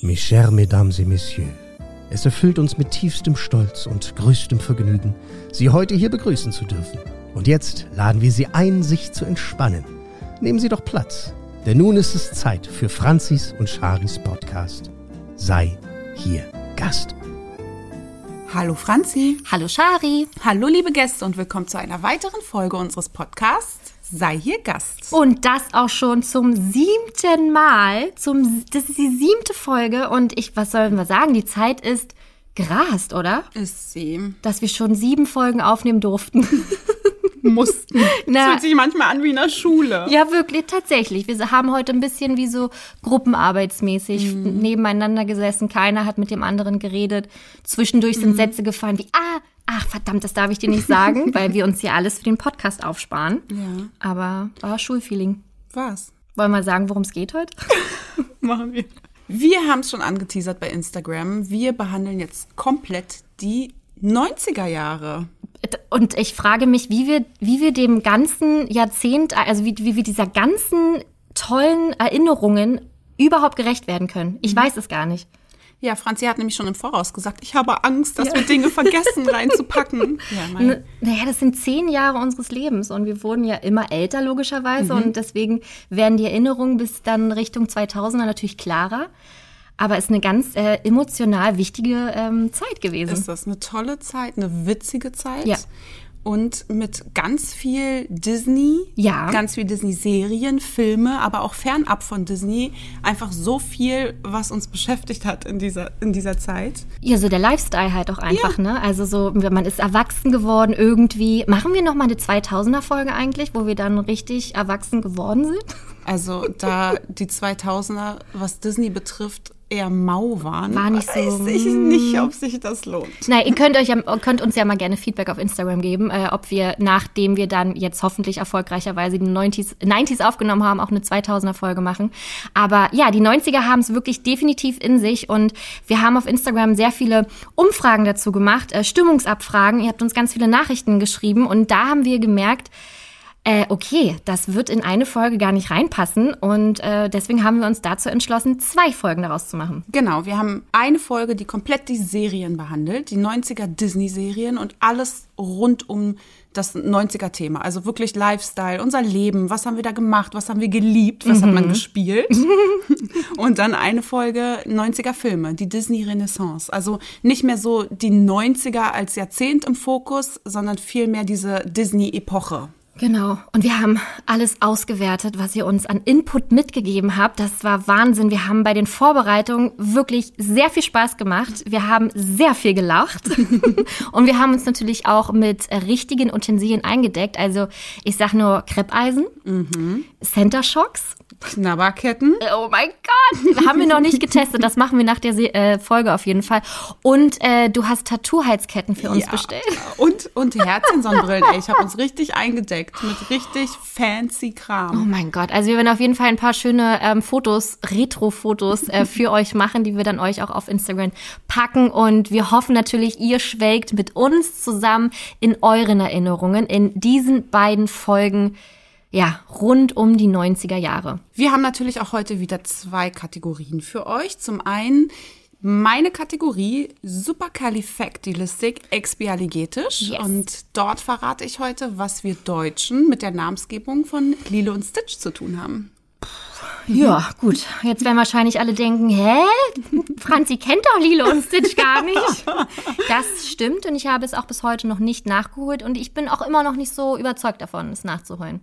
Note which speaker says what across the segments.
Speaker 1: Mes chers Mesdames et Messieurs, es erfüllt uns mit tiefstem Stolz und größtem Vergnügen, Sie heute hier begrüßen zu dürfen. Und jetzt laden wir Sie ein, sich zu entspannen. Nehmen Sie doch Platz, denn nun ist es Zeit für Franzis und Charis Podcast. Sei hier Gast.
Speaker 2: Hallo Franzi.
Speaker 3: Hallo Shari.
Speaker 2: Hallo liebe Gäste und willkommen zu einer weiteren Folge unseres Podcasts. Sei hier Gast.
Speaker 3: Und das auch schon zum siebten Mal. Zum, das ist die siebte Folge und ich, was sollen wir sagen? Die Zeit ist gerast, oder?
Speaker 2: Ist sie.
Speaker 3: Dass wir schon sieben Folgen aufnehmen durften.
Speaker 2: Mussten.
Speaker 3: Na-
Speaker 2: das fühlt sich manchmal an wie in der Schule.
Speaker 3: ja, wirklich, tatsächlich. Wir haben heute ein bisschen wie so gruppenarbeitsmäßig nebeneinander gesessen. Keiner hat mit dem anderen geredet. Zwischendurch sind Sätze gefallen wie, ah, ach verdammt, das darf ich dir nicht sagen, weil wir uns ja alles für den Podcast aufsparen.
Speaker 2: Ja.
Speaker 3: Aber war Schulfeeling.
Speaker 2: Was?
Speaker 3: Wollen wir sagen, worum es geht heute?
Speaker 2: Machen wir. Wir haben es schon angeteasert bei Instagram. Wir behandeln jetzt komplett die 90er Jahre.
Speaker 3: Und ich frage mich, wie wir, wie wir dem ganzen Jahrzehnt, also wie, wie wir dieser ganzen tollen Erinnerungen überhaupt gerecht werden können. Ich weiß es gar nicht.
Speaker 2: Ja, Franzi hat nämlich schon im Voraus gesagt, ich habe Angst, dass wir Dinge vergessen reinzupacken. Ja,
Speaker 3: N- Naja, das sind zehn Jahre unseres Lebens und wir wurden ja immer älter, logischerweise. Und deswegen werden die Erinnerungen bis dann Richtung 2000er natürlich klarer. Aber es ist eine ganz äh, emotional wichtige ähm, Zeit gewesen.
Speaker 2: ist das eine tolle Zeit, eine witzige Zeit.
Speaker 3: Ja.
Speaker 2: Und mit ganz viel Disney,
Speaker 3: Ja.
Speaker 2: ganz viel Disney-Serien, Filme, aber auch fernab von Disney. Einfach so viel, was uns beschäftigt hat in dieser, in dieser Zeit.
Speaker 3: Ja, so der Lifestyle halt auch einfach, ne? Also so, man ist erwachsen geworden irgendwie. Machen wir noch mal eine 2000er-Folge eigentlich, wo wir dann richtig erwachsen geworden sind?
Speaker 2: Also da die 2000er, was Disney betrifft, eher mau waren,
Speaker 3: War nicht so,
Speaker 2: weiß ich nicht, ob sich das lohnt.
Speaker 3: Nein, ihr könnt euch ja, könnt uns ja mal gerne Feedback auf Instagram geben, äh, ob wir, nachdem wir dann jetzt hoffentlich erfolgreicherweise die 90s, 90s aufgenommen haben, auch eine 2000er-Folge machen. Aber ja, die 90er haben es wirklich definitiv in sich und wir haben auf Instagram sehr viele Umfragen dazu gemacht, äh, Stimmungsabfragen. Ihr habt uns ganz viele Nachrichten geschrieben und da haben wir gemerkt, äh, okay, das wird in eine Folge gar nicht reinpassen und äh, deswegen haben wir uns dazu entschlossen, zwei Folgen daraus zu machen.
Speaker 2: Genau, wir haben eine Folge, die komplett die Serien behandelt, die 90er Disney-Serien und alles rund um das 90er-Thema. Also wirklich Lifestyle, unser Leben, was haben wir da gemacht, was haben wir geliebt, was hat man gespielt. und dann eine Folge 90er-Filme, die Disney-Renaissance. Also nicht mehr so die 90er als Jahrzehnt im Fokus, sondern vielmehr diese Disney-Epoche.
Speaker 3: Genau. Und wir haben alles ausgewertet, was ihr uns an Input mitgegeben habt. Das war Wahnsinn. Wir haben bei den Vorbereitungen wirklich sehr viel Spaß gemacht. Wir haben sehr viel gelacht. Und wir haben uns natürlich auch mit richtigen Utensilien eingedeckt. Also ich sag nur Kreppeisen, Center Shocks.
Speaker 2: Knabberketten.
Speaker 3: Oh mein Gott, haben wir noch nicht getestet. Das machen wir nach der äh, Folge auf jeden Fall. Und äh, du hast Tattoo-Heizketten für uns
Speaker 2: Ja.
Speaker 3: bestellt.
Speaker 2: Und, und Herzensonnenbrillen, ey. Ich habe uns richtig eingedeckt mit richtig fancy
Speaker 3: Oh
Speaker 2: Kram.
Speaker 3: mein Gott, also wir werden auf jeden Fall ein paar schöne ähm, Fotos, Retro-Fotos äh, für euch machen, die wir dann euch auch auf Instagram packen. Und wir hoffen natürlich, ihr schwelgt mit uns zusammen in euren Erinnerungen in diesen beiden Folgen, ja, rund um die 90er Jahre.
Speaker 2: Wir haben natürlich auch heute wieder zwei Kategorien für euch. Zum einen meine Kategorie Supercalifragilisticexpialigetisch
Speaker 3: Yes.
Speaker 2: und dort verrate ich heute, was wir Deutschen mit der Namensgebung von Lilo und Stitch zu tun haben.
Speaker 3: Ja, gut. Jetzt werden wahrscheinlich alle denken, hä? Franzi kennt doch Lilo und Stitch gar nicht. Das stimmt und ich habe es auch bis heute noch nicht nachgeholt und ich bin auch immer noch nicht so überzeugt davon, es nachzuholen.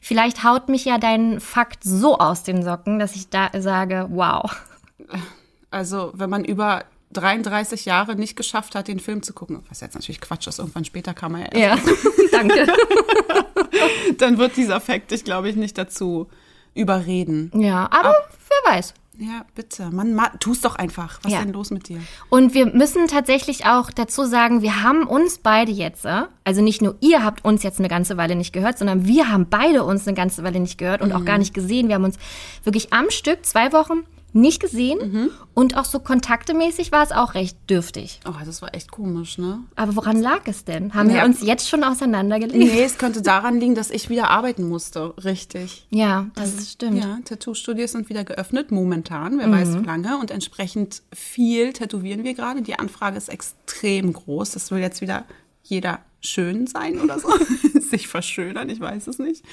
Speaker 3: Vielleicht haut mich ja dein Fakt so aus den Socken, dass ich da sage, wow.
Speaker 2: Also, wenn man über 33 Jahre nicht geschafft hat, den Film zu gucken, was jetzt natürlich Quatsch ist, irgendwann später kam er ja
Speaker 3: Ja, danke.
Speaker 2: dann wird dieser Fakt dich, glaube ich, nicht dazu überreden.
Speaker 3: Ja, aber wer weiß.
Speaker 2: Ja, bitte. Mann, ma, tu's doch einfach. Was
Speaker 3: Ja.
Speaker 2: ist denn los mit dir?
Speaker 3: Und wir müssen tatsächlich auch dazu sagen, wir haben uns beide jetzt, äh, also nicht nur ihr habt uns jetzt eine ganze Weile nicht gehört, sondern wir haben beide uns eine ganze Weile nicht gehört und auch gar nicht gesehen. Wir haben uns wirklich am Stück zwei Wochen nicht gesehen und auch so kontaktemäßig war es auch recht dürftig.
Speaker 2: Oh, das war echt komisch, ne?
Speaker 3: Aber woran lag es denn? Haben wir
Speaker 2: Ja.
Speaker 3: uns jetzt schon auseinandergelebt?
Speaker 2: Nee, es könnte daran liegen, dass ich wieder arbeiten musste. Richtig.
Speaker 3: Ja, das stimmt.
Speaker 2: Ja, Tattoo-Studios sind wieder geöffnet, momentan, wer weiß wie lange. Und entsprechend viel tätowieren wir gerade. Die Anfrage ist extrem groß. Das will jetzt wieder jeder schön sein oder so. Sich verschönern, ich weiß es nicht.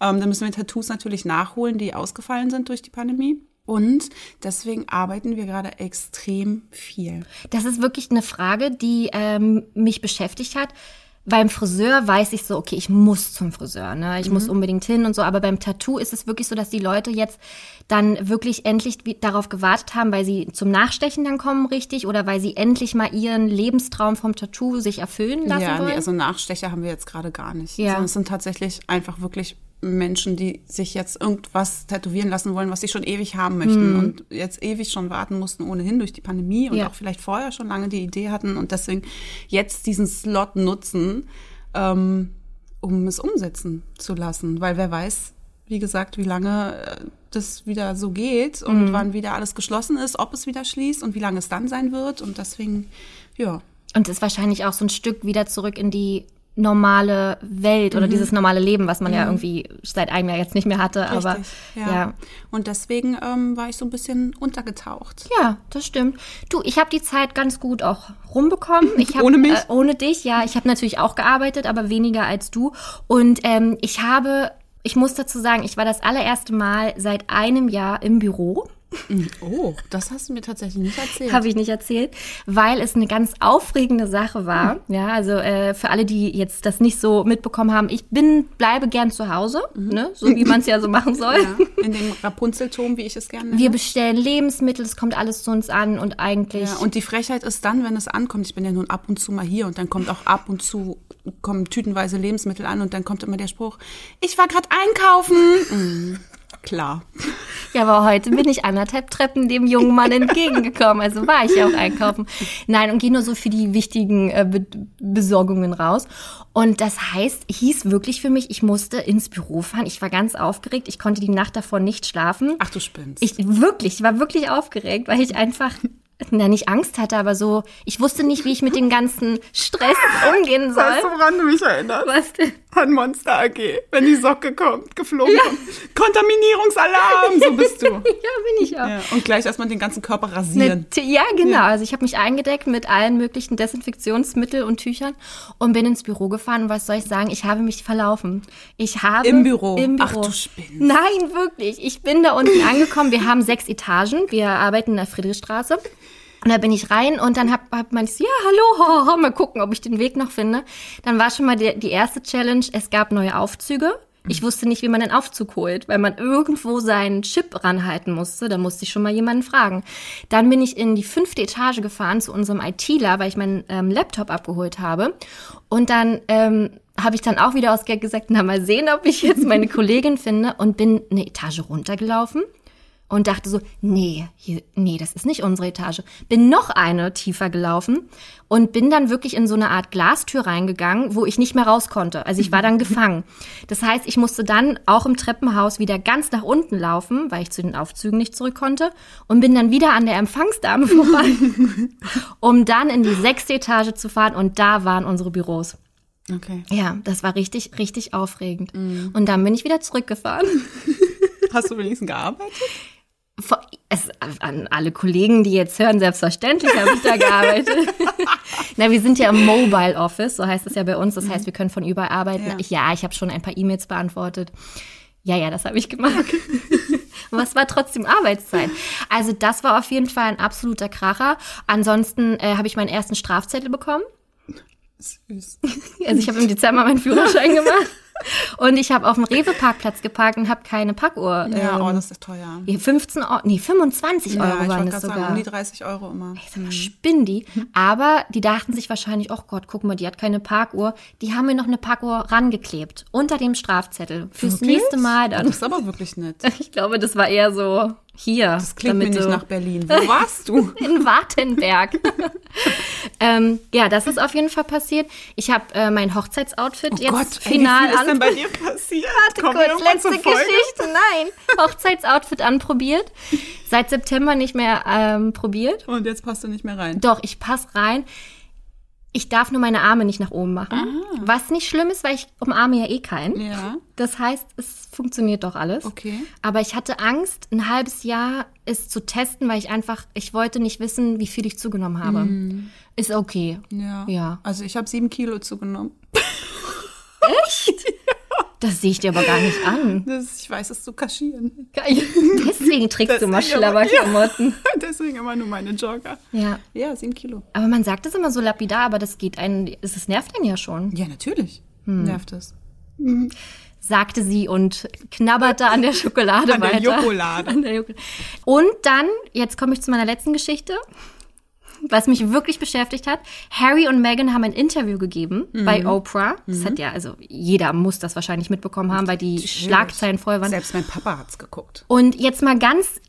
Speaker 2: Ähm, dann müssen wir Tattoos natürlich nachholen, die ausgefallen sind durch die Pandemie. Und deswegen arbeiten wir gerade extrem viel.
Speaker 3: Das ist wirklich eine Frage, die ähm, mich beschäftigt hat. Beim Friseur weiß ich so, okay, ich muss zum Friseur, ne? Ich muss unbedingt hin und so. Aber beim Tattoo ist es wirklich so, dass die Leute jetzt dann wirklich endlich darauf gewartet haben, weil sie zum Nachstechen dann kommen, richtig, oder weil sie endlich mal ihren Lebenstraum vom Tattoo sich erfüllen lassen
Speaker 2: Ja,
Speaker 3: wollen.
Speaker 2: nee, also Nachstecher haben wir jetzt gerade gar nicht.
Speaker 3: Ja.
Speaker 2: Sondern es sind tatsächlich einfach wirklich Menschen, die sich jetzt irgendwas tätowieren lassen wollen, was sie schon ewig haben möchten und jetzt ewig schon warten mussten, ohnehin durch die Pandemie und
Speaker 3: Ja.
Speaker 2: auch vielleicht vorher schon lange die Idee hatten und deswegen jetzt diesen Slot nutzen, ähm, um es umsetzen zu lassen. Weil wer weiß, wie gesagt, wie lange äh, das wieder so geht und wann wieder alles geschlossen ist, ob es wieder schließt und wie lange es dann sein wird. Und deswegen, ja,
Speaker 3: Und ist wahrscheinlich auch so ein Stück wieder zurück in die normale Welt
Speaker 2: Mhm.
Speaker 3: oder dieses normale Leben, was man ja irgendwie seit einem Jahr jetzt nicht mehr hatte. Aber
Speaker 2: Richtig, ja.
Speaker 3: ja.
Speaker 2: Und deswegen ähm, war ich so ein bisschen untergetaucht.
Speaker 3: Ja, das stimmt. Du, ich habe die Zeit ganz gut auch rumbekommen. Ich hab,
Speaker 2: Ohne mich?
Speaker 3: Äh, ohne dich, ja. Ich habe natürlich auch gearbeitet, aber weniger als du. Und ähm, ich habe, ich muss dazu sagen, ich war das allererste Mal seit einem Jahr im Büro.
Speaker 2: Oh, das hast du mir tatsächlich nicht erzählt.
Speaker 3: Habe ich nicht erzählt, weil es eine ganz aufregende Sache war. Ja, also äh, für alle, die jetzt das nicht so mitbekommen haben, ich bin, bleibe gern zu Hause, ne, so wie man es ja so machen soll.
Speaker 2: ja, in dem Rapunzelturm, wie ich es gerne nenne.
Speaker 3: Wir bestellen Lebensmittel, es kommt alles zu uns an und eigentlich
Speaker 2: ja, und die Frechheit ist dann, wenn es ankommt, ich bin ja nun ab und zu mal hier und dann kommt auch ab und zu kommen tütenweise Lebensmittel an und dann kommt immer der Spruch, ich war gerade einkaufen. Mhm, klar.
Speaker 3: Ja, aber heute bin ich anderthalb Treppen dem jungen Mann entgegengekommen. Also war ich ja auch einkaufen. Nein, und gehe nur so für die wichtigen äh, Be Besorgungen raus. Und das heißt, hieß wirklich für mich, ich musste ins Büro fahren. Ich war ganz aufgeregt. Ich konnte die Nacht davor nicht schlafen.
Speaker 2: Ach, du spinnst.
Speaker 3: Ich wirklich, ich war wirklich aufgeregt, weil ich einfach na nicht Angst hatte, aber so, ich wusste nicht, wie ich mit dem ganzen Stress umgehen soll.
Speaker 2: weißt du, woran du mich erinnerst?
Speaker 3: Was denn?
Speaker 2: An Monster AG, wenn die Socke kommt, geflogen kommt. Kontaminierungsalarm, so bist du.
Speaker 3: Ja, bin ich auch.
Speaker 2: Ja, und gleich erstmal den ganzen Körper rasieren.
Speaker 3: Mit, ja, genau. Also ich habe mich eingedeckt mit allen möglichen Desinfektionsmittel und Tüchern und bin ins Büro gefahren. Und was soll ich sagen? Ich habe mich verlaufen. Ich habe
Speaker 2: Im Büro?
Speaker 3: Im Büro.
Speaker 2: Ach, du spinnst.
Speaker 3: Nein, wirklich. Ich bin da unten angekommen. Wir haben sechs Etagen. Wir arbeiten in der Friedrichstraße. Und da bin ich rein und dann hab, hab man so, ja, hallo, ho, ho, mal gucken, ob ich den Weg noch finde. Dann war schon mal die, die erste Challenge, es gab neue Aufzüge. Ich wusste nicht, wie man den Aufzug holt, weil man irgendwo seinen Chip ranhalten musste. Da musste ich schon mal jemanden fragen. Dann bin ich in die fünfte Etage gefahren zu unserem ITler, weil ich meinen ähm, Laptop abgeholt habe. Und dann ähm, habe ich dann auch wieder aus Gag gesagt, na mal sehen, ob ich jetzt meine Kollegin finde und bin eine Etage runtergelaufen und dachte so, nee, hier, nee, das ist nicht unsere Etage. Bin noch eine tiefer gelaufen und bin dann wirklich in so eine Art Glastür reingegangen, wo ich nicht mehr raus konnte. Also ich war dann gefangen. Das heißt, ich musste dann auch im Treppenhaus wieder ganz nach unten laufen, weil ich zu den Aufzügen nicht zurück konnte und bin dann wieder an der Empfangsdame vorbei, um dann in die sechste Etage zu fahren und da waren unsere Büros.
Speaker 2: Okay.
Speaker 3: Ja, das war richtig, richtig aufregend. Und dann bin ich wieder zurückgefahren.
Speaker 2: Hast du wenigstens gearbeitet?
Speaker 3: Es, an alle Kollegen, die jetzt hören, selbstverständlich habe ich da gearbeitet. Na, wir sind ja im Mobile Office, so heißt es ja bei uns. Das heißt, wir können von überall arbeiten.
Speaker 2: Ja.
Speaker 3: Ich, ja, ich habe schon ein paar E-Mails beantwortet. Ja, ja, das habe ich gemacht. Aber es war trotzdem Arbeitszeit. Also das war auf jeden Fall ein absoluter Kracher. Ansonsten äh, habe ich meinen ersten Strafzettel bekommen.
Speaker 2: Süß.
Speaker 3: Also ich habe im Dezember meinen Führerschein gemacht. Und ich habe auf dem Rewe-Parkplatz geparkt und habe keine Parkuhr.
Speaker 2: Ja,
Speaker 3: ähm,
Speaker 2: oh, das ist teuer.
Speaker 3: 15 Euro, nee, 25
Speaker 2: Ja,
Speaker 3: Euro
Speaker 2: ich
Speaker 3: waren
Speaker 2: wollte
Speaker 3: es
Speaker 2: gerade
Speaker 3: sogar.
Speaker 2: sagen, um die 30 Euro immer.
Speaker 3: Ich sag mal, spinnen die. Aber die dachten sich wahrscheinlich, oh Gott, guck mal, die hat keine Parkuhr. Die haben mir noch eine Parkuhr rangeklebt. Unter dem Strafzettel. Fürs
Speaker 2: Wirklich?
Speaker 3: nächste Mal dann.
Speaker 2: Das ist aber wirklich nett.
Speaker 3: Ich glaube, das war eher so, hier.
Speaker 2: Das klingt mir
Speaker 3: damit
Speaker 2: nicht
Speaker 3: du-
Speaker 2: nach Berlin. Wo warst du?
Speaker 3: in Wartenberg. ähm, ja, das ist auf jeden Fall passiert. Ich habe äh, mein Hochzeitsoutfit jetzt
Speaker 2: ey,
Speaker 3: final
Speaker 2: wie viel ist denn bei dir passiert?
Speaker 3: Warte
Speaker 2: Kommen
Speaker 3: kurz, letzte? Geschichte. Nein, Hochzeitsoutfit anprobiert. Seit September nicht mehr ähm, probiert.
Speaker 2: Und jetzt passt du nicht mehr rein.
Speaker 3: Doch, ich passe rein. Ich darf nur meine Arme nicht nach oben machen. Was nicht schlimm ist, weil ich umarme ja eh keinen.
Speaker 2: Ja,
Speaker 3: Das heißt, es funktioniert doch alles.
Speaker 2: okay.
Speaker 3: Aber ich hatte Angst, ein halbes Jahr es zu testen, weil ich einfach, ich wollte nicht wissen, wie viel ich zugenommen habe. Ist okay.
Speaker 2: Ja.
Speaker 3: Ja.
Speaker 2: Also ich habe sieben Kilo zugenommen.
Speaker 3: Das sehe ich dir aber gar nicht an.
Speaker 2: Das, ich weiß es zu kaschieren.
Speaker 3: Deswegen trägst du immer
Speaker 2: Deswegen
Speaker 3: Schlabberklamotten.
Speaker 2: Deswegen immer nur meine Jogger.
Speaker 3: Ja.
Speaker 2: Ja, sieben Kilo.
Speaker 3: Aber man sagt es immer so lapidar, aber das geht einen, es nervt einen ja schon.
Speaker 2: Ja, natürlich.
Speaker 3: Hm.
Speaker 2: Nervt es.
Speaker 3: Sagte sie und knabberte an der Schokolade
Speaker 2: An der
Speaker 3: weiter.
Speaker 2: Jokolade.
Speaker 3: An der Jokolade. Und dann, jetzt komme ich zu meiner letzten Geschichte, was mich wirklich beschäftigt hat. Harry und Meghan haben ein Interview gegeben
Speaker 2: Mhm.
Speaker 3: bei Oprah. Das hat ja, also jeder muss das wahrscheinlich mitbekommen haben, weil die Schlagzeilen voll waren.
Speaker 2: Selbst mein Papa hat's geguckt.
Speaker 3: Und jetzt mal ganz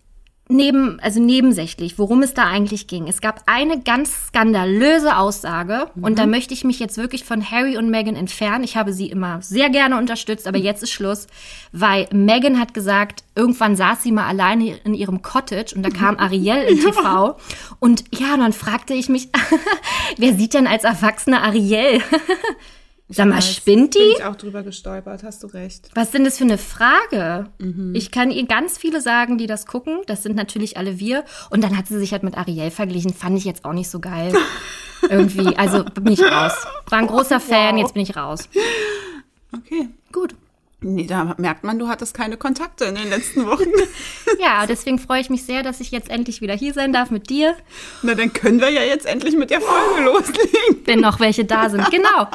Speaker 3: neben, also nebensächlich, worum es da eigentlich ging. Es gab eine ganz skandalöse Aussage und da möchte ich mich jetzt wirklich von Harry und Meghan entfernen. Ich habe sie immer sehr gerne unterstützt, aber jetzt ist Schluss, weil Meghan hat gesagt, irgendwann saß sie mal alleine in ihrem Cottage und da kam Ariel im TV und ja, dann fragte ich mich, wer sieht denn als Erwachsene Ariel? Sag mal, spinnt
Speaker 2: Bin
Speaker 3: die?
Speaker 2: ich auch drüber gestolpert, hast du recht.
Speaker 3: Was sind das für eine Frage?
Speaker 2: Mhm.
Speaker 3: Ich kann ihr ganz viele sagen, die das gucken. Das sind natürlich alle wir. Und dann hat sie sich halt mit Ariel verglichen. Fand ich jetzt auch nicht so geil. Irgendwie. Also bin ich raus. War ein großer Fan,
Speaker 2: Wow.
Speaker 3: jetzt bin ich raus.
Speaker 2: Okay.
Speaker 3: Gut.
Speaker 2: Nee, da merkt man, du hattest keine Kontakte in den letzten Wochen.
Speaker 3: Ja, deswegen freue ich mich sehr, dass ich jetzt endlich wieder hier sein darf mit dir,
Speaker 2: Na, dann können wir ja jetzt endlich mit der Folge loslegen.
Speaker 3: wenn noch welche da sind. Genau.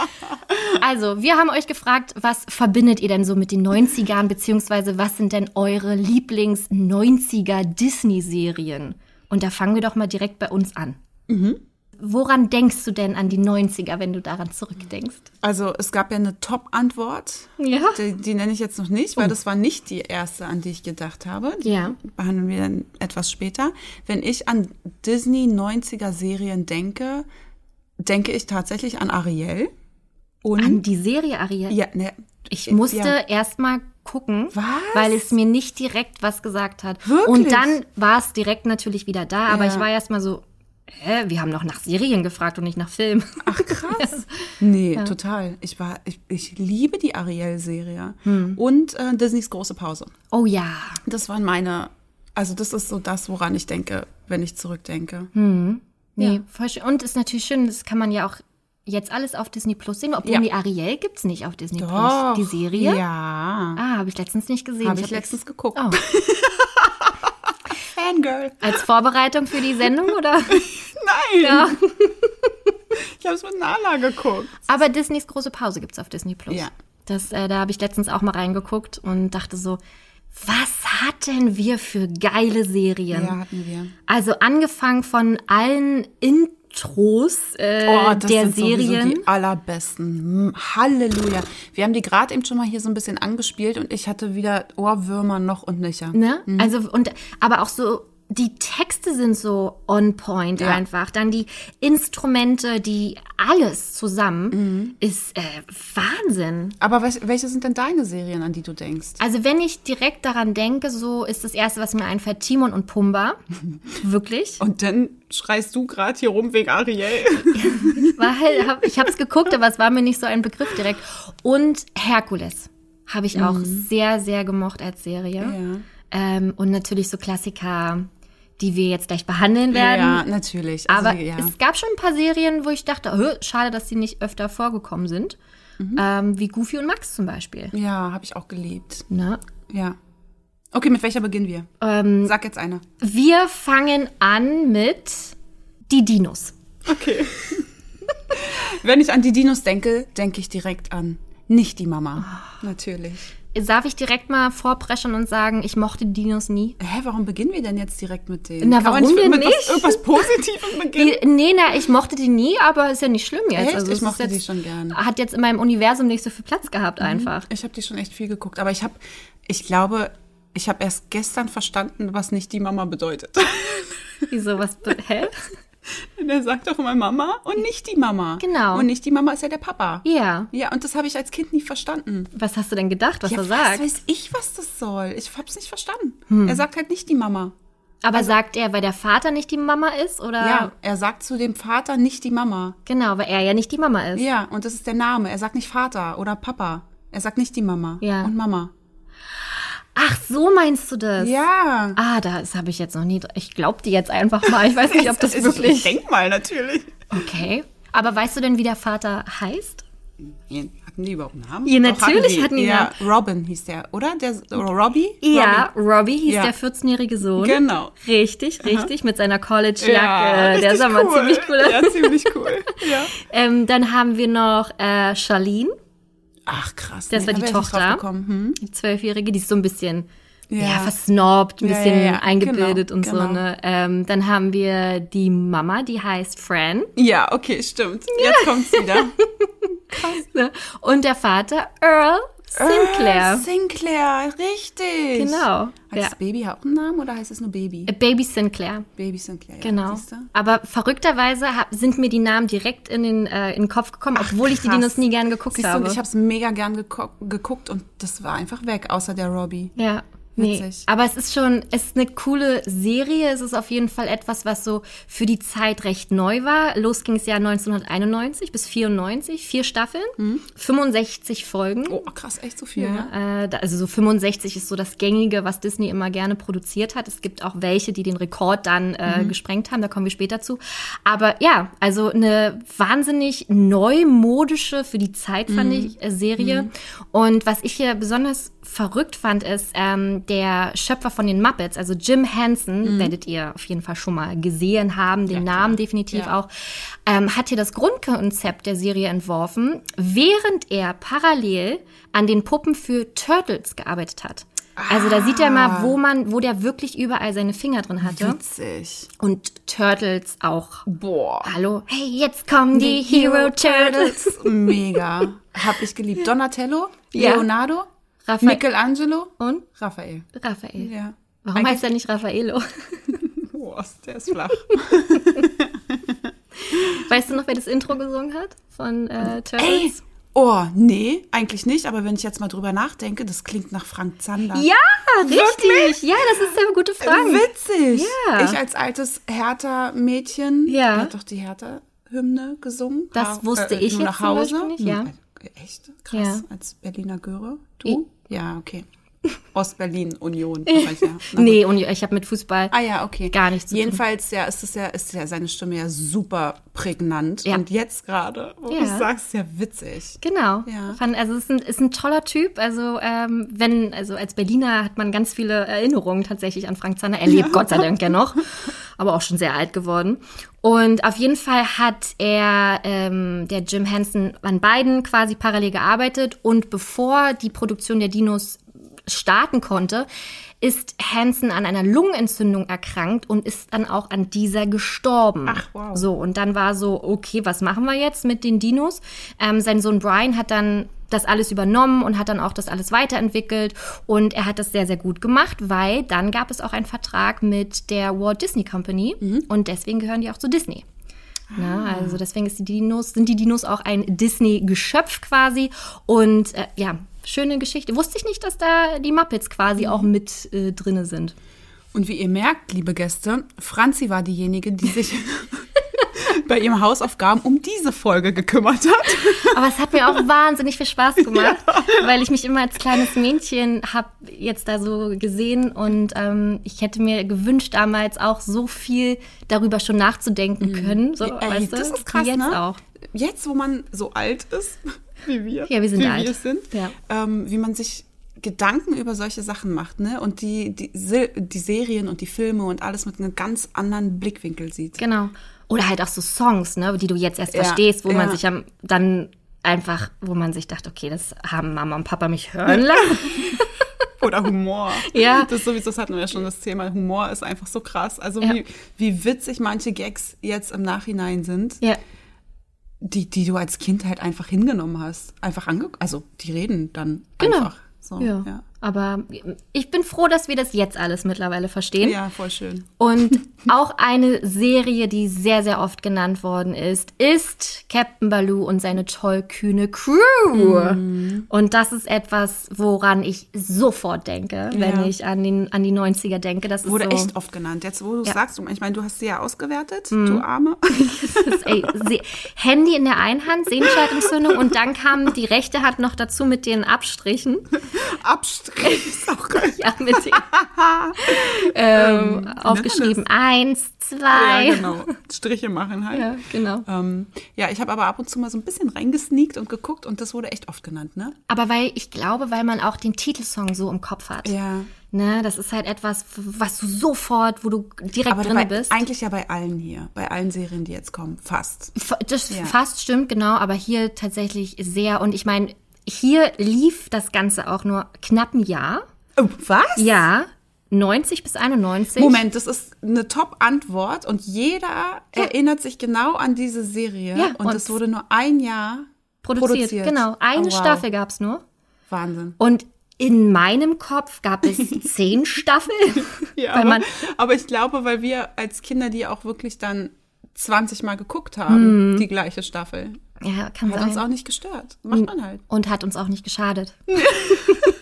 Speaker 3: Also, wir haben euch gefragt, was verbindet ihr denn so mit den 90ern, beziehungsweise was sind denn eure Lieblings-90er Disney-Serien? Und da fangen wir doch mal direkt bei uns an. Woran denkst du denn an die 90er, wenn du daran zurückdenkst?
Speaker 2: Also, es gab ja eine Top-Antwort.
Speaker 3: Ja.
Speaker 2: Die, die nenne ich jetzt noch nicht, weil das war nicht die erste, an die ich gedacht habe. Die
Speaker 3: Ja.
Speaker 2: behandeln wir dann etwas später. Wenn ich an Disney 90er Serien denke, denke ich tatsächlich an Ariel. Und
Speaker 3: An die Serie Ariel?
Speaker 2: ja, ne,
Speaker 3: Ich musste
Speaker 2: Ja.
Speaker 3: erst mal gucken,
Speaker 2: Was?
Speaker 3: weil es mir nicht direkt was gesagt hat.
Speaker 2: Wirklich?
Speaker 3: Und dann war es direkt natürlich wieder da, aber
Speaker 2: Ja.
Speaker 3: ich war erst mal so, hä, wir haben noch nach Serien gefragt und nicht nach Film.
Speaker 2: Ach krass. Nee, total. Ich war, ich, ich liebe die Ariel-Serie.
Speaker 3: Hm.
Speaker 2: Und äh, Disneys große Pause.
Speaker 3: Oh ja.
Speaker 2: Das waren meine, also das ist so das, woran ich denke, wenn ich zurückdenke.
Speaker 3: Hm. Nee,
Speaker 2: Ja.
Speaker 3: voll schön. Und ist natürlich schön, das kann man ja auch jetzt alles auf Disney Plus sehen, obwohl
Speaker 2: Ja.
Speaker 3: die Ariel gibt's nicht auf Disney
Speaker 2: Doch.
Speaker 3: Plus. Die Serie?
Speaker 2: Ja.
Speaker 3: Ah, habe ich letztens nicht gesehen.
Speaker 2: Habe ich
Speaker 3: hab
Speaker 2: letztens geguckt.
Speaker 3: Oh.
Speaker 2: Fangirl.
Speaker 3: Als Vorbereitung für die Sendung oder?
Speaker 2: Nein.
Speaker 3: Ja.
Speaker 2: Ich habe es mit Nala geguckt.
Speaker 3: Aber Disneys große Pause gibt's auf Disney Plus.
Speaker 2: Ja.
Speaker 3: Das, äh, da habe ich letztens auch mal reingeguckt und dachte so, was hatten wir für geile Serien?
Speaker 2: Ja, hatten wir.
Speaker 3: Also angefangen von allen Intros äh,
Speaker 2: Oh, das
Speaker 3: der
Speaker 2: sind
Speaker 3: Serien.
Speaker 2: die allerbesten. Halleluja. Wir haben die gerade eben schon mal hier so ein bisschen angespielt und ich hatte wieder Ohrwürmer noch und nöcher.
Speaker 3: Ne? Also und aber auch so die Texte sind so on point
Speaker 2: Ja.
Speaker 3: einfach. Dann die Instrumente, die alles zusammen
Speaker 2: Mhm.
Speaker 3: ist äh, Wahnsinn.
Speaker 2: Aber was, welche sind denn deine Serien, an die du denkst?
Speaker 3: Also wenn ich direkt daran denke, so ist das erste, was mir einfällt, Timon und Pumba. Wirklich.
Speaker 2: Und dann schreist du gerade hier rum wegen Ariel.
Speaker 3: Weil hab, ich habe es geguckt, aber es war mir nicht so ein Begriff direkt. Und Herkules habe ich auch sehr, sehr gemocht als Serie.
Speaker 2: Mhm. Ja.
Speaker 3: Ähm, und natürlich so Klassiker, die wir jetzt gleich behandeln werden.
Speaker 2: Ja, natürlich. Also,
Speaker 3: Aber
Speaker 2: ja.
Speaker 3: es gab schon ein paar Serien, wo ich dachte, "Hö, schade, dass die nicht öfter vorgekommen sind.
Speaker 2: Mhm.
Speaker 3: Ähm, wie Goofy und Max zum Beispiel.
Speaker 2: ja, habe ich auch geliebt.
Speaker 3: Ne?
Speaker 2: Ja. Okay, mit welcher beginnen wir?
Speaker 3: Ähm,
Speaker 2: Sag jetzt eine.
Speaker 3: wir fangen an mit die Dinos.
Speaker 2: Okay. Wenn ich an die Dinos denke, denke ich direkt an nicht die Mama. Natürlich.
Speaker 3: Darf ich direkt mal vorpreschen und sagen, ich mochte die Dinos nie?
Speaker 2: Hä, warum beginnen wir denn jetzt direkt mit denen?
Speaker 3: Na,
Speaker 2: Kann
Speaker 3: warum denn
Speaker 2: mit
Speaker 3: nicht?
Speaker 2: Was, irgendwas Positivem beginnen?
Speaker 3: Die, nee, na, ich mochte die nie, aber ist ja nicht schlimm jetzt.
Speaker 2: Echt?
Speaker 3: Also,
Speaker 2: Ich mochte die
Speaker 3: jetzt,
Speaker 2: schon gern.
Speaker 3: Hat jetzt in meinem Universum nicht so viel Platz gehabt einfach.
Speaker 2: Ich habe die schon echt viel geguckt, aber ich habe, ich glaube, Ich habe erst gestern verstanden, was nicht die Mama bedeutet.
Speaker 3: Wieso, was, hä?
Speaker 2: Der sagt doch immer Mama und nicht die Mama.
Speaker 3: Genau.
Speaker 2: Und nicht die Mama ist ja der Papa.
Speaker 3: Ja.
Speaker 2: Ja, und das habe ich als Kind nie verstanden.
Speaker 3: Was hast du denn gedacht, was
Speaker 2: ja,
Speaker 3: er
Speaker 2: was
Speaker 3: sagt?
Speaker 2: weiß ich, was das soll? Ich hab's nicht verstanden. Er sagt halt nicht die Mama.
Speaker 3: Aber sagt er, weil der Vater nicht die Mama ist, oder?
Speaker 2: Ja, er sagt zu dem Vater nicht die Mama.
Speaker 3: Genau, weil er ja nicht die Mama ist.
Speaker 2: Ja, und das ist der Name. Er sagt nicht Vater oder Papa. Er sagt nicht die Mama
Speaker 3: Ja.
Speaker 2: und Mama.
Speaker 3: Ach, so meinst du das?
Speaker 2: Ja.
Speaker 3: Ah, das habe ich jetzt noch nie. Ich glaube dir jetzt einfach mal. Ich weiß nicht, ob das
Speaker 2: Ich
Speaker 3: wirklich.
Speaker 2: denk mal, natürlich.
Speaker 3: Okay. Aber weißt du denn, wie der Vater heißt?
Speaker 2: Hatten die überhaupt einen Namen?
Speaker 3: Ja, natürlich hatten die
Speaker 2: Ja, Robin hieß der, oder? Der, Robbie?
Speaker 3: Ja, Robbie hieß
Speaker 2: Ja.
Speaker 3: der 14-jährige Sohn.
Speaker 2: Genau.
Speaker 3: Richtig, richtig, mit seiner
Speaker 2: Robbie.
Speaker 3: College-Jacke. der sah mal ziemlich cool aus.
Speaker 2: Ja, ziemlich cool. Ja.
Speaker 3: Ähm, dann haben wir noch äh, Charlene,
Speaker 2: Ach, krass.
Speaker 3: Das war
Speaker 2: da
Speaker 3: die Tochter.
Speaker 2: Hm?
Speaker 3: die Zwölfjährige, die ist so ein bisschen ja.
Speaker 2: Ja.
Speaker 3: versnobbt, ein bisschen
Speaker 2: ja, ja.
Speaker 3: eingebildet
Speaker 2: Genau,
Speaker 3: und so.
Speaker 2: genau.
Speaker 3: Ne? Ähm, dann haben wir die Mama, die heißt Fran.
Speaker 2: Ja, okay, stimmt. Jetzt kommt's wieder.
Speaker 3: Ne? Und der Vater Earl Sinclair.
Speaker 2: Ah, Sinclair, richtig.
Speaker 3: Genau.
Speaker 2: Hat
Speaker 3: Ja.
Speaker 2: das Baby auch einen Namen oder heißt es nur Baby?
Speaker 3: Äh, Baby Sinclair.
Speaker 2: Baby Sinclair, ja,
Speaker 3: Genau. Aber verrückterweise sind mir die Namen direkt in den, äh, in den Kopf gekommen, obwohl ich die
Speaker 2: Krass.
Speaker 3: Dinos nie gern geguckt
Speaker 2: Siehst du,
Speaker 3: habe.
Speaker 2: und ich habe es mega gern geguckt und das war einfach weg, außer der Robbie.
Speaker 3: Ja. Nee,
Speaker 2: Witzig.
Speaker 3: aber es ist schon, es ist eine coole Serie. Es ist auf jeden Fall etwas, was so für die Zeit recht neu war. Los ging es ja 1991 bis 94, vier Staffeln, 65 Folgen.
Speaker 2: Oh, krass, echt so viel, ne?
Speaker 3: Äh, also so 65 ist so das Gängige, was Disney immer gerne produziert hat. Es gibt auch welche, die den Rekord dann äh,
Speaker 2: Mhm.
Speaker 3: gesprengt haben, da kommen wir später zu. Aber ja, also eine wahnsinnig neumodische, für die Zeit fand
Speaker 2: Mhm.
Speaker 3: ich, äh, Serie. Und was ich hier besonders verrückt fand, ist ähm, der Schöpfer von den Muppets, also Jim Henson, werdet ihr auf jeden Fall schon mal gesehen haben, den
Speaker 2: Mhm. Ja.
Speaker 3: Namen definitiv
Speaker 2: Ja.
Speaker 3: auch, ähm, hat hier das Grundkonzept der Serie entworfen, während er parallel an den Puppen für Turtles gearbeitet hat. Also da sieht er mal, wo man, wo der wirklich überall seine Finger drin hatte.
Speaker 2: Witzig.
Speaker 3: Und Turtles auch.
Speaker 2: Boah.
Speaker 3: Hallo, hey, jetzt kommen die Hero Turtles.
Speaker 2: Mega. Hab ich geliebt. Donatello,
Speaker 3: Ja.
Speaker 2: Leonardo,
Speaker 3: Raphael
Speaker 2: Michelangelo,
Speaker 3: und
Speaker 2: Raphael.
Speaker 3: Raphael.
Speaker 2: Ja.
Speaker 3: Warum
Speaker 2: Eigentlich-
Speaker 3: heißt er nicht Raffaello?
Speaker 2: Boah, der ist flach.
Speaker 3: Weißt du noch, wer das Intro gesungen hat von äh,
Speaker 2: Ey,
Speaker 3: Turtles?
Speaker 2: oh, nee, eigentlich nicht. Aber wenn ich jetzt mal drüber nachdenke, das klingt nach Frank Zander.
Speaker 3: Ja, richtig. Ja, das ist eine gute Frage.
Speaker 2: Witzig.
Speaker 3: Ja.
Speaker 2: Ich als altes Hertha-Mädchen,
Speaker 3: Ja.
Speaker 2: hat doch die Hertha-Hymne gesungen.
Speaker 3: Das wusste ich
Speaker 2: nur
Speaker 3: jetzt
Speaker 2: nach
Speaker 3: zum
Speaker 2: Hause.
Speaker 3: Beispiel nicht, ja.
Speaker 2: Echt? Krass.
Speaker 3: Ja.
Speaker 2: Als Berliner Göre. Du? Ja, okay. Ostberlin, Union. Ja.
Speaker 3: Nee, und ich habe mit Fußball
Speaker 2: Ah ja, okay.
Speaker 3: Gar nichts zu tun.
Speaker 2: Jedenfalls ja, ist es ja, ist ja seine Stimme ja super prägnant.
Speaker 3: Ja.
Speaker 2: Und jetzt gerade, wo
Speaker 3: Ja.
Speaker 2: du sagst, ja witzig.
Speaker 3: Genau.
Speaker 2: Ja.
Speaker 3: Also es ist ein, ist ein toller Typ. Also ähm, wenn, also als Berliner hat man ganz viele Erinnerungen tatsächlich an Frank Zander. Er lebt Gott sei Dank ja noch, aber auch schon sehr alt geworden. Und auf jeden Fall hat er, ähm, der Jim Henson, an beiden quasi parallel gearbeitet. Und bevor die Produktion der Dinos starten konnte, ist Hansen an einer Lungenentzündung erkrankt und ist dann auch an dieser gestorben.
Speaker 2: Ach, wow.
Speaker 3: So, und dann war so, okay, was machen wir jetzt mit den Dinos? Ähm, sein Sohn Brian hat dann das alles übernommen und hat dann auch das alles weiterentwickelt und er hat das sehr, sehr gut gemacht, weil dann gab es auch einen Vertrag mit der Walt Disney Company und deswegen gehören die auch zu Disney. Na, also deswegen ist die Dinos, sind die Dinos auch ein Disney-Geschöpf quasi. Und äh, ja, schöne Geschichte. Wusste ich nicht, dass da die Muppets quasi auch mit äh, drinne sind.
Speaker 2: Und wie ihr merkt, liebe Gäste, Franzi war diejenige, die sich bei ihrem Hausaufgaben um diese Folge gekümmert hat.
Speaker 3: Aber es hat mir auch wahnsinnig viel Spaß gemacht, weil ich mich immer als kleines Mädchen habe jetzt da so gesehen und ähm, ich hätte mir gewünscht, damals auch so viel darüber schon nachzudenken können. So,
Speaker 2: Ey,
Speaker 3: weißt du?
Speaker 2: das ist krass,
Speaker 3: jetzt
Speaker 2: ne?
Speaker 3: auch.
Speaker 2: Jetzt, wo man so alt ist, wie wir,
Speaker 3: Ja, wir sind
Speaker 2: wie
Speaker 3: alt.
Speaker 2: wir sind,
Speaker 3: Ja.
Speaker 2: ähm, wie man sich Gedanken über solche Sachen macht, ne? Und die, die, die Serien und die Filme und alles mit einem ganz anderen Blickwinkel sieht.
Speaker 3: Genau. Oder halt auch so Songs, ne, die du jetzt erst
Speaker 2: Ja,
Speaker 3: verstehst, wo man
Speaker 2: ja.
Speaker 3: sich am, dann einfach, wo man sich dachte, okay, das haben Mama und Papa mich hören lassen.
Speaker 2: Oder Humor.
Speaker 3: Ja.
Speaker 2: Das sowieso, das hatten wir ja schon das Thema. Humor ist einfach so krass. Also
Speaker 3: Ja.
Speaker 2: wie, wie witzig manche Gags jetzt im Nachhinein sind,
Speaker 3: ja.
Speaker 2: Die, die du als Kind halt einfach hingenommen hast. Einfach ange also die reden dann
Speaker 3: Genau.
Speaker 2: einfach. So,
Speaker 3: Ja.
Speaker 2: ja.
Speaker 3: Aber ich bin froh, dass wir das jetzt alles mittlerweile verstehen.
Speaker 2: Ja, voll schön.
Speaker 3: Und auch eine Serie, die sehr, sehr oft genannt worden ist, ist Captain Baloo und seine tollkühne Crew.
Speaker 2: Mhm.
Speaker 3: Und das ist etwas, woran ich sofort denke, wenn
Speaker 2: Ja.
Speaker 3: ich an, den, an die 90er denke. Das
Speaker 2: Wurde
Speaker 3: so,
Speaker 2: echt oft genannt. Jetzt, wo du es
Speaker 3: Ja.
Speaker 2: sagst, ich meine, du hast sie ja ausgewertet,
Speaker 3: Mhm.
Speaker 2: du Arme.
Speaker 3: Ist, ey, Handy in der einen Hand, Sehenscheidentzündung und dann kam die rechte Hand noch dazu mit den Abstrichen.
Speaker 2: Abstrich ist auch geil.
Speaker 3: Ja, mit den, ähm, aufgeschrieben. Eins, zwei.
Speaker 2: Ja, genau. Striche machen halt.
Speaker 3: Ja, genau.
Speaker 2: Ähm, ja, ich habe aber ab und zu mal so ein bisschen reingesneakt und geguckt und das wurde echt oft genannt, ne?
Speaker 3: Aber weil ich glaube, weil man auch den Titelsong so im Kopf hat.
Speaker 2: Ja.
Speaker 3: Ne, das ist halt etwas, was du sofort, wo du direkt
Speaker 2: Aber
Speaker 3: drin
Speaker 2: bei,
Speaker 3: bist.
Speaker 2: eigentlich ja bei allen hier, bei allen Serien, die jetzt kommen, fast.
Speaker 3: F- Das
Speaker 2: Ja.
Speaker 3: fast stimmt, genau, aber hier tatsächlich sehr. Und ich meine, hier lief das Ganze auch nur knapp ein Jahr.
Speaker 2: Oh, was?
Speaker 3: Ja, 90 bis 91.
Speaker 2: Moment, das ist eine Top-Antwort und jeder erinnert sich genau an diese Serie.
Speaker 3: Ja,
Speaker 2: und es wurde nur ein Jahr
Speaker 3: produziert.
Speaker 2: produziert.
Speaker 3: Genau, eine
Speaker 2: Oh, wow.
Speaker 3: Staffel gab's nur.
Speaker 2: Wahnsinn.
Speaker 3: Und in meinem Kopf gab es zehn Staffeln.
Speaker 2: Ja, aber, aber ich glaube, weil wir als Kinder die auch wirklich dann 20 Mal geguckt haben, die gleiche Staffel.
Speaker 3: Ja, kann
Speaker 2: Hat
Speaker 3: sein.
Speaker 2: uns auch nicht gestört. Macht man halt.
Speaker 3: und hat uns auch nicht geschadet.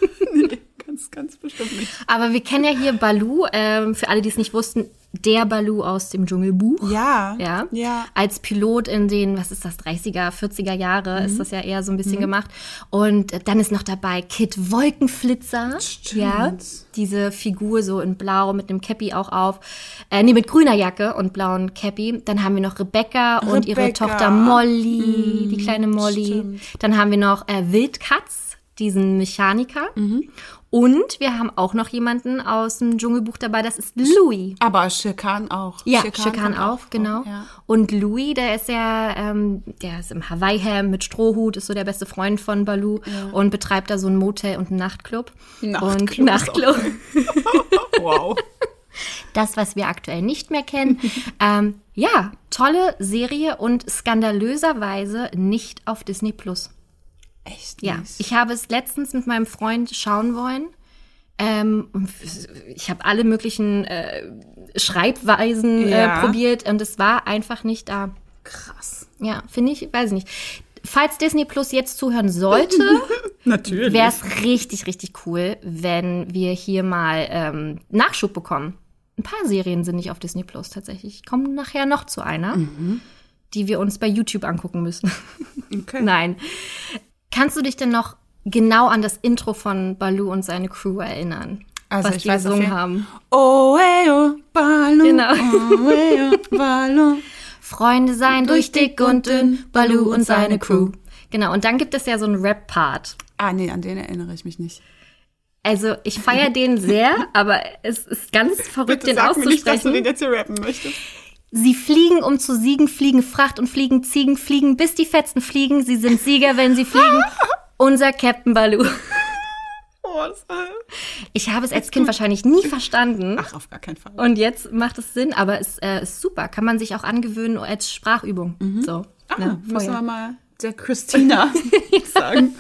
Speaker 2: Ganz, ganz bestimmt nicht.
Speaker 3: Aber wir kennen ja hier Baloo, ähm, für alle, die es nicht wussten, der Baloo aus dem Dschungelbuch.
Speaker 2: Ja.
Speaker 3: Ja.
Speaker 2: Ja.
Speaker 3: Als Pilot in den, was ist das, 30er, 40er Jahre
Speaker 2: Mhm.
Speaker 3: ist das ja eher so ein bisschen gemacht. Und dann ist noch dabei Kid Wolkenflitzer.
Speaker 2: Stimmt.
Speaker 3: Ja. Diese Figur so in blau mit einem Cappy auch auf. Äh, nee, mit grüner Jacke und blauen Cappy. Dann haben wir noch Rebecca, und ihre
Speaker 2: Rebecca.
Speaker 3: Tochter Molly, die kleine Molly.
Speaker 2: stimmt.
Speaker 3: Dann haben wir noch äh, Wildkatz, diesen Mechaniker. Und wir haben auch noch jemanden aus dem Dschungelbuch dabei, das ist Louis.
Speaker 2: Aber Shirkan auch.
Speaker 3: Ja, Khan
Speaker 2: kommt
Speaker 3: auch, genau.
Speaker 2: Ja.
Speaker 3: Und Louis, der ist ja, ähm, der ist im Hawaii-Ham mit Strohhut, ist so der beste Freund von Baloo und betreibt da so ein Motel und einen Nachtclub.
Speaker 2: Nachtclub
Speaker 3: Und
Speaker 2: auch
Speaker 3: Nachtclub.
Speaker 2: Wow.
Speaker 3: Das, was wir aktuell nicht mehr kennen. ähm, ja, tolle Serie und skandalöserweise nicht auf Disney Plus.
Speaker 2: Echt
Speaker 3: Ja,
Speaker 2: nicht.
Speaker 3: ich habe es letztens mit meinem Freund schauen wollen. Ähm, ich habe alle möglichen äh, Schreibweisen
Speaker 2: Ja.
Speaker 3: äh, probiert und es war einfach nicht da.
Speaker 2: Krass.
Speaker 3: Ja, finde ich, weiß ich nicht. Falls Disney Plus jetzt zuhören sollte, wäre es richtig, richtig cool, wenn wir hier mal ähm, Nachschub bekommen. Ein paar Serien sind nicht auf Disney Plus tatsächlich. Ich komme nachher noch zu einer, die wir uns bei YouTube angucken müssen.
Speaker 2: Okay.
Speaker 3: Nein. Kannst du dich denn noch genau an das Intro von Baloo und seine Crew erinnern?
Speaker 2: Also
Speaker 3: was
Speaker 2: ich
Speaker 3: die
Speaker 2: weiß
Speaker 3: gesungen
Speaker 2: jeden-
Speaker 3: haben.
Speaker 2: Oh, ey, oh, Baloo.
Speaker 3: Genau.
Speaker 2: Oh, ey, oh, Baloo.
Speaker 3: Freunde sein durch dick und dünn, Baloo und seine Crew. Genau, und dann gibt es ja so einen Rap-Part.
Speaker 2: Ah, nee, an den erinnere ich mich nicht.
Speaker 3: Also ich feiere den sehr, aber es ist ganz verrückt, den
Speaker 2: sag mir nicht, dass du
Speaker 3: auszusprechen.
Speaker 2: den jetzt hier rappen möchtest.
Speaker 3: Sie fliegen, um zu siegen, fliegen Fracht und fliegen Ziegen, fliegen, bis die Fetzen fliegen. Sie sind Sieger, wenn sie fliegen. Unser Captain Baloo.
Speaker 2: Oh,
Speaker 3: Ich habe es als Kind wahrscheinlich nie verstanden.
Speaker 2: ach, auf gar keinen Fall.
Speaker 3: Und jetzt macht es Sinn, aber es äh, ist super. Kann man sich auch angewöhnen als Sprachübung. So.
Speaker 2: Ah,
Speaker 3: ne,
Speaker 2: müssen wir mal der Christina sagen.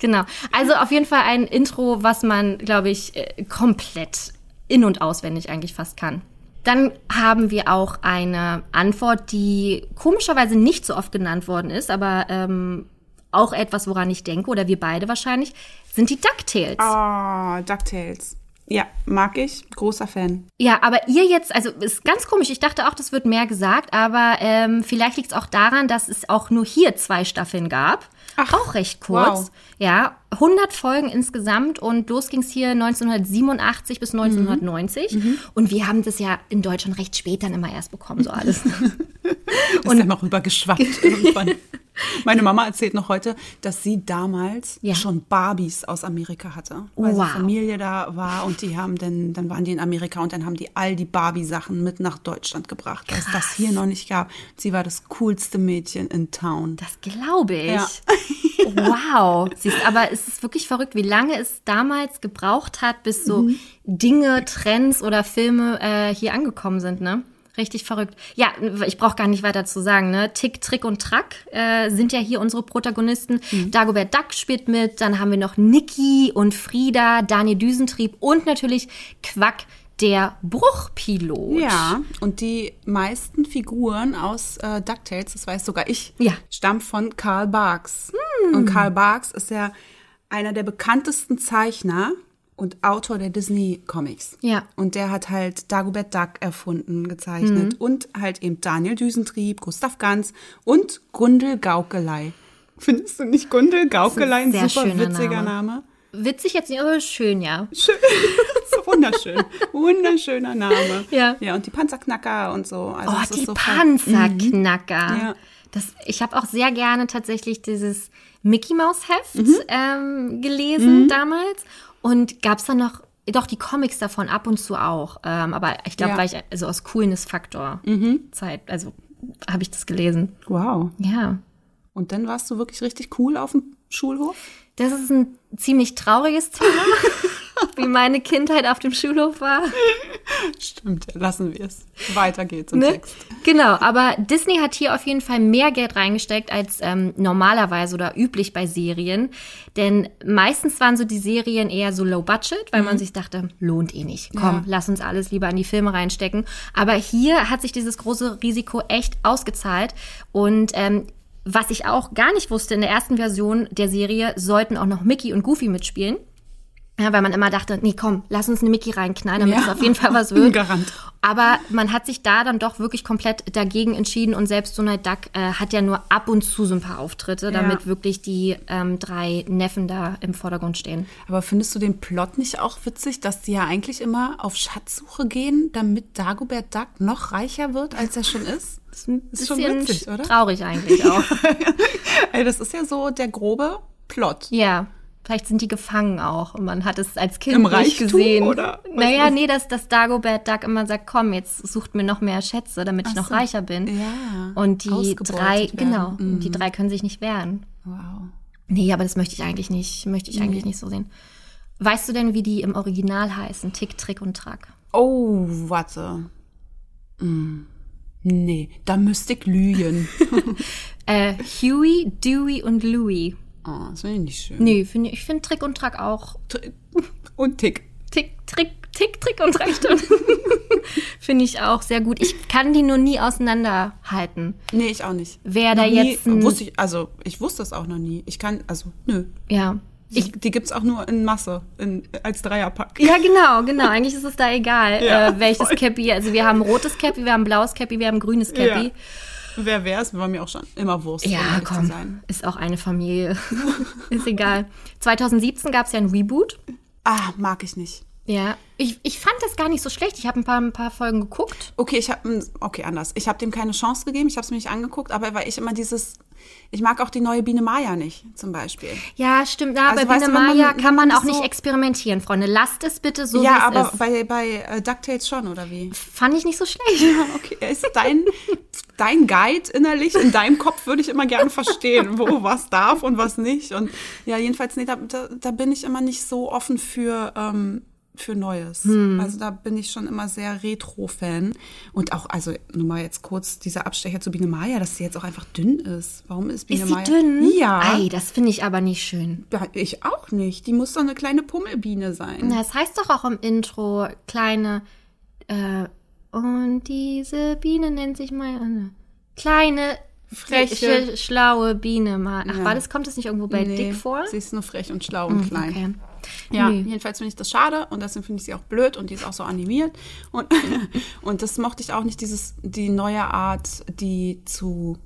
Speaker 3: Genau. Also auf jeden Fall ein Intro, was man, glaube ich, äh, komplett in- und auswendig eigentlich fast kann. Dann haben wir auch eine Antwort, die komischerweise nicht so oft genannt worden ist, aber ähm, auch etwas, woran ich denke, oder wir beide wahrscheinlich, sind die DuckTales.
Speaker 2: Ah, DuckTales. Ja, mag ich. Großer Fan.
Speaker 3: Ja, aber ihr jetzt, also ist ganz komisch, ich dachte auch, das wird mehr gesagt, aber ähm, vielleicht liegt es auch daran, dass es auch nur hier zwei Staffeln gab.
Speaker 2: Ach,
Speaker 3: auch recht kurz.
Speaker 2: wow.
Speaker 3: Ja, 100 Folgen insgesamt und los ging es hier 1987 bis 1990. Und wir haben das ja in Deutschland recht spät dann immer erst bekommen, so alles.
Speaker 2: Ist ja mal rübergeschwappt irgendwann. Meine Mama erzählt noch heute, dass sie damals
Speaker 3: Ja.
Speaker 2: schon Barbies aus Amerika hatte. Weil
Speaker 3: Wow.
Speaker 2: sie Familie da war und die haben dann, dann waren die in Amerika und dann haben die all die Barbie-Sachen mit nach Deutschland gebracht, weil es das hier noch nicht gab. Sie war das coolste Mädchen in Town.
Speaker 3: Das glaube ich.
Speaker 2: Ja.
Speaker 3: Wow. Siehst, aber es ist wirklich verrückt, wie lange es damals gebraucht hat, bis so Dinge, Trends oder Filme äh, hier angekommen sind, ne? Richtig verrückt. Ja, ich brauche gar nicht weiter zu sagen. Ne? Tick, Trick und Track äh, sind ja hier unsere Protagonisten. Mhm. Dagobert Duck spielt mit, dann haben wir noch Niki und Frieda, Daniel Düsentrieb und natürlich Quack, der Bruchpilot.
Speaker 2: Ja, und die meisten Figuren aus äh, DuckTales, das weiß sogar ich,
Speaker 3: ja.
Speaker 2: stammen von Karl Barks. Hm. Und Karl Barks ist ja einer der bekanntesten Zeichner und Autor der Disney-Comics.
Speaker 3: Ja.
Speaker 2: Und der hat halt Dagobert Duck erfunden, gezeichnet. Mhm. Und halt eben Daniel Düsentrieb, Gustav Ganz und Gundel Gaukelei. Findest du nicht Gundel Gaukelei ein, ein super witziger Name? Name?
Speaker 3: Witzig jetzt nicht, aber schön, ja.
Speaker 2: Schön. so wunderschön. Wunderschöner Name.
Speaker 3: Ja.
Speaker 2: Ja, und die Panzerknacker und so.
Speaker 3: Also oh, die so Panzerknacker. Mhm. Ja. Das, ich habe auch sehr gerne tatsächlich dieses Mickey Mouse Heft mhm. ähm, gelesen mhm. damals. Und gab es dann noch, doch die Comics davon ab und zu auch. Ähm, aber ich glaube, ja. weil ich, also aus Coolness-Faktor
Speaker 2: mhm.
Speaker 3: Zeit, also habe ich das gelesen.
Speaker 2: Wow.
Speaker 3: Ja.
Speaker 2: Und dann warst du wirklich richtig cool auf dem Schulhof?
Speaker 3: Das ist ein ziemlich trauriges Thema, wie meine Kindheit auf dem Schulhof war.
Speaker 2: Stimmt, lassen wir es. Weiter geht's im ne? Text.
Speaker 3: Genau, aber Disney hat hier auf jeden Fall mehr Geld reingesteckt als ähm, normalerweise oder üblich bei Serien. Denn meistens waren so die Serien eher so low budget, weil mhm. man sich dachte, lohnt eh nicht. Komm, ja. lass uns alles lieber in die Filme reinstecken. Aber hier hat sich dieses große Risiko echt ausgezahlt. Und ähm, was ich auch gar nicht wusste, in der ersten Version der Serie sollten auch noch Mickey und Goofy mitspielen. Ja, weil man immer dachte, nee, komm, lass uns eine Mickey reinknallen, damit ja. es auf jeden Fall was wird.
Speaker 2: Garant.
Speaker 3: Aber man hat sich da dann doch wirklich komplett dagegen entschieden und selbst Donald Duck äh, hat ja nur ab und zu so ein paar Auftritte, damit ja. wirklich die ähm, drei Neffen da im Vordergrund stehen.
Speaker 2: Aber findest du den Plot nicht auch witzig, dass die ja eigentlich immer auf Schatzsuche gehen, damit Dagobert Duck noch reicher wird, als er schon ist?
Speaker 3: Das ist, ein das ist schon witzig, oder? Traurig eigentlich auch.
Speaker 2: Ey, das ist ja so der grobe Plot.
Speaker 3: Ja. Vielleicht sind die gefangen auch und man hat es als Kind
Speaker 2: Im
Speaker 3: nicht
Speaker 2: Reichtum,
Speaker 3: gesehen.
Speaker 2: Oder?
Speaker 3: naja, nee, dass das Dagobert Duck immer sagt, komm, jetzt sucht mir noch mehr Schätze, damit Ach ich noch so. reicher bin.
Speaker 2: Ja.
Speaker 3: Und die drei, werden. genau, mhm. die drei können sich nicht wehren.
Speaker 2: Wow.
Speaker 3: Nee, aber das möchte ich eigentlich nicht, möchte ich eigentlich nicht so sehen. Weißt du denn, wie die im Original heißen? Tick, Trick und Track.
Speaker 2: Oh, warte. Mm. Nee, da müsste ich lügen.
Speaker 3: äh, Huey, Dewey und Louie.
Speaker 2: Oh, das finde ich nicht schön.
Speaker 3: Nee, find, ich finde Trick und Track auch.
Speaker 2: Und Tick.
Speaker 3: Tick, Trick, Tick, Trick und Track. finde ich auch sehr gut. Ich kann die nur nie auseinanderhalten.
Speaker 2: Nee, ich auch nicht.
Speaker 3: Wer noch da jetzt.
Speaker 2: Nie, wusste ich, also, ich wusste es auch noch nie. Ich kann, also, nö.
Speaker 3: Ja.
Speaker 2: Ich, die gibt es auch nur in Masse, in, als Dreierpack.
Speaker 3: Ja, genau, genau. Eigentlich ist es da egal, ja, äh, welches voll. Cappy. Also wir haben rotes Cappy, wir haben blaues Cappy, wir haben grünes Cappy. Ja.
Speaker 2: Wer wäre es? War mir auch schon immer Wurst.
Speaker 3: Ja, komm. Ist auch eine Familie. ist egal. 2017 gab es ja ein Reboot.
Speaker 2: Ah, mag ich nicht.
Speaker 3: Ja, ich, ich fand das gar nicht so schlecht. Ich habe ein paar, ein paar Folgen geguckt.
Speaker 2: Okay, ich habe okay anders. Ich habe dem keine Chance gegeben. Ich habe es mir nicht angeguckt, aber weil ich immer dieses, ich mag auch die neue Biene Maya nicht, zum Beispiel.
Speaker 3: Ja, stimmt. Ja, also, bei Biene Maya kann man auch so nicht experimentieren, Freunde. Lasst es bitte so,
Speaker 2: ja, aber
Speaker 3: ist.
Speaker 2: bei bei äh, Ducktales schon oder wie?
Speaker 3: Fand ich nicht so schlecht.
Speaker 2: Ja, okay. Ist dein dein Guide innerlich in deinem Kopf würde ich immer gerne verstehen, wo was darf und was nicht. Und ja, jedenfalls nee, da, da, da bin ich immer nicht so offen für. Ähm, für Neues. Hm. Also da bin ich schon immer sehr Retro-Fan. Und auch, also nur mal jetzt kurz dieser Abstecher zu Biene Maya, dass sie jetzt auch einfach dünn ist. Warum ist Biene
Speaker 3: ist sie
Speaker 2: Maya?
Speaker 3: dünn?
Speaker 2: Ja.
Speaker 3: Ei, das finde ich aber nicht schön.
Speaker 2: Ja, ich auch nicht. Die muss doch eine kleine Pummelbiene sein.
Speaker 3: das heißt doch auch im Intro, kleine, äh, und diese Biene nennt sich mal eine kleine, freche, schlaue Biene mal. Ach, ja. war das, kommt das nicht irgendwo bei nee, Dick vor?
Speaker 2: Sie ist nur frech und schlau und hm, klein. Okay. Ja, nee. jedenfalls finde ich das schade und deswegen finde ich sie auch blöd und die ist auch so animiert. Und, und das mochte ich auch nicht, dieses, die neue Art, die zu,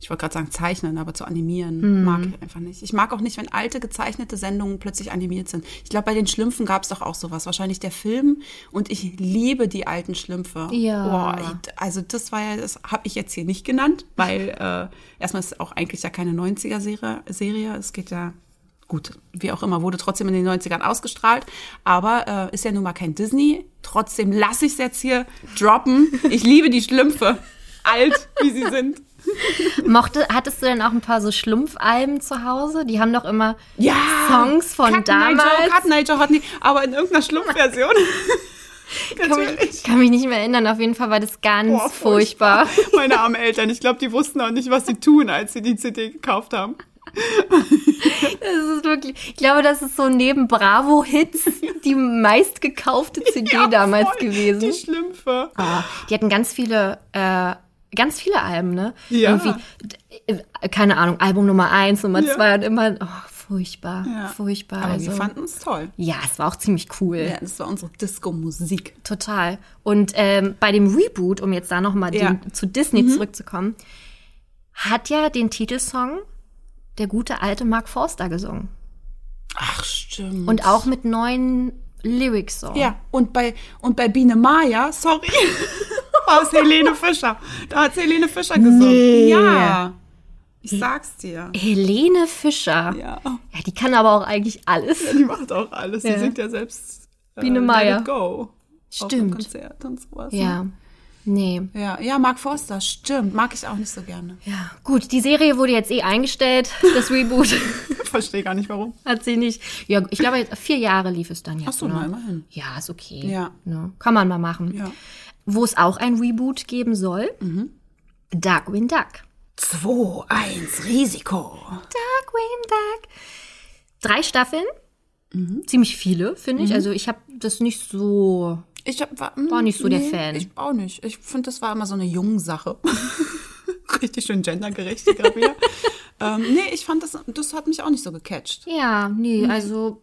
Speaker 2: ich wollte gerade sagen zeichnen, aber zu animieren, mhm. mag ich einfach nicht. Ich mag auch nicht, wenn alte gezeichnete Sendungen plötzlich animiert sind. Ich glaube, bei den Schlümpfen gab es doch auch sowas. Wahrscheinlich der Film und ich liebe die alten Schlümpfe.
Speaker 3: Ja.
Speaker 2: Ich, also das war ja, das habe ich jetzt hier nicht genannt, weil äh, erstmal ist es auch eigentlich ja keine 90er-Serie. Serie. Es geht ja gut, wie auch immer, wurde trotzdem in den 90ern ausgestrahlt, aber äh, ist ja nun mal kein Disney. Trotzdem lasse ich es jetzt hier droppen. Ich liebe die Schlümpfe, alt wie sie sind.
Speaker 3: Mochte, hattest du denn auch ein paar so Schlumpfalben zu Hause? Die haben doch immer
Speaker 2: ja,
Speaker 3: Songs von
Speaker 2: Cut
Speaker 3: damals.
Speaker 2: Joe, Cut hatten die, aber in irgendeiner Schlumpfversion.
Speaker 3: kann, mich, kann mich nicht mehr erinnern. Auf jeden Fall war das ganz Boah, furchtbar.
Speaker 2: furchtbar. Meine armen Eltern, ich glaube, die wussten auch nicht, was sie tun, als sie die CD gekauft haben.
Speaker 3: Das ist wirklich, ich glaube, das ist so neben Bravo-Hits die meistgekaufte CD ja, damals voll, gewesen.
Speaker 2: Die Schlümpfe.
Speaker 3: Oh, die hatten ganz viele, äh, ganz viele Alben, ne?
Speaker 2: Ja.
Speaker 3: Irgendwie, äh, keine Ahnung, Album Nummer eins, Nummer ja. zwei und immer, oh, furchtbar, ja. furchtbar.
Speaker 2: Aber also, wir fanden es toll.
Speaker 3: Ja, es war auch ziemlich cool.
Speaker 2: Ja, das war unsere Disco-Musik.
Speaker 3: Total. Und ähm, bei dem Reboot, um jetzt da nochmal ja. zu Disney mhm. zurückzukommen, hat ja den Titelsong der gute alte Mark Forster gesungen.
Speaker 2: Ach, stimmt.
Speaker 3: Und auch mit neuen Lyrics so.
Speaker 2: Ja, und bei, und bei Biene Maya, sorry, es Helene Fischer. Da hat Helene Fischer gesungen. Nee. Ja. Ich sag's dir.
Speaker 3: Helene Fischer.
Speaker 2: Ja.
Speaker 3: Ja, die kann aber auch eigentlich alles.
Speaker 2: Ja, die macht auch alles. Ja. Die singt ja selbst
Speaker 3: äh, Biene Maya.
Speaker 2: Go.
Speaker 3: Stimmt.
Speaker 2: Auf Konzert und sowas.
Speaker 3: Ja. Nee.
Speaker 2: Ja, ja, Mark Forster, stimmt. Mag ich auch nicht so gerne.
Speaker 3: Ja, gut, die Serie wurde jetzt eh eingestellt, das Reboot.
Speaker 2: Verstehe gar nicht warum.
Speaker 3: Hat sie nicht. Ja, ich glaube, vier Jahre lief es dann jetzt.
Speaker 2: Ach so, na, immerhin.
Speaker 3: Ja, ist okay.
Speaker 2: Ja.
Speaker 3: Ne? Kann man mal machen.
Speaker 2: Ja.
Speaker 3: Wo es auch ein Reboot geben soll, mhm. Darkwing Duck.
Speaker 2: 2-1 Risiko.
Speaker 3: Darkwing Duck. Drei Staffeln. Mhm. Ziemlich viele, finde ich. Mhm. Also ich habe das nicht so
Speaker 2: ich hab, war,
Speaker 3: war nicht so
Speaker 2: nee,
Speaker 3: der Fan.
Speaker 2: Ich auch nicht. Ich finde, das war immer so eine junge Sache. Richtig schön gendergerecht gerade wieder. ähm, nee, ich fand das, das hat mich auch nicht so gecatcht.
Speaker 3: Ja, nee, mhm. also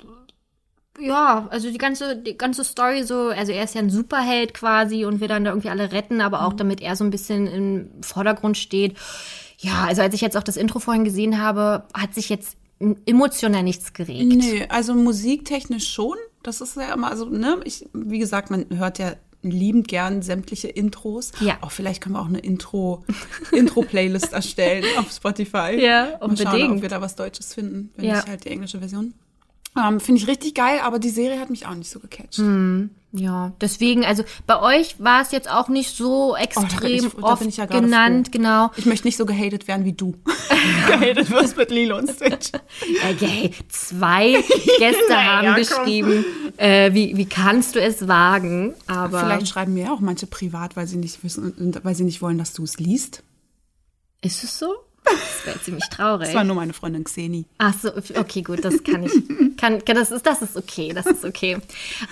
Speaker 3: ja, also die ganze, die ganze Story so, also er ist ja ein Superheld quasi und will dann da irgendwie alle retten, aber auch mhm. damit er so ein bisschen im Vordergrund steht. Ja, also als ich jetzt auch das Intro vorhin gesehen habe, hat sich jetzt emotional nichts geregt.
Speaker 2: Nee, also musiktechnisch schon. Das ist ja immer, also, ne, ich, wie gesagt, man hört ja liebend gern sämtliche Intros.
Speaker 3: Ja.
Speaker 2: Auch vielleicht können wir auch eine Intro, Intro-Playlist erstellen auf Spotify.
Speaker 3: Ja, unbedingt. Mal schauen,
Speaker 2: ob wir da was Deutsches finden, wenn ja. ich halt die englische Version. Ähm, Finde ich richtig geil, aber die Serie hat mich auch nicht so gecatcht.
Speaker 3: Hm. Ja, deswegen, also bei euch war es jetzt auch nicht so extrem oh, da ich, oft ja genannt, froh. genau.
Speaker 2: Ich möchte nicht so gehatet werden wie du. gehatet wirst mit Lilo und Stitch.
Speaker 3: Okay, zwei Gäste haben ja, geschrieben, äh, wie, wie kannst du es wagen? Aber
Speaker 2: Vielleicht schreiben mir auch manche privat, weil sie nicht wissen, weil sie nicht wollen, dass du es liest.
Speaker 3: Ist es so? Das wäre ziemlich traurig.
Speaker 2: Das war nur meine Freundin Xeni.
Speaker 3: Ach so, okay, gut, das kann ich. Kann, das, ist, das ist okay, das ist okay.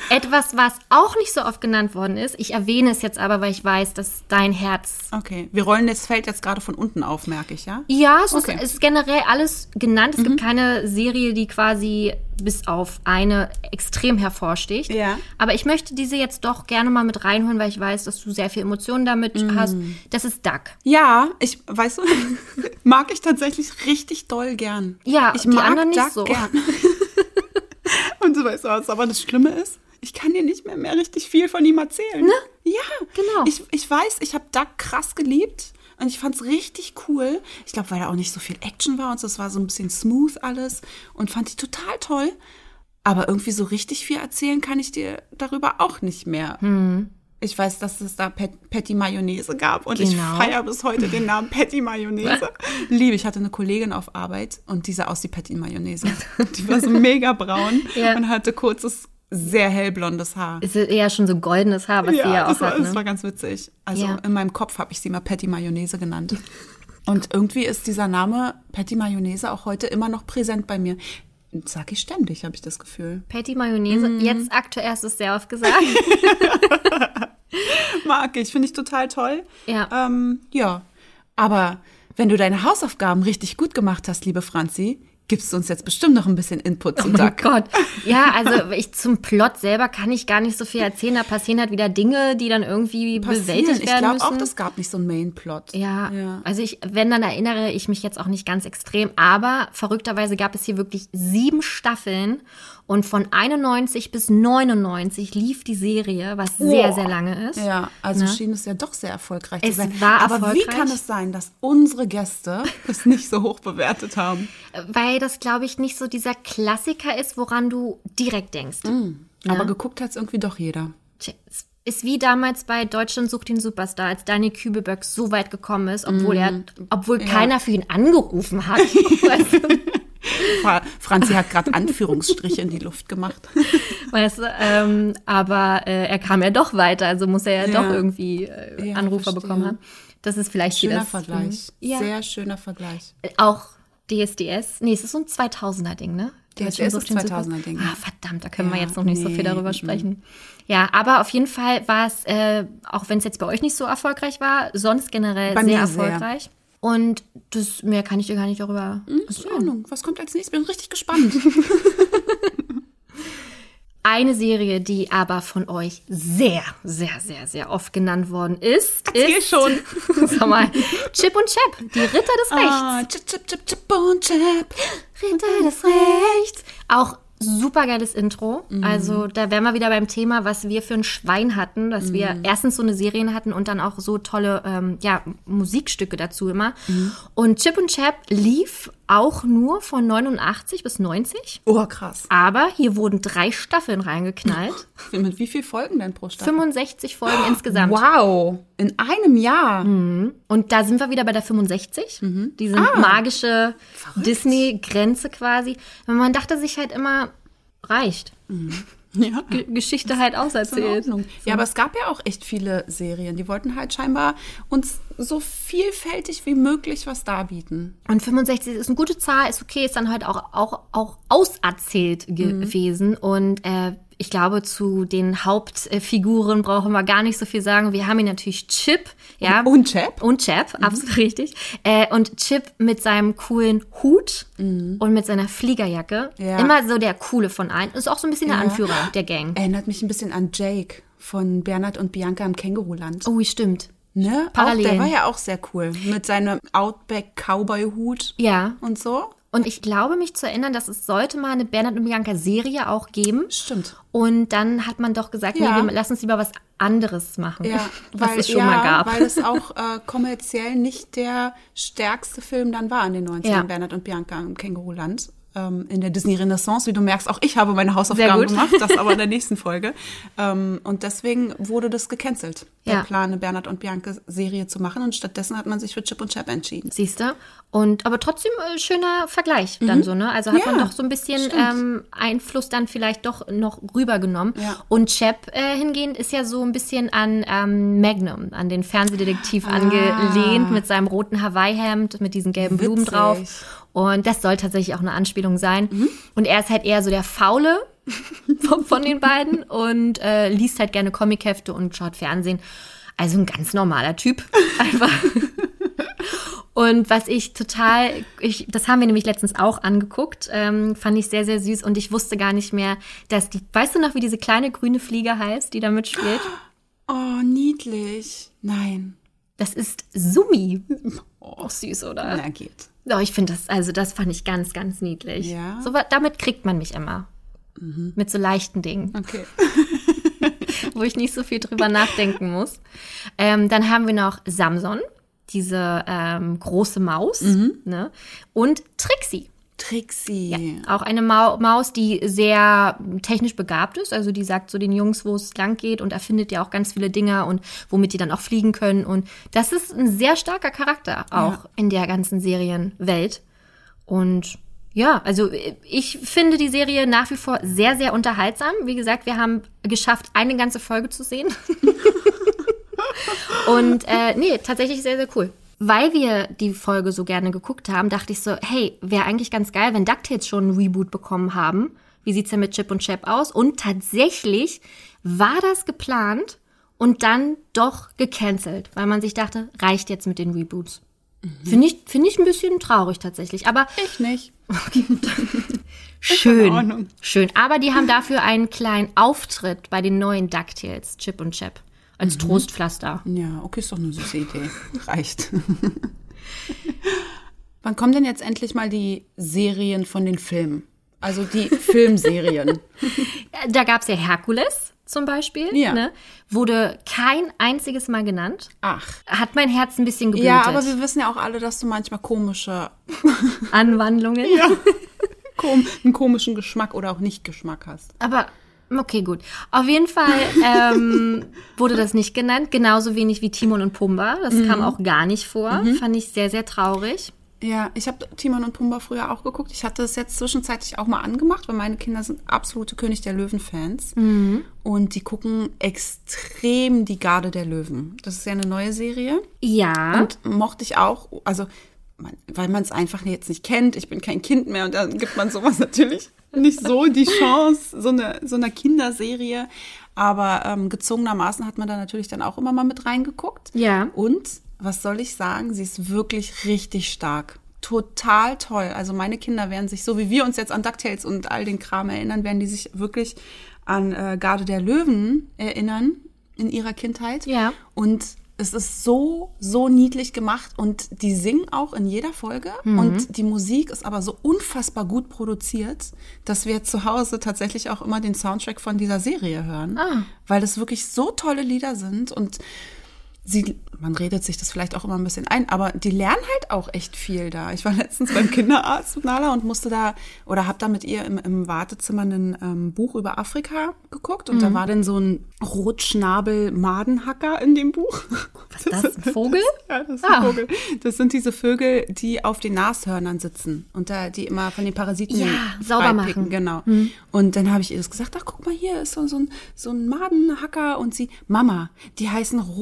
Speaker 3: Etwas, was auch nicht so oft genannt worden ist, ich erwähne es jetzt aber, weil ich weiß, dass dein Herz.
Speaker 2: Okay, wir rollen das Feld jetzt gerade von unten auf, merke ich, ja?
Speaker 3: Ja, es, okay. ist, es ist generell alles genannt. Es mhm. gibt keine Serie, die quasi bis auf eine extrem hervorsticht.
Speaker 2: Ja.
Speaker 3: Aber ich möchte diese jetzt doch gerne mal mit reinholen, weil ich weiß, dass du sehr viel Emotionen damit mm. hast. Das ist Duck.
Speaker 2: Ja, ich, weißt du, mag ich tatsächlich richtig doll gern.
Speaker 3: Ja,
Speaker 2: ich
Speaker 3: die mag anderen nicht Duck so.
Speaker 2: gern. Und du weißt was aber das Schlimme ist? Ich kann dir nicht mehr, mehr richtig viel von ihm erzählen.
Speaker 3: Ne?
Speaker 2: Ja,
Speaker 3: genau.
Speaker 2: Ich, ich weiß, ich habe Duck krass geliebt. Und ich fand es richtig cool. Ich glaube, weil da auch nicht so viel Action war und so, es war so ein bisschen smooth alles. Und fand ich total toll. Aber irgendwie so richtig viel erzählen kann ich dir darüber auch nicht mehr.
Speaker 3: Hm.
Speaker 2: Ich weiß, dass es da Patty Mayonnaise gab und
Speaker 3: genau.
Speaker 2: ich feiere bis heute den Namen Patty Mayonnaise. Liebe, ich hatte eine Kollegin auf Arbeit und die sah aus wie Patty Mayonnaise. Die war so mega braun
Speaker 3: ja.
Speaker 2: und hatte kurzes sehr hellblondes Haar.
Speaker 3: Ist eher schon so goldenes Haar, was
Speaker 2: ja,
Speaker 3: sie ja auch
Speaker 2: das war,
Speaker 3: hat. Ne?
Speaker 2: Das war ganz witzig. Also ja. in meinem Kopf habe ich sie mal Patty Mayonnaise genannt. Und irgendwie ist dieser Name Patty Mayonnaise auch heute immer noch präsent bei mir. Sag ich ständig, habe ich das Gefühl.
Speaker 3: Patty Mayonnaise, mm. jetzt aktuell hast du es sehr oft gesagt.
Speaker 2: Mag ich, finde ich total toll.
Speaker 3: Ja.
Speaker 2: Ähm, ja. Aber wenn du deine Hausaufgaben richtig gut gemacht hast, liebe Franzi, gibst du uns jetzt bestimmt noch ein bisschen Input zum
Speaker 3: oh mein Gott. Ja, also ich zum Plot selber kann ich gar nicht so viel erzählen. Da passieren halt wieder Dinge, die dann irgendwie passieren. bewältigt werden
Speaker 2: ich
Speaker 3: müssen. Ich glaube
Speaker 2: auch, das gab nicht so einen Main-Plot.
Speaker 3: Ja, ja, also ich, wenn, dann erinnere ich mich jetzt auch nicht ganz extrem. Aber verrückterweise gab es hier wirklich sieben Staffeln und von 91 bis 99 lief die Serie, was oh. sehr, sehr lange ist.
Speaker 2: Ja, also ne? schien es ja doch sehr erfolgreich
Speaker 3: es
Speaker 2: zu sein.
Speaker 3: War
Speaker 2: Aber
Speaker 3: erfolgreich.
Speaker 2: wie kann es sein, dass unsere Gäste es nicht so hoch bewertet haben?
Speaker 3: Weil das, glaube ich, nicht so dieser Klassiker ist, woran du direkt denkst.
Speaker 2: Mm. Ja? Aber geguckt hat es irgendwie doch jeder.
Speaker 3: Tja, ist wie damals bei Deutschland sucht den Superstar, als Daniel Kübelböck so weit gekommen ist, obwohl mm. er, obwohl ja. keiner für ihn angerufen hat. weißt du?
Speaker 2: Franzi hat gerade Anführungsstriche in die Luft gemacht.
Speaker 3: weißt du, ähm, aber äh, er kam ja doch weiter, also muss er ja,
Speaker 2: Ja.
Speaker 3: doch irgendwie äh,
Speaker 2: Ja,
Speaker 3: Anrufer
Speaker 2: verstehe.
Speaker 3: bekommen haben. Das ist vielleicht
Speaker 2: Schöner
Speaker 3: das,
Speaker 2: Vergleich.
Speaker 3: Ja.
Speaker 2: Sehr schöner Vergleich.
Speaker 3: Auch DSDS. Nee, es ist so ein 2000er-Ding, ne? Du hast schon
Speaker 2: DSDS ist
Speaker 3: schön
Speaker 2: 2000er-Ding.
Speaker 3: Ah, verdammt, da können wir
Speaker 2: Ja,
Speaker 3: jetzt noch nicht so viel
Speaker 2: nee,
Speaker 3: darüber
Speaker 2: mhm.
Speaker 3: sprechen. Ja, aber auf jeden Fall war es, äh, auch wenn es jetzt bei euch nicht so erfolgreich war, sonst generell
Speaker 2: Bei
Speaker 3: sehr
Speaker 2: mir sehr.
Speaker 3: Und das mehr kann ich dir gar nicht darüber
Speaker 2: Ist in Ordnung. Was kommt als nächstes? Bin richtig gespannt.
Speaker 3: Eine Serie, die aber von euch sehr, sehr, sehr, sehr oft genannt worden ist,
Speaker 2: Erzähl
Speaker 3: ist
Speaker 2: schon.
Speaker 3: Sag mal, Chip und Chap, die Ritter des Rechts.
Speaker 2: ah, chip, chip, chip, chip und chip.
Speaker 3: Ritter des Rechts. Auch super geiles Intro.
Speaker 2: Mhm.
Speaker 3: Also da wären wir wieder beim Thema, was wir für ein Schwein hatten, dass wir
Speaker 2: Mhm.
Speaker 3: erstens so eine Serien hatten und dann auch so tolle ähm, ja, Musikstücke dazu immer.
Speaker 2: Mhm.
Speaker 3: Und Chip und Chap lief auch nur von 89 bis 90.
Speaker 2: Oh, krass.
Speaker 3: Aber hier wurden drei Staffeln reingeknallt.
Speaker 2: Mit wie viel Folgen denn pro Staffel?
Speaker 3: 65 Folgen insgesamt.
Speaker 2: Wow. In einem Jahr.
Speaker 3: Und da sind wir wieder bei der 65.
Speaker 2: Mhm.
Speaker 3: Diese
Speaker 2: Ah.
Speaker 3: magische Disney-Grenze quasi. Man dachte sich halt immer, reicht.
Speaker 2: Ja.
Speaker 3: G Geschichte halt auserzählt.
Speaker 2: Ordnung. Ja, aber es gab ja auch echt viele Serien. Die wollten halt scheinbar uns so vielfältig wie möglich was darbieten.
Speaker 3: Und 65 ist eine gute Zahl, ist okay, ist dann halt auch, auch, auch auserzählt
Speaker 2: Mhm.
Speaker 3: gewesen. Und äh, ich glaube, zu den Hauptfiguren brauchen wir gar nicht so viel sagen. Wir haben hier natürlich Chip, ja.
Speaker 2: Und Chap?
Speaker 3: Und Chap, absolut richtig. Äh, und Chip mit seinem coolen Hut und mit seiner Fliegerjacke.
Speaker 2: Mhm. Ja.
Speaker 3: Immer so der Coole von allen. Ist auch so ein bisschen der
Speaker 2: Ja.
Speaker 3: Anführer der Gang.
Speaker 2: Erinnert mich ein bisschen an Jake von Bernhard und Bianca im Känguruland.
Speaker 3: Oh, stimmt.
Speaker 2: Ne? Auch,
Speaker 3: Parallelen.
Speaker 2: der war ja auch sehr cool. Mit seinem Outback-Cowboy-Hut
Speaker 3: Ja.
Speaker 2: und so.
Speaker 3: Und ich glaube, mich zu erinnern, dass es sollte mal eine Bernhard und Bianca Serie auch geben.
Speaker 2: Stimmt.
Speaker 3: Und dann hat man doch gesagt,
Speaker 2: Ja.
Speaker 3: nee, wir lassen uns lieber was anderes machen.
Speaker 2: Ja,
Speaker 3: was
Speaker 2: weil,
Speaker 3: es schon
Speaker 2: ja,
Speaker 3: mal gab.
Speaker 2: weil es auch äh, kommerziell nicht der stärkste Film dann war in den 90ern,
Speaker 3: Ja.
Speaker 2: Bernhard und Bianca im Känguruland. Ähm, in der Disney Renaissance, wie du merkst, auch ich habe meine Hausaufgaben gemacht, das aber in der nächsten Folge. Ähm, und deswegen wurde das gecancelt, der
Speaker 3: Ja.
Speaker 2: Plan, eine Bernhard und Bianca Serie zu machen. Und stattdessen hat man sich für Chip und Chap entschieden.
Speaker 3: Siehst du? Und aber trotzdem äh, schöner Vergleich dann so, ne? Also hat
Speaker 2: Mhm. Ja,
Speaker 3: man doch so ein bisschen ähm, Einfluss dann vielleicht doch noch rübergenommen.
Speaker 2: Ja.
Speaker 3: Und Chap äh, hingehend ist ja so ein bisschen an ähm, Magnum, an den Fernsehdetektiv
Speaker 2: Ah.
Speaker 3: angelehnt mit seinem roten Hawaii-Hemd, mit diesen gelben Blumen
Speaker 2: Witzig. Mhm.
Speaker 3: drauf. Und das soll tatsächlich auch eine Anspielung sein. Und er ist halt eher so der Faule von, von den beiden und äh, liest halt gerne Comichefte und schaut Fernsehen. Also ein ganz normaler Typ. Einfach. Und was ich total, ich, das haben wir nämlich letztens auch angeguckt, ähm, fand ich sehr, sehr süß und ich wusste gar nicht mehr, dass die, weißt du noch, wie diese kleine grüne Fliege heißt, die da mitspielt?
Speaker 2: Oh, niedlich. Nein.
Speaker 3: Das ist Sumi. Oh, süß, oder?
Speaker 2: Na, geht.
Speaker 3: Oh, ich finde das, also das fand ich ganz, ganz niedlich.
Speaker 2: Ja?
Speaker 3: So, damit kriegt man mich immer. Mit so leichten Dingen,
Speaker 2: Okay.
Speaker 3: wo ich nicht so viel drüber nachdenken muss. Ähm, dann haben wir noch Samson, diese ähm, große Maus, ne? Und Trixie.
Speaker 2: Trixie.
Speaker 3: Auch eine Mau Maus, die sehr technisch begabt ist. Also die sagt so den Jungs, wo es lang geht und erfindet ja auch ganz viele Dinge und womit die dann auch fliegen können. Und das ist ein sehr starker Charakter auch in der ganzen Serienwelt. Und ja, also ich finde die Serie nach wie vor sehr, sehr unterhaltsam. Wie gesagt, wir haben geschafft, eine ganze Folge zu sehen. Und äh, nee, tatsächlich sehr, sehr cool. Weil wir die Folge so gerne geguckt haben, dachte ich so, hey, wäre eigentlich ganz geil, wenn DuckTales schon ein Reboot bekommen haben. Wie sieht's denn mit Chip und Chap aus? Und tatsächlich war das geplant und dann doch gecancelt, weil man sich dachte, reicht jetzt mit den Reboots. Finde ich, finde ich ein bisschen traurig tatsächlich. Aber
Speaker 2: Ich nicht.
Speaker 3: schön. Schön. Aber die haben dafür einen kleinen Auftritt bei den neuen DuckTales, Chip und Chap. Als Trostpflaster.
Speaker 2: Ja, okay, ist doch eine süße Idee. Reicht. Wann kommen denn jetzt endlich mal die Serien von den Filmen? Also die Filmserien.
Speaker 3: Da gab's ja Herkules zum Beispiel.
Speaker 2: Ja.
Speaker 3: Ne? Wurde kein einziges Mal genannt.
Speaker 2: Ach.
Speaker 3: Hat mein Herz ein bisschen geblutet.
Speaker 2: Ja, aber wir wissen ja auch alle, dass du manchmal komische,
Speaker 3: Anwandlungen.
Speaker 2: kom einen komischen Geschmack oder auch nicht Geschmack hast.
Speaker 3: Aber okay, gut. Auf jeden Fall ähm, wurde das nicht genannt. Genauso wenig wie Timon und Pumba. Das kam auch gar nicht vor. Fand ich sehr, sehr traurig.
Speaker 2: Ja, ich habe Timon und Pumba früher auch geguckt. Ich hatte es jetzt zwischenzeitlich auch mal angemacht, weil meine Kinder sind absolute König der Löwen-Fans. Und die gucken extrem die Garde der Löwen. Das ist ja eine neue Serie.
Speaker 3: Ja.
Speaker 2: Und mochte ich auch, also man, weil man es einfach jetzt nicht kennt. Ich bin kein Kind mehr und dann gibt man sowas natürlich nicht so die Chance, so eine so einer Kinderserie. Aber ähm, gezwungenermaßen hat man da natürlich dann auch immer mal mit reingeguckt.
Speaker 3: Ja.
Speaker 2: Und was soll ich sagen? Sie ist wirklich richtig stark. Total toll. Also meine Kinder werden sich, so wie wir uns jetzt an DuckTales und all den Kram erinnern, werden die sich wirklich an äh, Garde der Löwen erinnern in ihrer Kindheit.
Speaker 3: Ja.
Speaker 2: Und es ist so, so niedlich gemacht und die singen auch in jeder Folge. Und die Musik ist aber so unfassbar gut produziert, dass wir zu Hause tatsächlich auch immer den Soundtrack von dieser Serie hören,
Speaker 3: Ah.
Speaker 2: weil das wirklich so tolle Lieder sind und sie, man redet sich das vielleicht auch immer ein bisschen ein, aber die lernen halt auch echt viel da. Ich war letztens beim Kinderarzt mit Nala und musste da oder habe da mit ihr im, im Wartezimmer ein ähm, Buch über Afrika geguckt und da war dann so ein Rotschnabel-Madenhacker in dem Buch.
Speaker 3: Was ist das? Ein Vogel?
Speaker 2: Ja, das ist
Speaker 3: Ah.
Speaker 2: ein Vogel. Das sind diese Vögel, die auf den Nashörnern sitzen und da die immer von den Parasiten
Speaker 3: Ja, sauber machen.
Speaker 2: Genau. Und dann habe ich ihr das gesagt, ach guck mal, hier ist so, so, ein, so ein Madenhacker und sie, Mama, die heißen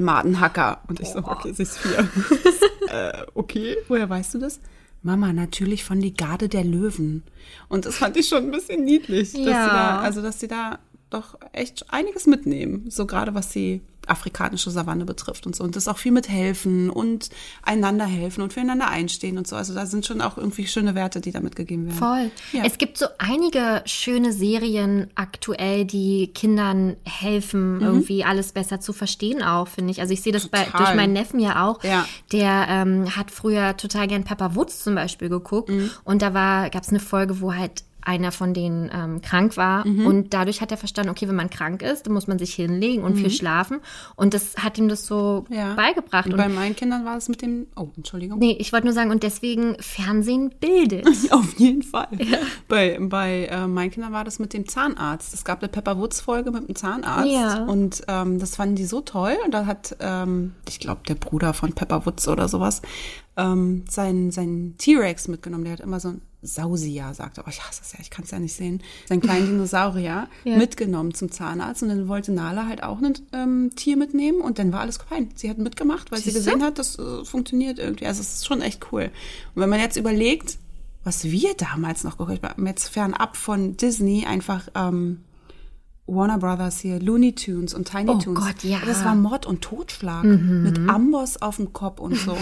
Speaker 2: Rotschnabel-Madenhacker. Und ich so, okay, sie ist vier. äh, okay, woher weißt du das? Mama, natürlich von die Garde der Löwen. Und das fand ich schon ein bisschen niedlich, dass
Speaker 3: Ja.
Speaker 2: sie da, also dass sie da doch echt einiges mitnehmen, so gerade was die afrikanische Savanne betrifft und so. Und das auch viel mit helfen und einander helfen und füreinander einstehen und so. Also da sind schon auch irgendwie schöne Werte, die da mitgegeben werden.
Speaker 3: Voll.
Speaker 2: Ja.
Speaker 3: Es gibt so einige schöne Serien aktuell, die Kindern helfen, irgendwie alles besser zu verstehen auch, finde ich. Also ich sehe das bei, durch meinen Neffen ja auch.
Speaker 2: Ja.
Speaker 3: Der ähm, hat früher total gern Pepper Woods zum Beispiel geguckt.
Speaker 2: Mhm.
Speaker 3: Und da war, gab es eine Folge, wo halt einer von denen ähm, krank war
Speaker 2: Mhm.
Speaker 3: und dadurch hat er verstanden, okay, wenn man krank ist, dann muss man sich hinlegen und viel schlafen und das hat ihm das so
Speaker 2: Mhm. Ja.
Speaker 3: beigebracht.
Speaker 2: Und
Speaker 3: Und
Speaker 2: bei meinen Kindern war es mit dem, oh, Entschuldigung.
Speaker 3: nee, ich wollte nur sagen, und deswegen Fernsehen bildet.
Speaker 2: Auf jeden Fall. Bei, bei äh, meinen Kindern war das mit dem Zahnarzt. Es gab eine Pepper Woods Folge mit dem Zahnarzt
Speaker 3: Ja.
Speaker 2: und ähm, das fanden die so toll. Und da hat, ähm, ich glaube, der Bruder von Pepper Woods oder sowas, ähm, seinen sein T-Rex mitgenommen. Der hat immer so ein Sausia, sagt er. Oh, ich hasse es ja, ich kann es ja nicht sehen. Seinen kleinen Dinosaurier
Speaker 3: Ja.
Speaker 2: mitgenommen zum Zahnarzt. Und dann wollte Nala halt auch ein ähm, Tier mitnehmen und dann war alles fein. Sie hat mitgemacht, weil sie
Speaker 3: Siehste?
Speaker 2: gesehen hat, das äh, funktioniert irgendwie. Also es ist schon echt cool. Und wenn man jetzt überlegt, was wir damals noch geguckt haben, jetzt fernab von Disney, einfach ähm, Warner Brothers hier, Looney Tunes und Tiny
Speaker 3: Oh
Speaker 2: Toons.
Speaker 3: Gott, ja. Mhm.
Speaker 2: Das war Mord und Totschlag mit Amboss auf dem Kopf und so.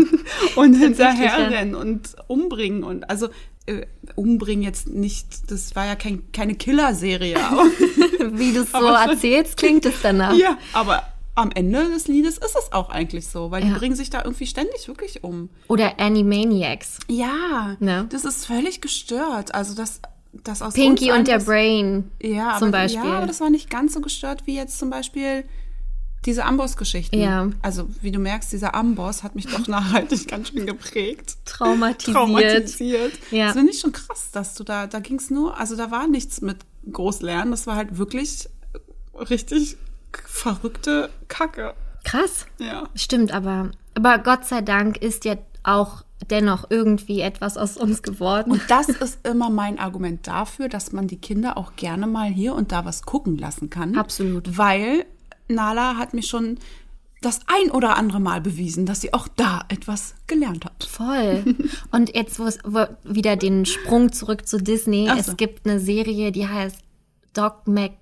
Speaker 2: und hinterherrennen und umbringen und also äh, umbringen jetzt nicht, das war ja kein, keine Killer-Serie.
Speaker 3: Wie du es so
Speaker 2: Aber
Speaker 3: erzählst, klingt es danach.
Speaker 2: ja, aber am Ende des Liedes ist es auch eigentlich so, weil die
Speaker 3: Ja.
Speaker 2: bringen sich da irgendwie ständig wirklich um.
Speaker 3: Oder Animaniacs.
Speaker 2: Ja,
Speaker 3: Ne?
Speaker 2: das ist völlig gestört. Also das, das aus
Speaker 3: Pinky und der Brain
Speaker 2: ja,
Speaker 3: zum
Speaker 2: aber,
Speaker 3: Beispiel.
Speaker 2: Ja, aber das war nicht ganz so gestört wie jetzt zum Beispiel diese Amboss-Geschichten.
Speaker 3: Ja.
Speaker 2: Also wie du merkst, dieser Amboss hat mich doch nachhaltig ganz schön geprägt.
Speaker 3: Traumatisiert.
Speaker 2: Traumatisiert.
Speaker 3: Ja.
Speaker 2: Das finde ich schon krass, dass du da, da ging es nur, also da war nichts mit Großlernen, das war halt wirklich richtig verrückte Kacke.
Speaker 3: Krass.
Speaker 2: Ja.
Speaker 3: Stimmt, aber, aber Gott sei Dank ist ja auch dennoch irgendwie etwas aus uns geworden.
Speaker 2: Und das ist immer mein Argument dafür, dass man die Kinder auch gerne mal hier und da was gucken lassen kann.
Speaker 3: Absolut.
Speaker 2: Weil Nala hat mir schon das ein oder andere Mal bewiesen, dass sie auch da etwas gelernt hat.
Speaker 3: Voll. Und jetzt wo es wo wieder den Sprung zurück zu Disney.
Speaker 2: So.
Speaker 3: Es gibt eine Serie, die heißt Doc Mac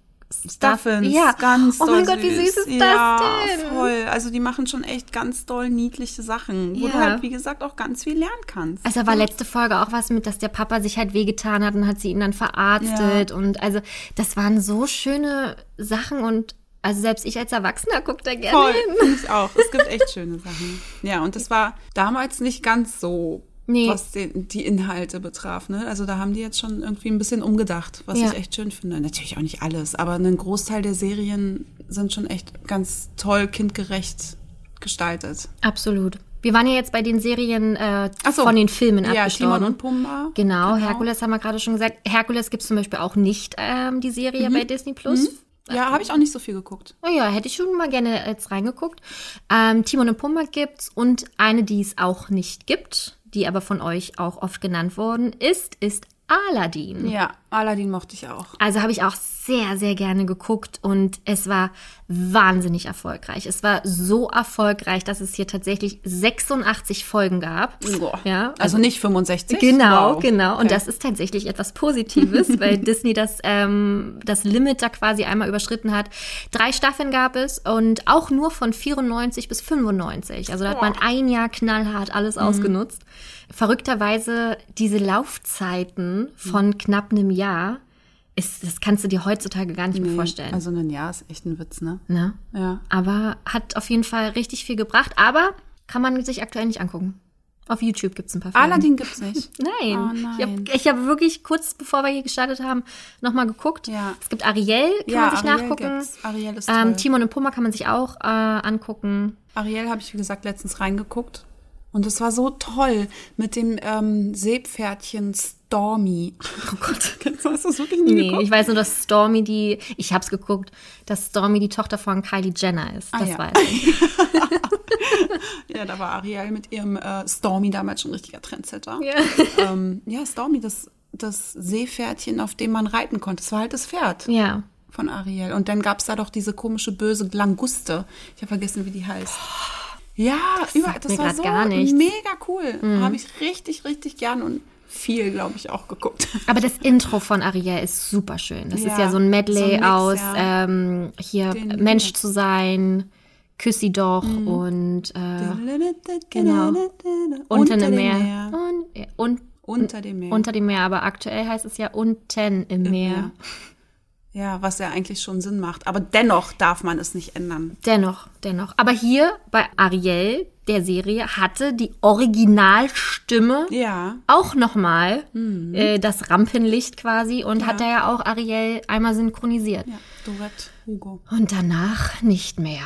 Speaker 2: Stuffins,
Speaker 3: Ja.
Speaker 2: ganz
Speaker 3: Oh mein Gott, wie süß ist
Speaker 2: ja,
Speaker 3: das denn?
Speaker 2: voll. Also die machen schon echt ganz doll niedliche Sachen, wo
Speaker 3: Ja.
Speaker 2: du halt, wie gesagt, auch ganz viel lernen kannst.
Speaker 3: Also da war letzte Folge auch was mit, dass der Papa sich halt wehgetan hat und hat sie ihn dann verarztet. Und also das waren so schöne Sachen und also selbst ich als Erwachsener gucke da gerne
Speaker 2: Voll,
Speaker 3: hin.
Speaker 2: ich auch. Es gibt echt schöne Sachen. Ja, und das war damals nicht ganz so,
Speaker 3: Nee.
Speaker 2: was den, die Inhalte betraf. Ne? Also da haben die jetzt schon irgendwie ein bisschen umgedacht, was
Speaker 3: Ja.
Speaker 2: ich echt schön finde. Natürlich auch nicht alles, aber ein Großteil der Serien sind schon echt ganz toll kindgerecht gestaltet.
Speaker 3: Absolut. Wir waren ja jetzt bei den Serien äh,
Speaker 2: so.
Speaker 3: von den Filmen
Speaker 2: Ja,
Speaker 3: abgestorben.
Speaker 2: Timon und Pumba.
Speaker 3: Genau, Herkules haben wir gerade schon gesagt. Herkules gibt es zum Beispiel auch nicht, ähm, die Serie bei Disney Plus.
Speaker 2: Ja, habe ich auch nicht so viel geguckt.
Speaker 3: Oh ja, hätte ich schon mal gerne jetzt reingeguckt. Ähm, Timon und Pumba gibt's und eine, die es auch nicht gibt, die aber von euch auch oft genannt worden ist, ist Aladdin.
Speaker 2: Ja, Aladdin mochte ich auch.
Speaker 3: Also habe ich auch sehr, sehr gerne geguckt und es war wahnsinnig erfolgreich. Es war so erfolgreich, dass es hier tatsächlich 86 Folgen gab.
Speaker 2: Boah.
Speaker 3: Ja,
Speaker 2: Also nicht 65?
Speaker 3: Genau,
Speaker 2: Wow.
Speaker 3: genau. Und
Speaker 2: Okay.
Speaker 3: das ist tatsächlich etwas Positives, weil Disney das, ähm, das Limit da quasi einmal überschritten hat. Drei Staffeln gab es und auch nur von 94 bis 95. Also da hat man ein Jahr knallhart alles
Speaker 2: Mhm.
Speaker 3: ausgenutzt. Verrückterweise diese Laufzeiten von knapp einem Jahr, ist, das kannst du dir heutzutage gar nicht mehr vorstellen.
Speaker 2: Also ein Jahr ist echt ein Witz, ne?
Speaker 3: ne?
Speaker 2: Ja.
Speaker 3: Aber hat auf jeden Fall richtig viel gebracht. Aber kann man sich aktuell nicht angucken. Auf YouTube gibt's ein paar Folgen.
Speaker 2: Aladdin gibt's nicht.
Speaker 3: Nein.
Speaker 2: Oh
Speaker 3: Ich habe
Speaker 2: nein.
Speaker 3: ich hab wirklich kurz bevor wir hier gestartet haben, nochmal geguckt.
Speaker 2: Ja.
Speaker 3: Es gibt Ariel, kann
Speaker 2: ja,
Speaker 3: man sich
Speaker 2: Ariel
Speaker 3: nachgucken.
Speaker 2: Gibt's. Ariel ist.
Speaker 3: Ähm, Timon und Pumba kann man sich auch äh, angucken.
Speaker 2: Ariel habe ich, wie gesagt, letztens reingeguckt. Und es war so toll mit dem ähm, Seepferdchen Stormy. Oh Gott, hast du das wirklich nie
Speaker 3: Nee,
Speaker 2: geguckt?
Speaker 3: ich weiß nur, dass Stormy die, ich hab's geguckt, dass Stormy die Tochter von Kylie Jenner ist. Das
Speaker 2: Ah, ja.
Speaker 3: weiß ich.
Speaker 2: Ja, da war Ariel mit ihrem äh, Stormy damals schon ein richtiger Trendsetter.
Speaker 3: Ja.
Speaker 2: Ähm, ja, Stormy, das, das Seepferdchen, auf dem man reiten konnte. Das war halt das Pferd
Speaker 3: Ja.
Speaker 2: von Ariel. Und dann gab's da doch diese komische, böse Languste. Ich habe vergessen, wie die heißt. Ja, überall, das war so
Speaker 3: gar nichts.
Speaker 2: mega cool. Habe ich richtig, richtig gern und viel, glaube ich, auch geguckt.
Speaker 3: Aber das Intro von Ariel ist super schön. Das ist
Speaker 2: Ja,
Speaker 3: ja so ein Medley
Speaker 2: so ein Mix,
Speaker 3: aus
Speaker 2: ja.
Speaker 3: ähm, hier
Speaker 2: Den-
Speaker 3: Mensch zu sein, Küss sie doch und äh,
Speaker 2: genau.
Speaker 3: unter dem Meer. Und, ja, und,
Speaker 2: Unter dem Meer.
Speaker 3: Unter dem Meer, aber aktuell heißt es ja unten im Meer.
Speaker 2: Meer. Ja, was ja eigentlich schon Sinn macht. Aber dennoch darf man es nicht ändern.
Speaker 3: Dennoch, dennoch. Aber hier bei Ariel, der Serie, hatte die Originalstimme
Speaker 2: Ja.
Speaker 3: auch nochmal
Speaker 2: Mhm.
Speaker 3: äh, das Rampenlicht quasi und hat da ja auch Ariel einmal synchronisiert.
Speaker 2: Ja, Dorette Hugo.
Speaker 3: Und danach nicht mehr.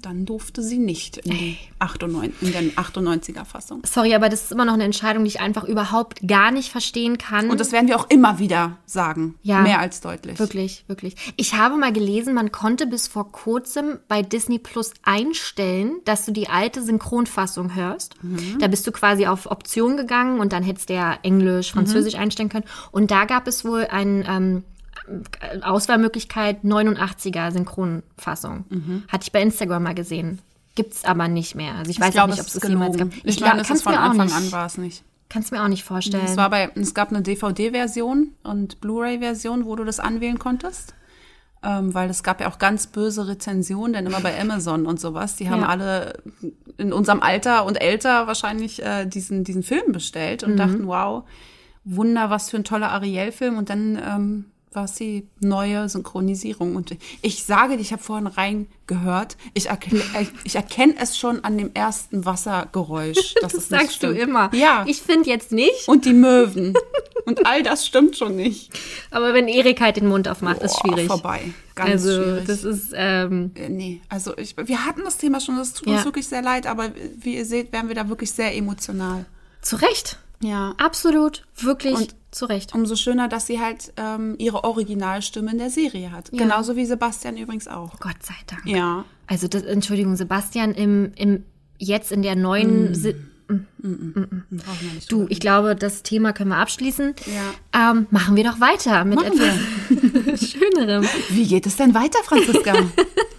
Speaker 2: Dann durfte sie nicht in, die 98, in der 98er Fassung.
Speaker 3: Sorry, aber das ist immer noch eine Entscheidung, die ich einfach überhaupt gar nicht verstehen kann.
Speaker 2: Und das werden wir auch immer wieder sagen.
Speaker 3: Ja.
Speaker 2: Mehr als deutlich.
Speaker 3: Wirklich, wirklich. Ich habe mal gelesen, man konnte bis vor kurzem bei Disney Plus einstellen, dass du die alte Synchronfassung hörst. Da bist du quasi auf Option gegangen und dann hättest du ja Englisch, Französisch einstellen können. Und da gab es wohl eine ähm, Auswahlmöglichkeit 89er Synchronfassung. Hatte ich bei Instagram mal gesehen. Gibt's aber nicht mehr. Also ich, weiß
Speaker 2: ich glaube,
Speaker 3: auch nicht, ob
Speaker 2: es
Speaker 3: es das jemals gab.
Speaker 2: Ich
Speaker 3: glaub,
Speaker 2: meine, es ist von Anfang
Speaker 3: nicht-
Speaker 2: an war es nicht.
Speaker 3: Kannst mir auch nicht vorstellen.
Speaker 2: Es war bei, es gab eine DVD-Version und Blu-ray-Version, wo du das anwählen konntest. Ähm, weil es gab ja auch ganz böse Rezensionen, denn immer bei Amazon und sowas, die haben
Speaker 3: Ja.
Speaker 2: alle in unserem Alter und älter wahrscheinlich äh, diesen, diesen Film bestellt und dachten, wow, Wunder, was für ein toller Ariel-Film. Und dann ähm, war es die neue Synchronisierung. Und ich sage ich habe vorhin reingehört, ich, äh, ich erkenne es schon an dem ersten Wassergeräusch. Nicht
Speaker 3: Sagst du immer.
Speaker 2: Ja.
Speaker 3: Ich finde jetzt nicht,
Speaker 2: und die Möwen. Und all das stimmt schon nicht.
Speaker 3: aber wenn Erik halt den Mund aufmacht, ist
Speaker 2: Boah,
Speaker 3: schwierig.
Speaker 2: Vorbei. Ganz
Speaker 3: also
Speaker 2: schwierig.
Speaker 3: das ist ähm,
Speaker 2: Äh, nee, also ich, wir hatten das Thema schon, das tut
Speaker 3: Ja.
Speaker 2: uns wirklich sehr leid, aber wie ihr seht, werden wir da wirklich sehr emotional.
Speaker 3: zu Recht.
Speaker 2: Ja.
Speaker 3: Absolut, wirklich
Speaker 2: Und-
Speaker 3: zu Recht.
Speaker 2: Umso schöner, dass sie halt ähm, ihre Originalstimme in der Serie hat.
Speaker 3: Ja.
Speaker 2: Genauso wie Sebastian übrigens auch.
Speaker 3: Gott sei Dank.
Speaker 2: Ja.
Speaker 3: Also das, Entschuldigung, Sebastian im, im jetzt in der neuen
Speaker 2: Mm.
Speaker 3: Si
Speaker 2: Brauchen wir nicht
Speaker 3: Du,
Speaker 2: drüber
Speaker 3: ich glaube, das Thema können wir abschließen.
Speaker 2: Ja.
Speaker 3: Ähm, machen wir doch weiter mit
Speaker 2: Machen
Speaker 3: etwas Schönerem.
Speaker 2: Wie geht es denn weiter, Franziska?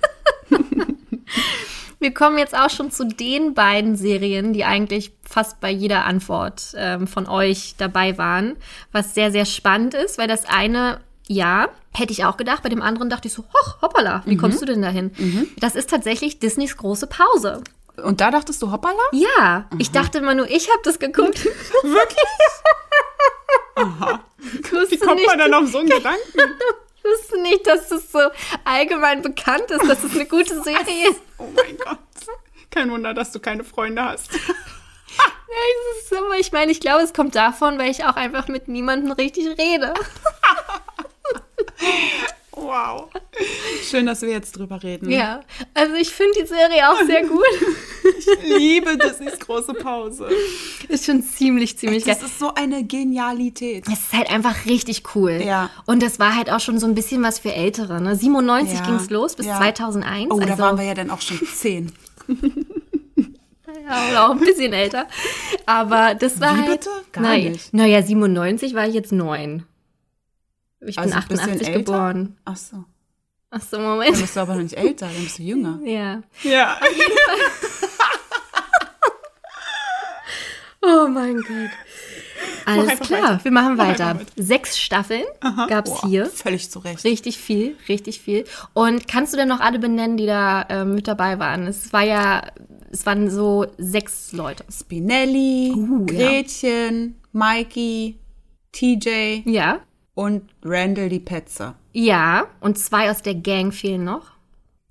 Speaker 3: Wir kommen jetzt auch schon zu den beiden Serien, die eigentlich fast bei jeder Antwort ähm, von euch dabei waren, was sehr, sehr spannend ist, weil das eine, ja, hätte ich auch gedacht, bei dem anderen dachte ich so, hoch, hoppala, wie kommst du denn dahin? Das ist tatsächlich Disneys große Pause.
Speaker 2: Und da dachtest du Hoppala?
Speaker 3: Ja, ich dachte immer nur, ich habe das geguckt.
Speaker 2: Wirklich?
Speaker 3: Wie
Speaker 2: Kommt man dann auf so einen Gedanken?
Speaker 3: wusste nicht, dass das so allgemein bekannt ist, dass es eine gute Serie ist.
Speaker 2: Oh mein Gott. Kein Wunder, dass du keine Freunde hast.
Speaker 3: Ja, aber ich meine, ich glaube, es kommt davon, weil ich auch einfach mit niemandem richtig rede.
Speaker 2: Wow. Schön, dass wir jetzt drüber reden.
Speaker 3: Ja, also ich finde die Serie auch sehr gut.
Speaker 2: Ich liebe Disneys große Pause.
Speaker 3: Ist schon ziemlich, ziemlich geil.
Speaker 2: Das ist so eine Genialität.
Speaker 3: Es ist halt einfach richtig cool.
Speaker 2: Ja.
Speaker 3: Und es war halt auch schon so ein bisschen was für Ältere. Ne? 97
Speaker 2: Ja.
Speaker 3: ging's los bis
Speaker 2: Ja.
Speaker 3: 2001.
Speaker 2: Oh,
Speaker 3: also,
Speaker 2: da waren wir ja dann auch schon zehn.
Speaker 3: ja, oder auch ein bisschen älter. Aber das war
Speaker 2: Wie
Speaker 3: halt.
Speaker 2: bitte? Gar
Speaker 3: naja,
Speaker 2: nicht.
Speaker 3: Naja, 97 war ich jetzt neun. Ich bin
Speaker 2: Also bisschen
Speaker 3: 88
Speaker 2: älter?
Speaker 3: geboren.
Speaker 2: Ach so.
Speaker 3: Ach so,
Speaker 2: Dann
Speaker 3: Moment.
Speaker 2: bist du aber noch nicht älter, dann bist du jünger.
Speaker 3: Ja.
Speaker 2: Ja.
Speaker 3: Oh mein Gott. Alles
Speaker 2: einfach
Speaker 3: klar,
Speaker 2: weiter.
Speaker 3: wir machen
Speaker 2: Mach
Speaker 3: weiter. Sechs Staffeln gab's
Speaker 2: Boah,
Speaker 3: hier.
Speaker 2: Völlig zu Recht.
Speaker 3: Richtig viel, richtig viel. Und kannst du denn noch alle benennen, die da ähm, mit dabei waren? Es war ja, es waren so sechs Leute.
Speaker 2: Spinelli,
Speaker 3: Uh, ja.
Speaker 2: Gretchen, Mikey, TJ
Speaker 3: Ja.
Speaker 2: Und Randall die Petze.
Speaker 3: Ja, und zwei aus der Gang fehlen noch.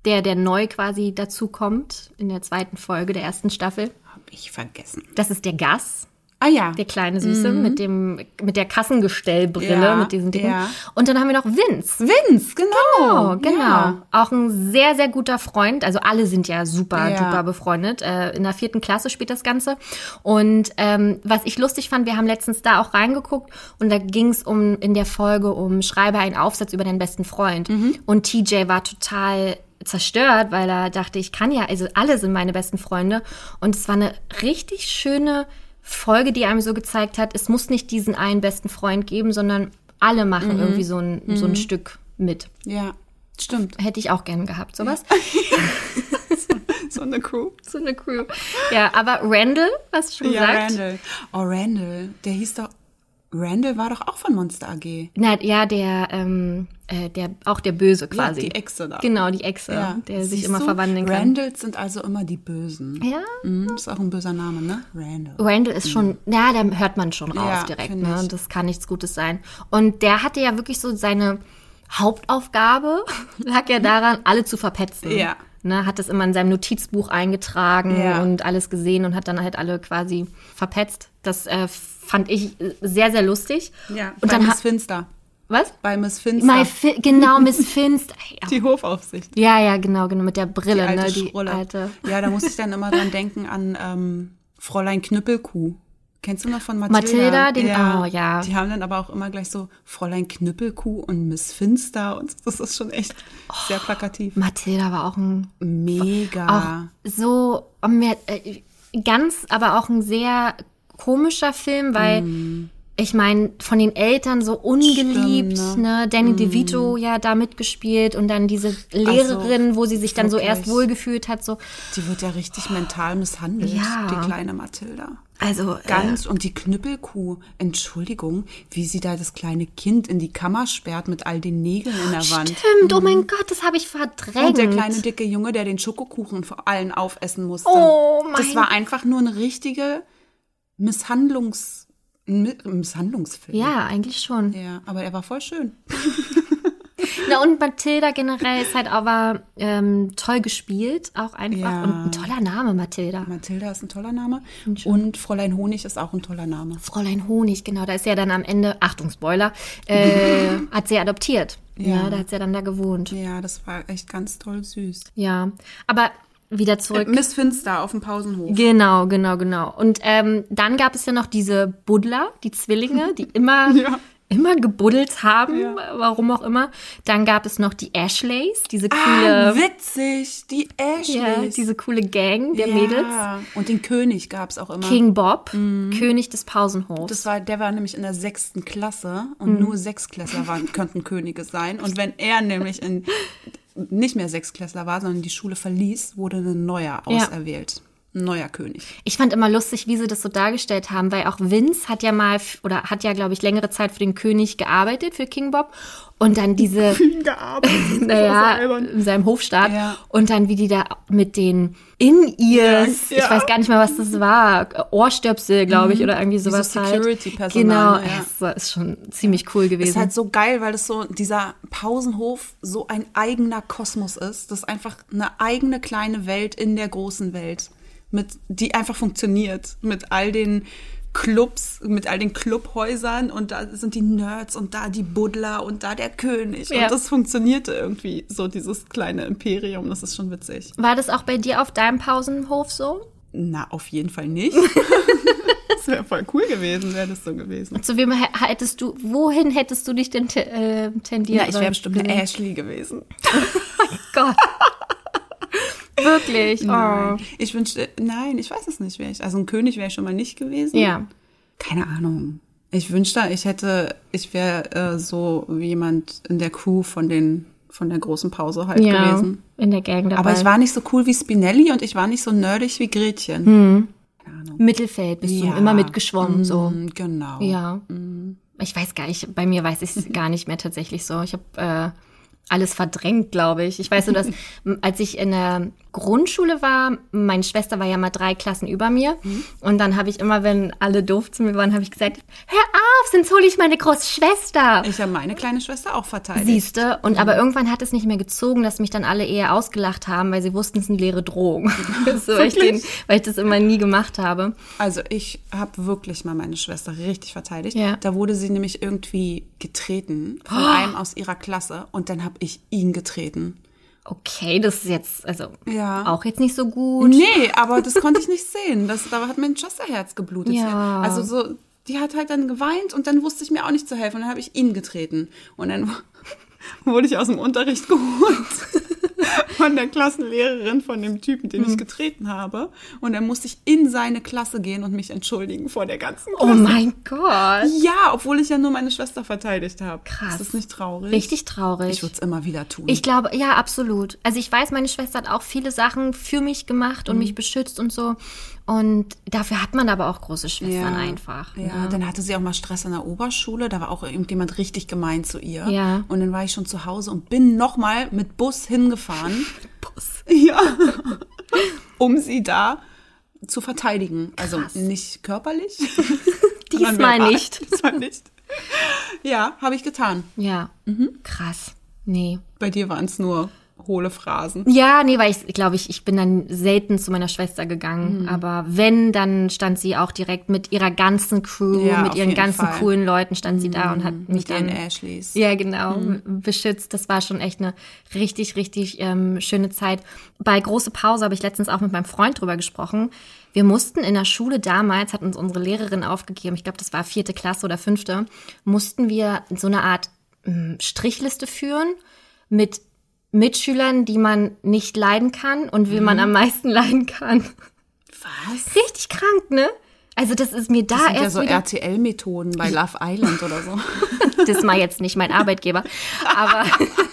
Speaker 3: Der, der neu quasi dazukommt in der zweiten Folge der ersten Staffel.
Speaker 2: Hab ich vergessen.
Speaker 3: Das ist der Gas,
Speaker 2: Ah ja.
Speaker 3: der kleine Süße mit dem mit der Kassengestellbrille,
Speaker 2: Ja,
Speaker 3: mit diesen Dingen.
Speaker 2: ja.
Speaker 3: Und dann haben wir noch Vince.
Speaker 2: Vince, genau.
Speaker 3: Oh, genau.
Speaker 2: Ja.
Speaker 3: Auch ein sehr, sehr guter Freund. Also alle sind ja super, super befreundet. Äh, in der vierten Klasse spielt das Ganze. Und ähm, was ich lustig fand, wir haben letztens da auch reingeguckt und da ging es um in der Folge um Schreibe einen Aufsatz über deinen besten Freund.
Speaker 2: Mhm.
Speaker 3: Und TJ war total zerstört, weil er dachte, ich kann ja, also alle sind meine besten Freunde. Und es war eine richtig schöne Folge, die einem so gezeigt hat, es muss nicht diesen einen besten Freund geben, sondern alle machen
Speaker 2: Mhm.
Speaker 3: irgendwie so ein, so ein Stück mit.
Speaker 2: Ja, stimmt.
Speaker 3: Hätte ich auch gern gehabt, sowas.
Speaker 2: So eine Crew.
Speaker 3: So eine Crew. Ja, aber Randall, hast du schon
Speaker 2: Ja,
Speaker 3: gesagt?
Speaker 2: Randall. Oh, Randall. Der hieß doch. Randall war doch auch von Monster AG.
Speaker 3: Na, ja, der, ähm, äh, der, auch der Böse quasi.
Speaker 2: Ja, die Echse da.
Speaker 3: Genau, die Echse,
Speaker 2: Ja.
Speaker 3: der sich
Speaker 2: Siehst
Speaker 3: immer
Speaker 2: du?
Speaker 3: verwandeln kann.
Speaker 2: Randalls sind also immer die Bösen.
Speaker 3: Ja.
Speaker 2: Mhm, ist auch ein böser Name, ne? Randall.
Speaker 3: Randall ist schon, ja, da hört man schon raus
Speaker 2: Mhm. Ja,
Speaker 3: direkt, ne?
Speaker 2: ich.
Speaker 3: Das kann nichts Gutes sein. Und der hatte ja wirklich so seine Hauptaufgabe, lag ja daran, alle zu verpetzen.
Speaker 2: Ja.
Speaker 3: Ne, hat das immer in seinem Notizbuch eingetragen
Speaker 2: Ja.
Speaker 3: und alles gesehen und hat dann halt alle quasi verpetzt. Das äh, fand ich äh, sehr, sehr lustig.
Speaker 2: Ja,
Speaker 3: und
Speaker 2: bei
Speaker 3: dann
Speaker 2: Miss Finster.
Speaker 3: Was?
Speaker 2: Bei Miss Finster.
Speaker 3: Fi genau, Miss Finster. Ja.
Speaker 2: die Hofaufsicht.
Speaker 3: ja, ja, genau, genau, mit der Brille,
Speaker 2: Die alte
Speaker 3: ne? Die
Speaker 2: Schrulle.
Speaker 3: alte.
Speaker 2: Ja, da muss ich dann immer dran denken an ähm, Fräulein Knüppelkuh. Kennst du noch von Mathilda?
Speaker 3: Mathilda, den- oh, ja.
Speaker 2: Die haben dann aber auch immer gleich so Fräulein Knüppelkuh und Miss Finster und das ist schon echt sehr plakativ.
Speaker 3: Mathilda war auch ein
Speaker 2: Mega.
Speaker 3: auch so mir, äh, ganz, aber auch ein sehr komischer Film, weil
Speaker 2: Mm.
Speaker 3: ich meine, von den Eltern so ungeliebt,
Speaker 2: Stimmt,
Speaker 3: ne? Danny DeVito ja da mitgespielt und dann diese Lehrerin, wo sie sich dann so erst
Speaker 2: wirklich.
Speaker 3: wohlgefühlt hat, so,
Speaker 2: Die wird ja richtig mental misshandelt,
Speaker 3: Ja.
Speaker 2: die kleine Mathilda.
Speaker 3: Also
Speaker 2: Ganz und die Knüppelkuh, Entschuldigung, wie sie da das kleine Kind in die Kammer sperrt mit all den Nägeln in der Wand.
Speaker 3: Stimmt, oh mein Gott, das habe ich verdrängt.
Speaker 2: Und der kleine dicke Junge, der den Schokokuchen vor allen aufessen musste.
Speaker 3: Oh mein
Speaker 2: Das war einfach nur eine richtige Misshandlungs Mi- Misshandlungsfilm.
Speaker 3: Ja, eigentlich schon.
Speaker 2: Ja, aber er war voll schön.
Speaker 3: Na, und Mathilda generell ist halt aber ähm, toll gespielt, auch einfach.
Speaker 2: Ja.
Speaker 3: Und ein toller Name, Mathilda.
Speaker 2: Mathilda ist ein toller Name. Und Fräulein Honig ist auch ein toller Name.
Speaker 3: Fräulein Honig, genau, da ist sie ja dann am Ende, Achtung, Spoiler, äh, hat sie adoptiert. Ja.
Speaker 2: Ja.
Speaker 3: da hat sie ja dann da gewohnt.
Speaker 2: Ja, das war echt ganz toll süß.
Speaker 3: Ja, aber wieder zurück.
Speaker 2: Miss Finster auf dem Pausenhof.
Speaker 3: Genau, genau, genau. Und ähm, dann gab es ja noch diese Buddler, die Zwillinge, die immer,
Speaker 2: Ja.
Speaker 3: Immer gebuddelt haben,
Speaker 2: Ja.
Speaker 3: warum auch immer. Dann gab es noch die Ashleys, diese
Speaker 2: Ah,
Speaker 3: coole,
Speaker 2: witzig, die Ashleys.
Speaker 3: ja, diese coole Gang der
Speaker 2: ja.
Speaker 3: Mädels.
Speaker 2: Und den König gab's auch immer.
Speaker 3: King Bob, König des Pausenhofs.
Speaker 2: Das war, der war nämlich in der sechsten Klasse
Speaker 3: Mhm.
Speaker 2: und nur Sechsklässler waren, könnten Könige sein. Und wenn er nämlich in nicht mehr Sechsklässler war, sondern die Schule verließ, wurde ein neuer
Speaker 3: Ja.
Speaker 2: Ein neuer König.
Speaker 3: Ich fand immer lustig, wie sie das so dargestellt haben, weil auch Vince hat ja mal oder hat ja, glaube ich, längere Zeit für den König gearbeitet, für King Bob. Und dann diese,
Speaker 2: Gearbeitet.
Speaker 3: naja, in seinem Hofstaat.
Speaker 2: Ja.
Speaker 3: Und dann, wie die da mit den In-Ears,
Speaker 2: Ja, ja.
Speaker 3: ich weiß gar nicht mehr, was das war, Ohrstöpsel, glaube ich, oder irgendwie
Speaker 2: Wie so
Speaker 3: sowas halt.
Speaker 2: Security-Personal,
Speaker 3: Genau,
Speaker 2: ja.
Speaker 3: das war- ist schon ziemlich cool gewesen.
Speaker 2: Ist halt so geil, weil das so, dieser Pausenhof so ein eigener Kosmos ist. Das ist einfach eine eigene kleine Welt in der großen Welt, mit, die einfach funktioniert. Mit all den Clubs, mit all den Clubhäusern und da sind die Nerds und da die Buddler und da der König.
Speaker 3: Ja.
Speaker 2: Und das funktionierte irgendwie, so dieses kleine Imperium. Das ist schon witzig.
Speaker 3: war das auch bei dir auf deinem Pausenhof so?
Speaker 2: Na, auf jeden Fall nicht. das wäre voll cool gewesen, wäre das so gewesen.
Speaker 3: Zu wem hä- hättest du, wohin hättest du dich denn te äh, tendiert?
Speaker 2: Ja, ich wäre bestimmt eine? Ashley gewesen.
Speaker 3: Gott. Wirklich. Oh.
Speaker 2: Nein. Ich wünschte, nein, ich weiß es nicht, wäre ich. Also ein König wäre ich schon mal nicht gewesen.
Speaker 3: Ja.
Speaker 2: Keine Ahnung. Ich wünschte, ich hätte, ich wäre äh, so wie jemand in der Crew von den von der großen Pause halt
Speaker 3: Ja,
Speaker 2: gewesen.
Speaker 3: in der Gang dabei.
Speaker 2: Aber ich war nicht so cool wie Spinelli und ich war nicht so nerdig wie Gretchen.
Speaker 3: Hm.
Speaker 2: Keine Ahnung.
Speaker 3: Mittelfeld bist du
Speaker 2: Ja.
Speaker 3: immer mitgeschwommen, so.
Speaker 2: Mm, Genau.
Speaker 3: Ja. Ich weiß gar nicht, bei mir weiß ich es gar nicht mehr tatsächlich so. Ich habe äh, alles verdrängt, glaube ich. Ich weiß nur, dass als ich in der Grundschule war, meine Schwester war ja mal drei Klassen über mir. Und dann habe ich immer, wenn alle doof zu mir waren, habe ich gesagt, hör auf, sonst hole ich meine große Schwester.
Speaker 2: Ich habe meine kleine Schwester auch verteidigt.
Speaker 3: Siehste, und aber irgendwann hat es nicht mehr gezogen, dass mich dann alle eher ausgelacht haben, weil sie wussten, es sind leere Drohungen. so, weil, ich den, weil ich das immer nie gemacht habe.
Speaker 2: Also ich habe wirklich mal meine Schwester richtig verteidigt.
Speaker 3: Ja.
Speaker 2: Da wurde sie nämlich irgendwie getreten von einem aus ihrer Klasse und dann habe ich ihn getreten.
Speaker 3: Okay, das ist jetzt, also
Speaker 2: Ja.
Speaker 3: auch jetzt nicht so gut.
Speaker 2: Nee, aber das konnte ich nicht sehen. Das, da hat mein Schwesterherz geblutet.
Speaker 3: Ja.
Speaker 2: Also so, die hat halt dann geweint und dann wusste ich mir auch nicht zu helfen. Und dann habe ich ihn getreten. Und dann wurde ich aus dem Unterricht geholt von der Klassenlehrerin von dem Typen, den
Speaker 3: Mhm.
Speaker 2: ich getreten habe. Und dann musste ich in seine Klasse gehen und mich entschuldigen vor der ganzen
Speaker 3: Oh
Speaker 2: Klasse.
Speaker 3: mein Gott.
Speaker 2: Ja, obwohl ich ja nur meine Schwester verteidigt habe.
Speaker 3: Krass.
Speaker 2: Ist das nicht traurig?
Speaker 3: Richtig traurig.
Speaker 2: Ich würde es immer wieder tun.
Speaker 3: Ich glaube, ja, absolut. Also ich weiß, meine Schwester hat auch viele Sachen für mich gemacht
Speaker 2: Mhm.
Speaker 3: und mich beschützt und so. Und dafür hat man aber auch große Schwestern einfach.
Speaker 2: Ja,
Speaker 3: ne?
Speaker 2: dann hatte sie auch mal Stress in der Oberschule. Da war auch irgendjemand richtig gemein zu ihr.
Speaker 3: Ja.
Speaker 2: Und dann war ich schon zu Hause und bin nochmal mit Bus hingefahren,
Speaker 3: Bus.
Speaker 2: ja, um sie da zu verteidigen. Also nicht körperlich.
Speaker 3: Diesmal
Speaker 2: verbal.
Speaker 3: nicht.
Speaker 2: Diesmal nicht. Ja, habe ich getan.
Speaker 3: Ja,
Speaker 2: Mhm.
Speaker 3: krass. Nee.
Speaker 2: Bei dir waren es nur hohle Phrasen.
Speaker 3: Ja, nee, weil ich glaube, ich, ich bin dann selten zu meiner Schwester
Speaker 2: Mhm.
Speaker 3: gegangen. Aber wenn, dann stand sie auch direkt mit ihrer ganzen Crew,
Speaker 2: Ja,
Speaker 3: mit ihren ganzen
Speaker 2: Fall. Mhm.
Speaker 3: coolen Leuten stand sie da und hat mich
Speaker 2: Mit den
Speaker 3: dann
Speaker 2: Ashleys.
Speaker 3: Ja, genau,
Speaker 2: Mhm.
Speaker 3: beschützt. Das war schon echt eine richtig, richtig ähm, schöne Zeit. Bei Große Pause habe ich letztens auch mit meinem Freund drüber gesprochen. Wir mussten in der Schule damals, hat uns unsere Lehrerin aufgegeben, ich glaube, das war vierte Klasse oder fünfte, mussten wir so eine Art ähm, Strichliste führen mit Mitschülern, die man nicht leiden kann und wie
Speaker 2: Mhm.
Speaker 3: man am meisten leiden kann.
Speaker 2: Was?
Speaker 3: Richtig krank, ne? Also das ist mir da
Speaker 2: Das sind ja
Speaker 3: erst
Speaker 2: so
Speaker 3: wieder
Speaker 2: RTL-Methoden bei Love Island oder so.
Speaker 3: das ist mal jetzt nicht mein Arbeitgeber. Aber,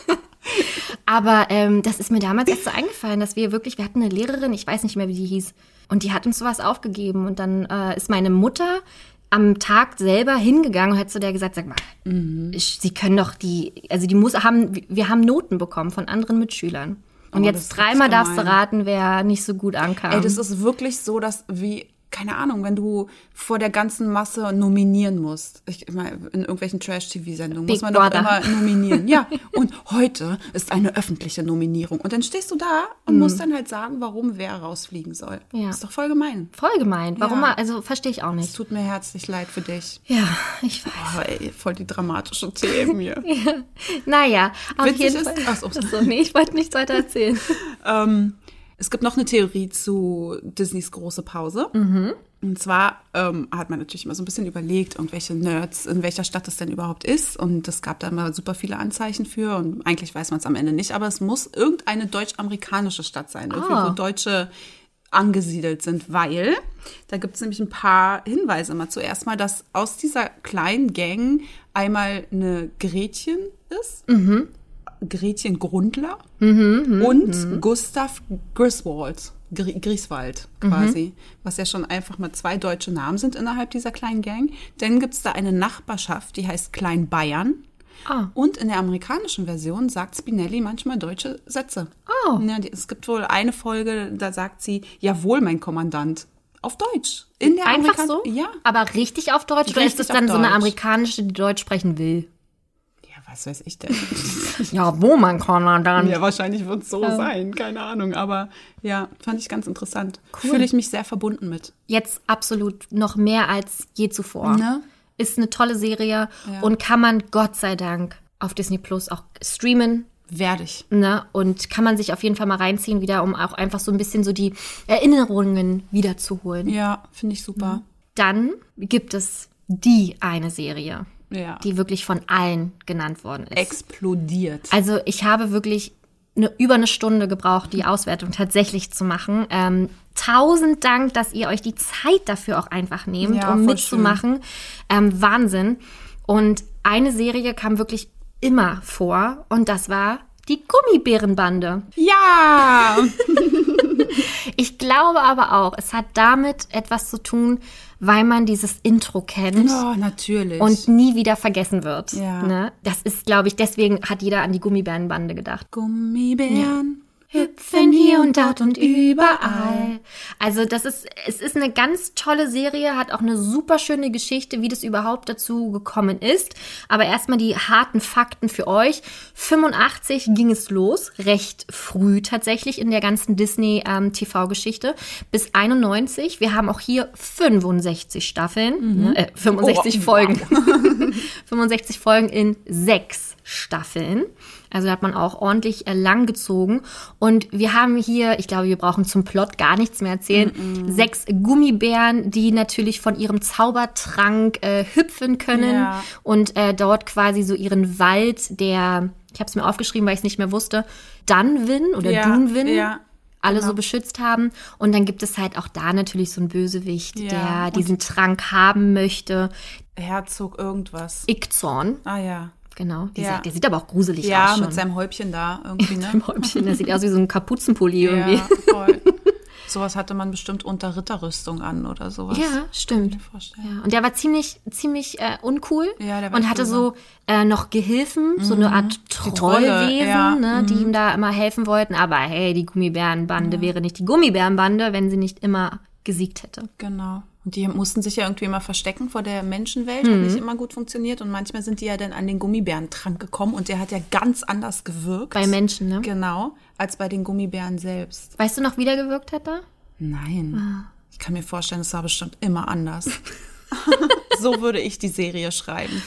Speaker 3: aber ähm, das ist mir damals erst so eingefallen, dass wir wirklich, wir hatten eine Lehrerin, ich weiß nicht mehr, wie die hieß, und die hat uns sowas aufgegeben. Und dann äh, ist meine Mutter am Tag selber hingegangen und hat zu der gesagt, sag mal,
Speaker 2: Mhm.
Speaker 3: ich, sie können doch die, also die muss haben, wir haben Noten bekommen von anderen Mitschülern. Und
Speaker 2: Oh,
Speaker 3: jetzt dreimal darfst du raten, wer nicht so gut ankam.
Speaker 2: Ey, das ist wirklich so, dass wie, keine Ahnung, wenn du vor der ganzen Masse nominieren musst. Ich meine, in irgendwelchen Trash-TV-Sendungen muss man
Speaker 3: Brother.
Speaker 2: doch immer nominieren. Ja, und heute ist eine öffentliche Nominierung. Und dann stehst du da und musst dann halt sagen, warum wer rausfliegen soll.
Speaker 3: Ja.
Speaker 2: Ist doch voll gemein.
Speaker 3: voll gemeint. Warum?
Speaker 2: Ja.
Speaker 3: Also verstehe ich auch
Speaker 2: Es
Speaker 3: nicht.
Speaker 2: tut mir herzlich leid für dich.
Speaker 3: Ja, ich weiß.
Speaker 2: Oh, ey, voll die dramatische Themen hier.
Speaker 3: Naja, auf
Speaker 2: Witzig
Speaker 3: jeden
Speaker 2: ist-
Speaker 3: Fall.
Speaker 2: ach so.
Speaker 3: Ach so, nee, ich wollte nichts weiter erzählen.
Speaker 2: Ähm, es gibt noch eine Theorie zu Disneys große Pause. Und zwar ähm, hat man natürlich immer so ein bisschen überlegt, irgendwelche Nerds, in welcher Stadt es denn überhaupt ist. Und es gab da immer super viele Anzeichen für. Und eigentlich weiß man es am Ende nicht. Aber es muss irgendeine deutsch-amerikanische Stadt sein,
Speaker 3: Ah.
Speaker 2: wo Deutsche angesiedelt sind, weil da gibt es nämlich ein paar Hinweise. Mal zuerst mal, dass aus dieser kleinen Gang einmal eine Gretchen ist. Gretchen Grundler und Gustav Griswold, Gri Grieswald quasi, was ja schon einfach mal zwei deutsche Namen sind innerhalb dieser kleinen Gang. Dann gibt's da eine Nachbarschaft, die heißt Klein Bayern.
Speaker 3: Ah.
Speaker 2: Und in der amerikanischen Version sagt Spinelli manchmal deutsche Sätze.
Speaker 3: Oh.
Speaker 2: Ja, die, es gibt wohl eine Folge, da sagt sie, jawohl, mein Kommandant. Auf Deutsch. In der
Speaker 3: Einfach
Speaker 2: Amerikan-
Speaker 3: so?
Speaker 2: Ja.
Speaker 3: Aber richtig auf Deutsch? Oder ist
Speaker 2: Richtig
Speaker 3: das dann so eine amerikanische, die Deutsch sprechen will?
Speaker 2: Ja, was weiß ich denn?
Speaker 3: Ja, wo man kann dann?
Speaker 2: Ja, wahrscheinlich wird es so sein, keine Ahnung. Aber ja, fand ich ganz interessant. Fühle ich mich sehr verbunden mit.
Speaker 3: Jetzt absolut noch mehr als je zuvor.
Speaker 2: Ne?
Speaker 3: Ist eine tolle Serie
Speaker 2: Ja.
Speaker 3: und kann man Gott sei Dank auf Disney Plus auch streamen.
Speaker 2: Werde ich.
Speaker 3: Ne? Und kann man sich auf jeden Fall mal reinziehen wieder, um auch einfach so ein bisschen so die Erinnerungen wiederzuholen.
Speaker 2: Ja, finde ich super.
Speaker 3: Dann gibt es die eine Serie,
Speaker 2: Ja.
Speaker 3: die wirklich von allen genannt worden ist.
Speaker 2: explodiert.
Speaker 3: Also ich habe wirklich eine, über eine Stunde gebraucht, die Auswertung tatsächlich zu machen. Ähm, tausend Dank, dass ihr euch die Zeit dafür auch einfach nehmt,
Speaker 2: Ja,
Speaker 3: um mitzumachen. Ähm, Wahnsinn. Und eine Serie kam wirklich immer vor und das war die Gummibärenbande.
Speaker 2: Ja!
Speaker 3: Ich glaube aber auch, es hat damit etwas zu tun, weil man dieses Intro kennt.
Speaker 2: Oh, natürlich.
Speaker 3: Und nie wieder vergessen wird.
Speaker 2: Ja.
Speaker 3: Ne? Das ist, glaube ich, deswegen hat jeder an die Gummibärenbande gedacht.
Speaker 2: Gummibären.
Speaker 3: Hüpfen hier und dort und überall. Also das ist, es ist eine ganz tolle Serie, hat auch eine super schöne Geschichte, wie das überhaupt dazu gekommen ist. Aber erstmal die harten Fakten für euch. 85 ging es los, recht früh tatsächlich in der ganzen Disney ähm, TV-Geschichte. Bis 91. Wir haben auch hier 65 Staffeln, ne, äh, 65
Speaker 2: Oh,
Speaker 3: Folgen. 65 Folgen in sechs Staffeln. Also da hat man auch ordentlich äh, lang gezogen. Und wir haben hier, ich glaube, wir brauchen zum Plot gar nichts mehr erzählen, sechs Gummibären, die natürlich von ihrem Zaubertrank äh, hüpfen können
Speaker 2: Ja.
Speaker 3: und äh, dort quasi so ihren Wald der, ich habe es mir aufgeschrieben, weil ich es nicht mehr wusste, Dunwin oder
Speaker 2: Ja,
Speaker 3: Dunwin.
Speaker 2: ja,
Speaker 3: alle
Speaker 2: genau.
Speaker 3: so beschützt haben. Und dann gibt es halt auch da natürlich so einen Bösewicht,
Speaker 2: Ja,
Speaker 3: der diesen Trank haben möchte.
Speaker 2: Herzog irgendwas.
Speaker 3: Ickzorn,
Speaker 2: Ah ja.
Speaker 3: Genau.
Speaker 2: Ja.
Speaker 3: Der sieht aber auch gruselig
Speaker 2: Ja,
Speaker 3: aus schon.
Speaker 2: mit seinem Häubchen da irgendwie, ne?
Speaker 3: Im Häubchen. Das sieht aus wie so ein Kapuzenpulli irgendwie.
Speaker 2: Ja, voll. Sowas hatte man bestimmt unter Ritterrüstung an oder sowas.
Speaker 3: Ja, stimmt. Ja, und der war ziemlich, ziemlich äh, uncool
Speaker 2: Ja, der war
Speaker 3: und hatte
Speaker 2: böse.
Speaker 3: so äh, noch Gehilfen, so eine Art
Speaker 2: Trolle,
Speaker 3: Trollwesen,
Speaker 2: ja.
Speaker 3: ne, die ihm da immer helfen wollten. Aber hey, die Gummibärenbande wäre nicht die Gummibärenbande, wenn sie nicht immer gesiegt hätte.
Speaker 2: Genau. Und die mussten sich ja irgendwie immer verstecken vor der Menschenwelt,
Speaker 3: Mhm.
Speaker 2: hat nicht immer gut funktioniert. Und manchmal sind die ja dann an den Gummibärentrank gekommen und der hat ja ganz anders gewirkt.
Speaker 3: Bei Menschen, ne?
Speaker 2: Genau, als bei den Gummibären selbst.
Speaker 3: Weißt du noch, wie der gewirkt hat da?
Speaker 2: Nein.
Speaker 3: Ah.
Speaker 2: Ich kann mir vorstellen, es war bestimmt immer anders. so würde ich die Serie schreiben.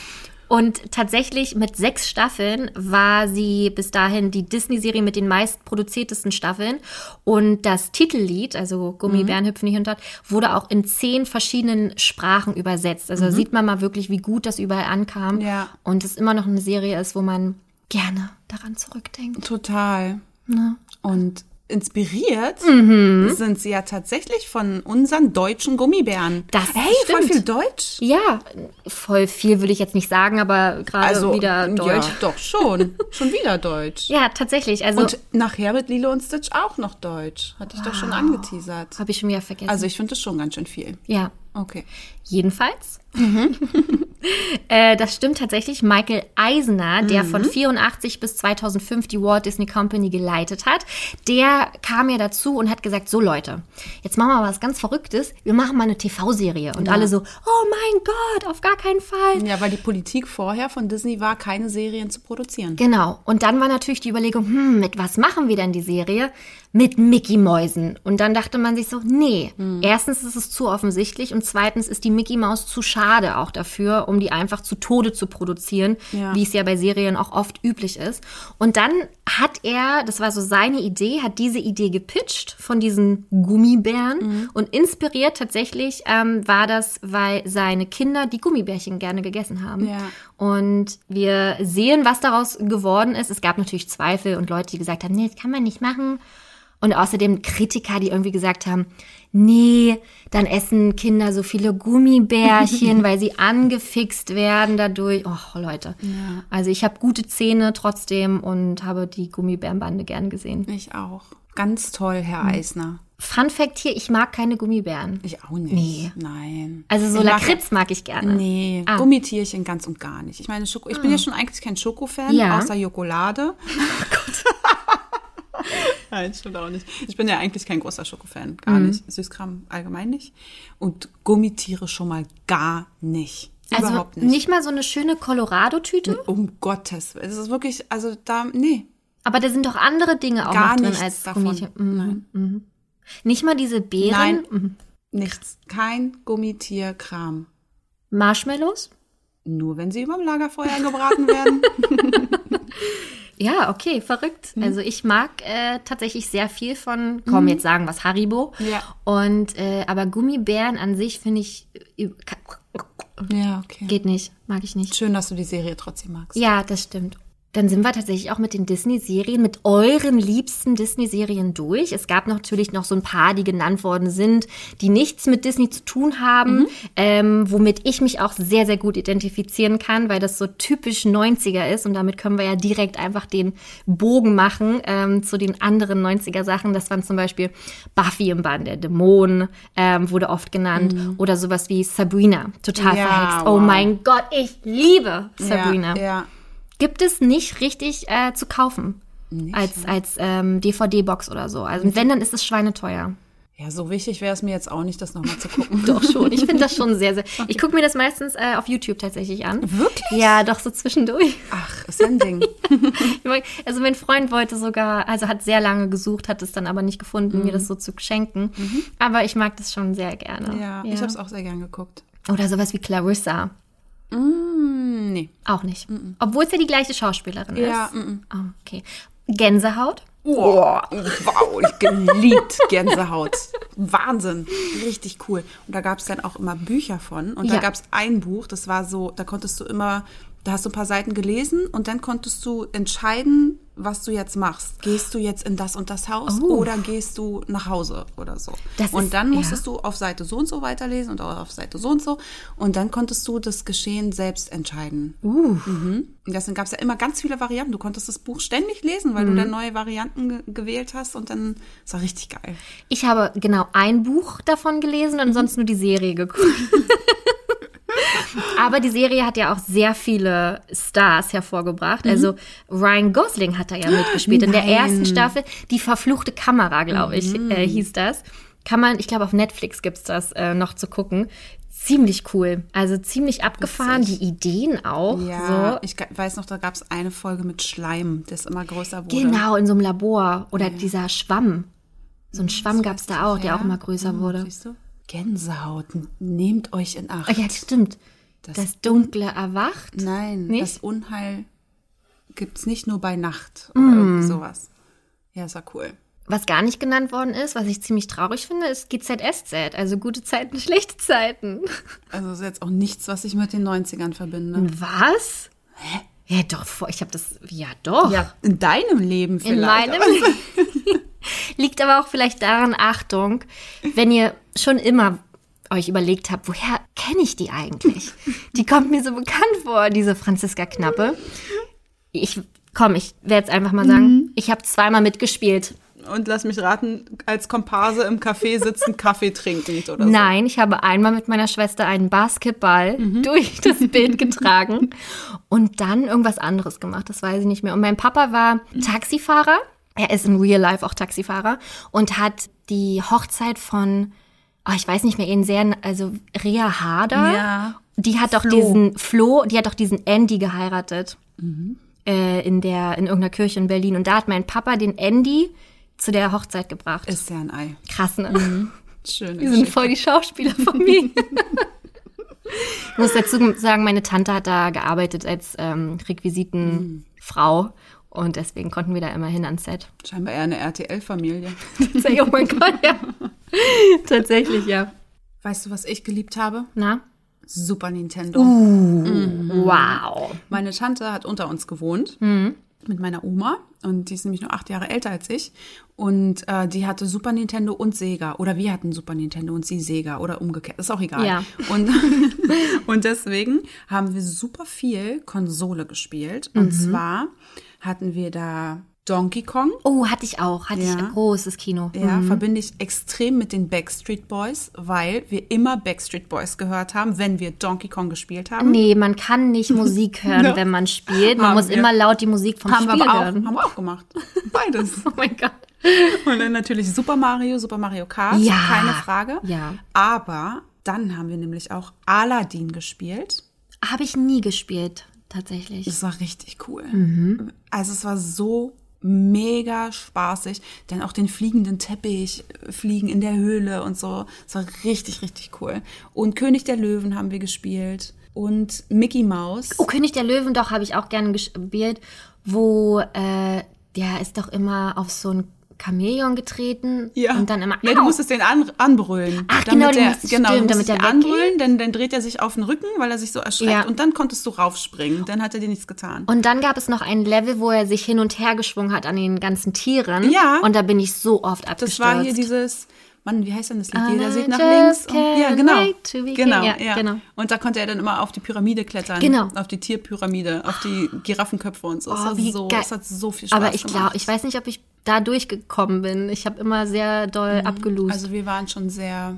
Speaker 3: Und tatsächlich mit sechs Staffeln war sie bis dahin die Disney-Serie mit den meist produziertesten Staffeln. Und das Titellied, also Gummibären hüpfen nicht dort, wurde auch in zehn verschiedenen Sprachen übersetzt. Also da sieht man mal wirklich, wie gut das überall ankam.
Speaker 2: Ja.
Speaker 3: Und es immer noch eine Serie ist, wo man gerne daran zurückdenkt.
Speaker 2: Total.
Speaker 3: Ne?
Speaker 2: Und inspiriert
Speaker 3: Mhm.
Speaker 2: sind sie ja tatsächlich von unseren deutschen Gummibären.
Speaker 3: Das
Speaker 2: hey, voll
Speaker 3: stimmt.
Speaker 2: viel Deutsch.
Speaker 3: Ja, voll viel würde ich jetzt nicht sagen, aber gerade wieder Deutsch.
Speaker 2: Also, Ja, doch schon. schon wieder Deutsch.
Speaker 3: Ja, tatsächlich. Also
Speaker 2: Und nachher mit Lilo und Stitch auch noch Deutsch. Hatte ich doch schon angeteasert.
Speaker 3: habe ich schon wieder vergessen.
Speaker 2: Also ich finde das schon ganz schön viel.
Speaker 3: ja,
Speaker 2: Okay.
Speaker 3: Jedenfalls. äh, das stimmt tatsächlich. Michael Eisner, der von 84 bis 2005 die Walt Disney Company geleitet hat, der kam ja dazu und hat gesagt, so Leute, jetzt machen wir was ganz Verrücktes. Wir machen mal eine TV-Serie. Und alle so, oh mein Gott, auf gar keinen Fall.
Speaker 2: Ja, weil die Politik vorher von Disney war, keine Serien zu produzieren.
Speaker 3: Genau. Und dann war natürlich die Überlegung, hm, mit was machen wir denn die Serie? Mit Mickey Mäusen. Und dann dachte man sich so, nee, erstens ist es zu offensichtlich und zweitens ist die Mickey Maus zu schade auch dafür, um die einfach zu Tode zu produzieren,
Speaker 2: Ja.
Speaker 3: wie es ja bei Serien auch oft üblich ist. Und dann hat er, das war so seine Idee, hat diese Idee gepitcht von diesen Gummibären und inspiriert tatsächlich ähm, war das, weil seine Kinder die Gummibärchen gerne gegessen haben.
Speaker 2: Ja.
Speaker 3: Und wir sehen, was daraus geworden ist. Es gab natürlich Zweifel und Leute, die gesagt haben, nee, das kann man nicht machen. Und außerdem Kritiker, die irgendwie gesagt haben, nee, dann essen Kinder so viele Gummibärchen, weil sie angefixt werden dadurch. Och, Leute. Also ich habe gute Zähne trotzdem und habe die Gummibärenbande gern gesehen.
Speaker 2: Ich auch. Ganz toll, Herr Eisner.
Speaker 3: Fun Fact hier, ich mag keine Gummibären.
Speaker 2: Ich auch nicht.
Speaker 3: Nee.
Speaker 2: Nein.
Speaker 3: Also so
Speaker 2: ich mag-
Speaker 3: Lakritz mag ich gerne.
Speaker 2: Nee,
Speaker 3: Ah.
Speaker 2: Gummitierchen ganz und gar nicht. Ich meine, Schoko, ich bin ja schon eigentlich kein Schokofan,
Speaker 3: Ja.
Speaker 2: außer Jokolade. Oh Gott. Nein, stimmt auch nicht. Ich bin ja eigentlich kein großer Schokofan, gar
Speaker 3: Mhm.
Speaker 2: nicht. Süßkram allgemein nicht. Und Gummitiere schon mal gar nicht.
Speaker 3: Also
Speaker 2: Überhaupt
Speaker 3: nicht.
Speaker 2: nicht.
Speaker 3: mal so eine schöne Colorado-Tüte,
Speaker 2: Um Gottes Willen. Es ist wirklich, also da, nee,
Speaker 3: aber da sind doch andere Dinge auch
Speaker 2: gar
Speaker 3: noch drin als
Speaker 2: davon.
Speaker 3: Gummitier. Mhm.
Speaker 2: Nein,
Speaker 3: Nicht mal diese Beeren,
Speaker 2: Nein.
Speaker 3: Mhm.
Speaker 2: nichts. Kein Gummitierkram.
Speaker 3: Marshmallows.
Speaker 2: Nur wenn sie überm Lagerfeuer gebraten werden.
Speaker 3: Ja, okay, verrückt.
Speaker 2: Mhm.
Speaker 3: Also ich mag äh, tatsächlich sehr viel von, komm, jetzt sagen was Haribo.
Speaker 2: Ja.
Speaker 3: Und äh, aber Gummibären an sich finde ich äh,
Speaker 2: ja, okay.
Speaker 3: geht nicht, mag ich nicht.
Speaker 2: Schön, dass du die Serie trotzdem magst.
Speaker 3: Ja, das stimmt. Dann sind wir tatsächlich auch mit den Disney-Serien, mit euren liebsten Disney-Serien durch. Es gab natürlich noch so ein paar, die genannt worden sind, die nichts mit Disney zu tun haben, mhm. ähm, womit ich mich auch sehr, sehr gut identifizieren kann, weil das so typisch 90er ist und damit können wir ja direkt einfach den Bogen machen ähm, zu den anderen 90er-Sachen. Das waren zum Beispiel Buffy im Band der Dämonen, ähm, wurde oft genannt, mhm. oder sowas wie Sabrina, total ja, verhext. Oh wow. Oh mein Gott, ich liebe Sabrina.
Speaker 2: Ja, ja
Speaker 3: gibt es nicht richtig äh, zu kaufen. Nicht, als ne? als ähm, DVD-Box oder so. Also wenn, dann ist es schweineteuer.
Speaker 2: Ja, so wichtig wäre es mir jetzt auch nicht, das nochmal zu gucken.
Speaker 3: doch schon. Ich finde das schon sehr, sehr. Ich gucke mir das meistens äh, auf YouTube tatsächlich an.
Speaker 2: Wirklich?
Speaker 3: Ja, doch so zwischendurch.
Speaker 2: Ach, ist ja ein Ding.
Speaker 3: also mein Freund wollte sogar, also hat sehr lange gesucht, hat es dann aber nicht gefunden, mhm. mir das so zu schenken. Mhm. Aber ich mag das schon sehr gerne.
Speaker 2: Ja, ja. ich habe es auch sehr gern geguckt.
Speaker 3: Oder sowas wie Clarissa.
Speaker 2: Mm, nee.
Speaker 3: Auch nicht. Mm Obwohl es ja die gleiche Schauspielerin
Speaker 2: ja,
Speaker 3: ist. Mm oh, okay. Gänsehaut?
Speaker 2: Oh, wow, ich geliebt Gänsehaut. Wahnsinn, richtig cool. Und da gab es dann auch immer Bücher von. Und da ja. gab es ein Buch, das war so, da konntest du immer da hast du ein paar Seiten gelesen und dann konntest du entscheiden, was du jetzt machst. Gehst du jetzt in das und das Haus oh. oder gehst du nach Hause oder so. Das und ist, dann musstest ja. du auf Seite so und so weiterlesen und auch auf Seite so und so. Und dann konntest du das Geschehen selbst entscheiden.
Speaker 3: Uh.
Speaker 2: Mhm. Und deswegen gab es ja immer ganz viele Varianten. Du konntest das Buch ständig lesen, weil mhm. du dann neue Varianten ge gewählt hast und dann das war richtig geil.
Speaker 3: Ich habe genau ein Buch davon gelesen und mhm. sonst nur die Serie geguckt. Aber die Serie hat ja auch sehr viele Stars hervorgebracht. Mhm. Also Ryan Gosling hat da ja mitgespielt. Nein. In der ersten Staffel, die verfluchte Kamera, glaube ich, mhm. äh, hieß das. Kann man, ich glaube, auf Netflix gibt's das äh, noch zu gucken. Ziemlich cool. Also ziemlich abgefahren, die Ideen auch.
Speaker 2: Ja, so. ich weiß noch, da gab es eine Folge mit Schleim, der ist immer größer wurde.
Speaker 3: Genau, in so einem Labor. Oder ja. dieser Schwamm. So ein Schwamm gab es da auch, der auch immer größer hm, wurde. Siehst du?
Speaker 2: Gänsehaut, nehmt euch in Acht.
Speaker 3: Oh ja, stimmt. Das, das Dunkle erwacht?
Speaker 2: Nein, nicht? das Unheil gibt es nicht nur bei Nacht oder mm. irgendwie sowas. Ja, ist ja cool.
Speaker 3: Was gar nicht genannt worden ist, was ich ziemlich traurig finde, ist GZSZ, also gute Zeiten, schlechte Zeiten.
Speaker 2: Also ist jetzt auch nichts, was ich mit den 90ern verbinde.
Speaker 3: Was?
Speaker 2: Hä?
Speaker 3: Ja, doch, ich habe das, ja doch. Ja,
Speaker 2: in deinem Leben vielleicht.
Speaker 3: In meinem Leben. Liegt aber auch vielleicht daran, Achtung, wenn ihr schon immer euch überlegt habt, woher kenne ich die eigentlich? Die kommt mir so bekannt vor, diese Franziska Knappe. Ich komm, ich werde jetzt einfach mal sagen, mhm. ich habe zweimal mitgespielt.
Speaker 2: Und lass mich raten, als Komparse im Café sitzen, Kaffee trinkend oder
Speaker 3: so. Nein, ich habe einmal mit meiner Schwester einen Basketball mhm. durch das Bild getragen und dann irgendwas anderes gemacht, das weiß ich nicht mehr. Und mein Papa war Taxifahrer, er ist in Real Life auch Taxifahrer und hat die Hochzeit von oh, ich weiß nicht mehr, ihren sehr, also Rea Harder.
Speaker 2: Ja.
Speaker 3: Die hat doch diesen Flo, die hat doch diesen Andy geheiratet. Mhm. Äh, in der, in irgendeiner Kirche in Berlin. Und da hat mein Papa den Andy zu der Hochzeit gebracht.
Speaker 2: Ist ja ein Ei.
Speaker 3: Krass, ne?
Speaker 2: Mhm. Schön.
Speaker 3: Die sind voll die Schauspieler von mir. ich muss dazu sagen, meine Tante hat da gearbeitet als ähm, Requisitenfrau. Mhm. Und deswegen konnten wir da immer hin ans Set.
Speaker 2: Scheinbar eher eine RTL-Familie.
Speaker 3: oh mein Gott, ja. Tatsächlich, ja.
Speaker 2: Weißt du, was ich geliebt habe?
Speaker 3: Na?
Speaker 2: Super Nintendo.
Speaker 3: Uh, mhm. Wow.
Speaker 2: Meine Tante hat unter uns gewohnt.
Speaker 3: Mhm.
Speaker 2: Mit meiner Oma. Und die ist nämlich nur acht Jahre älter als ich. Und äh, die hatte Super Nintendo und Sega. Oder wir hatten Super Nintendo und sie Sega. Oder umgekehrt. Ist auch egal.
Speaker 3: Ja.
Speaker 2: Und, und deswegen haben wir super viel Konsole gespielt. Und mhm. zwar hatten wir da Donkey Kong.
Speaker 3: Oh, hatte ich auch. Hatte ja. ich ein großes Kino.
Speaker 2: Ja, mhm. verbinde ich extrem mit den Backstreet Boys, weil wir immer Backstreet Boys gehört haben, wenn wir Donkey Kong gespielt haben.
Speaker 3: Nee, man kann nicht Musik hören, no. wenn man spielt. Man haben muss wir. immer laut die Musik vom haben Spiel wir aber
Speaker 2: hören. Auch, haben wir auch gemacht. Beides.
Speaker 3: oh mein Gott.
Speaker 2: Und dann natürlich Super Mario, Super Mario Kart, ja. keine Frage.
Speaker 3: Ja.
Speaker 2: Aber dann haben wir nämlich auch Aladdin gespielt.
Speaker 3: Habe ich nie gespielt, tatsächlich.
Speaker 2: Das war richtig cool.
Speaker 3: Mhm.
Speaker 2: Also es war so mega spaßig. Dann auch den fliegenden Teppich, Fliegen in der Höhle und so. Das war richtig, richtig cool. Und König der Löwen haben wir gespielt. Und Mickey Mouse.
Speaker 3: Oh, König der Löwen, doch, habe ich auch gerne gespielt. Wo, äh, der ist doch immer auf so ein Chamäleon getreten
Speaker 2: Ja.
Speaker 3: und dann immer.
Speaker 2: Ja, du musstest den an, anbrüllen.
Speaker 3: Ach, genau,
Speaker 2: der,
Speaker 3: musst-
Speaker 2: genau,
Speaker 3: stimmt, damit
Speaker 2: musstest
Speaker 3: er
Speaker 2: ihn
Speaker 3: weggeht.
Speaker 2: anbrüllen, dann, dann dreht er sich auf den Rücken, weil er sich so erschreckt.
Speaker 3: Ja.
Speaker 2: Und dann konntest du raufspringen. Dann hat er dir nichts getan.
Speaker 3: Und dann gab es noch ein Level, wo er sich hin und her geschwungen hat an den ganzen Tieren.
Speaker 2: Ja.
Speaker 3: Und da bin ich so oft abgestürzt.
Speaker 2: das war hier dieses, Mann, wie heißt denn das Lied? Jeder sieht nach links. Und, ja, genau. Genau.
Speaker 3: Ja,
Speaker 2: ja,
Speaker 3: genau.
Speaker 2: Und da konnte er dann immer auf die Pyramide klettern.
Speaker 3: Genau.
Speaker 2: Auf die Tierpyramide, auf die Giraffenköpfe und so.
Speaker 3: Oh,
Speaker 2: war
Speaker 3: wie
Speaker 2: so
Speaker 3: geil.
Speaker 2: es hat so viel Spaß
Speaker 3: Aber ich
Speaker 2: gemacht.
Speaker 3: glaube, ich weiß nicht, ob ich da durchgekommen bin. Ich habe immer sehr doll abgelust.
Speaker 2: Also wir waren schon sehr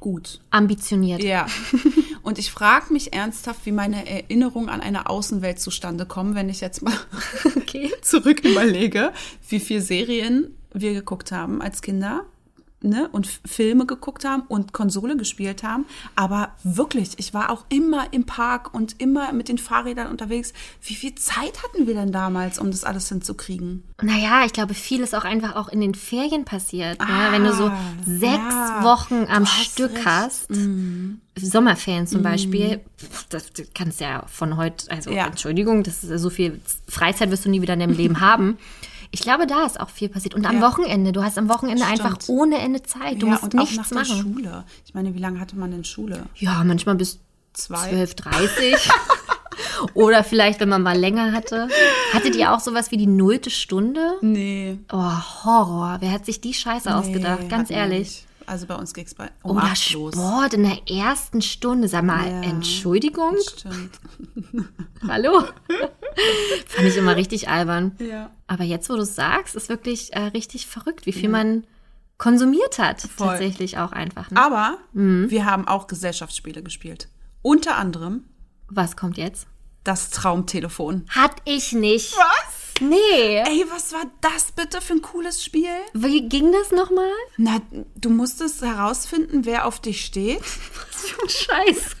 Speaker 2: gut.
Speaker 3: ambitioniert.
Speaker 2: Ja. Und ich frage mich ernsthaft, wie meine Erinnerungen an eine Außenwelt zustande kommen, wenn ich jetzt mal
Speaker 3: Okay.
Speaker 2: zurück überlege, wie viele Serien wir geguckt haben als Kinder. Ne, und Filme geguckt haben und Konsole gespielt haben. Aber wirklich, ich war auch immer im Park und immer mit den Fahrrädern unterwegs. Wie viel Zeit hatten wir denn damals, um das alles hinzukriegen?
Speaker 3: Naja, ich glaube, viel ist auch einfach auch in den Ferien passiert. ne? Wenn du so
Speaker 2: Ah,
Speaker 3: sechs
Speaker 2: ja.
Speaker 3: Wochen am
Speaker 2: hast
Speaker 3: Stück
Speaker 2: recht. Mhm.
Speaker 3: hast, Sommerferien zum Beispiel, pf, das, das kannst ja von heute, also
Speaker 2: Ja.
Speaker 3: Entschuldigung, das ist so viel Freizeit wirst du nie wieder in deinem Leben haben. Ich glaube, da ist auch viel passiert. Und am
Speaker 2: Ja.
Speaker 3: Wochenende, du hast am Wochenende
Speaker 2: Stimmt.
Speaker 3: einfach ohne Ende Zeit. Du
Speaker 2: ja,
Speaker 3: musst
Speaker 2: und auch
Speaker 3: nichts
Speaker 2: nach der
Speaker 3: machen.
Speaker 2: Schule. Ich meine, wie lange hatte man denn Schule?
Speaker 3: Ja, manchmal bis
Speaker 2: Zwei.
Speaker 3: 12.30 Oder vielleicht, wenn man mal länger hatte. Hattet ihr auch sowas wie die nullte Stunde?
Speaker 2: Nee.
Speaker 3: Oh, Horror. Wer hat sich die Scheiße ausgedacht?
Speaker 2: Nee,
Speaker 3: Ganz
Speaker 2: hatten wir
Speaker 3: ehrlich.
Speaker 2: nicht. Also bei uns ging's bei um
Speaker 3: Oder
Speaker 2: acht los.
Speaker 3: Sport in der ersten Stunde. Sag mal,
Speaker 2: Ja.
Speaker 3: Entschuldigung?
Speaker 2: Stimmt.
Speaker 3: Hallo? Fand ich immer richtig albern.
Speaker 2: Ja.
Speaker 3: Aber jetzt, wo du es sagst, ist wirklich äh, richtig verrückt, wie viel man konsumiert hat.
Speaker 2: Voll.
Speaker 3: Tatsächlich auch einfach. Ne?
Speaker 2: Aber
Speaker 3: Mhm.
Speaker 2: wir haben auch Gesellschaftsspiele gespielt. Unter anderem
Speaker 3: Was kommt jetzt?
Speaker 2: das Traumtelefon.
Speaker 3: Hat ich nicht.
Speaker 2: Was?
Speaker 3: Nee.
Speaker 2: Ey, was war das bitte für ein cooles Spiel?
Speaker 3: Wie ging das nochmal?
Speaker 2: Na, du musstest herausfinden, wer auf dich steht.
Speaker 3: Scheiß.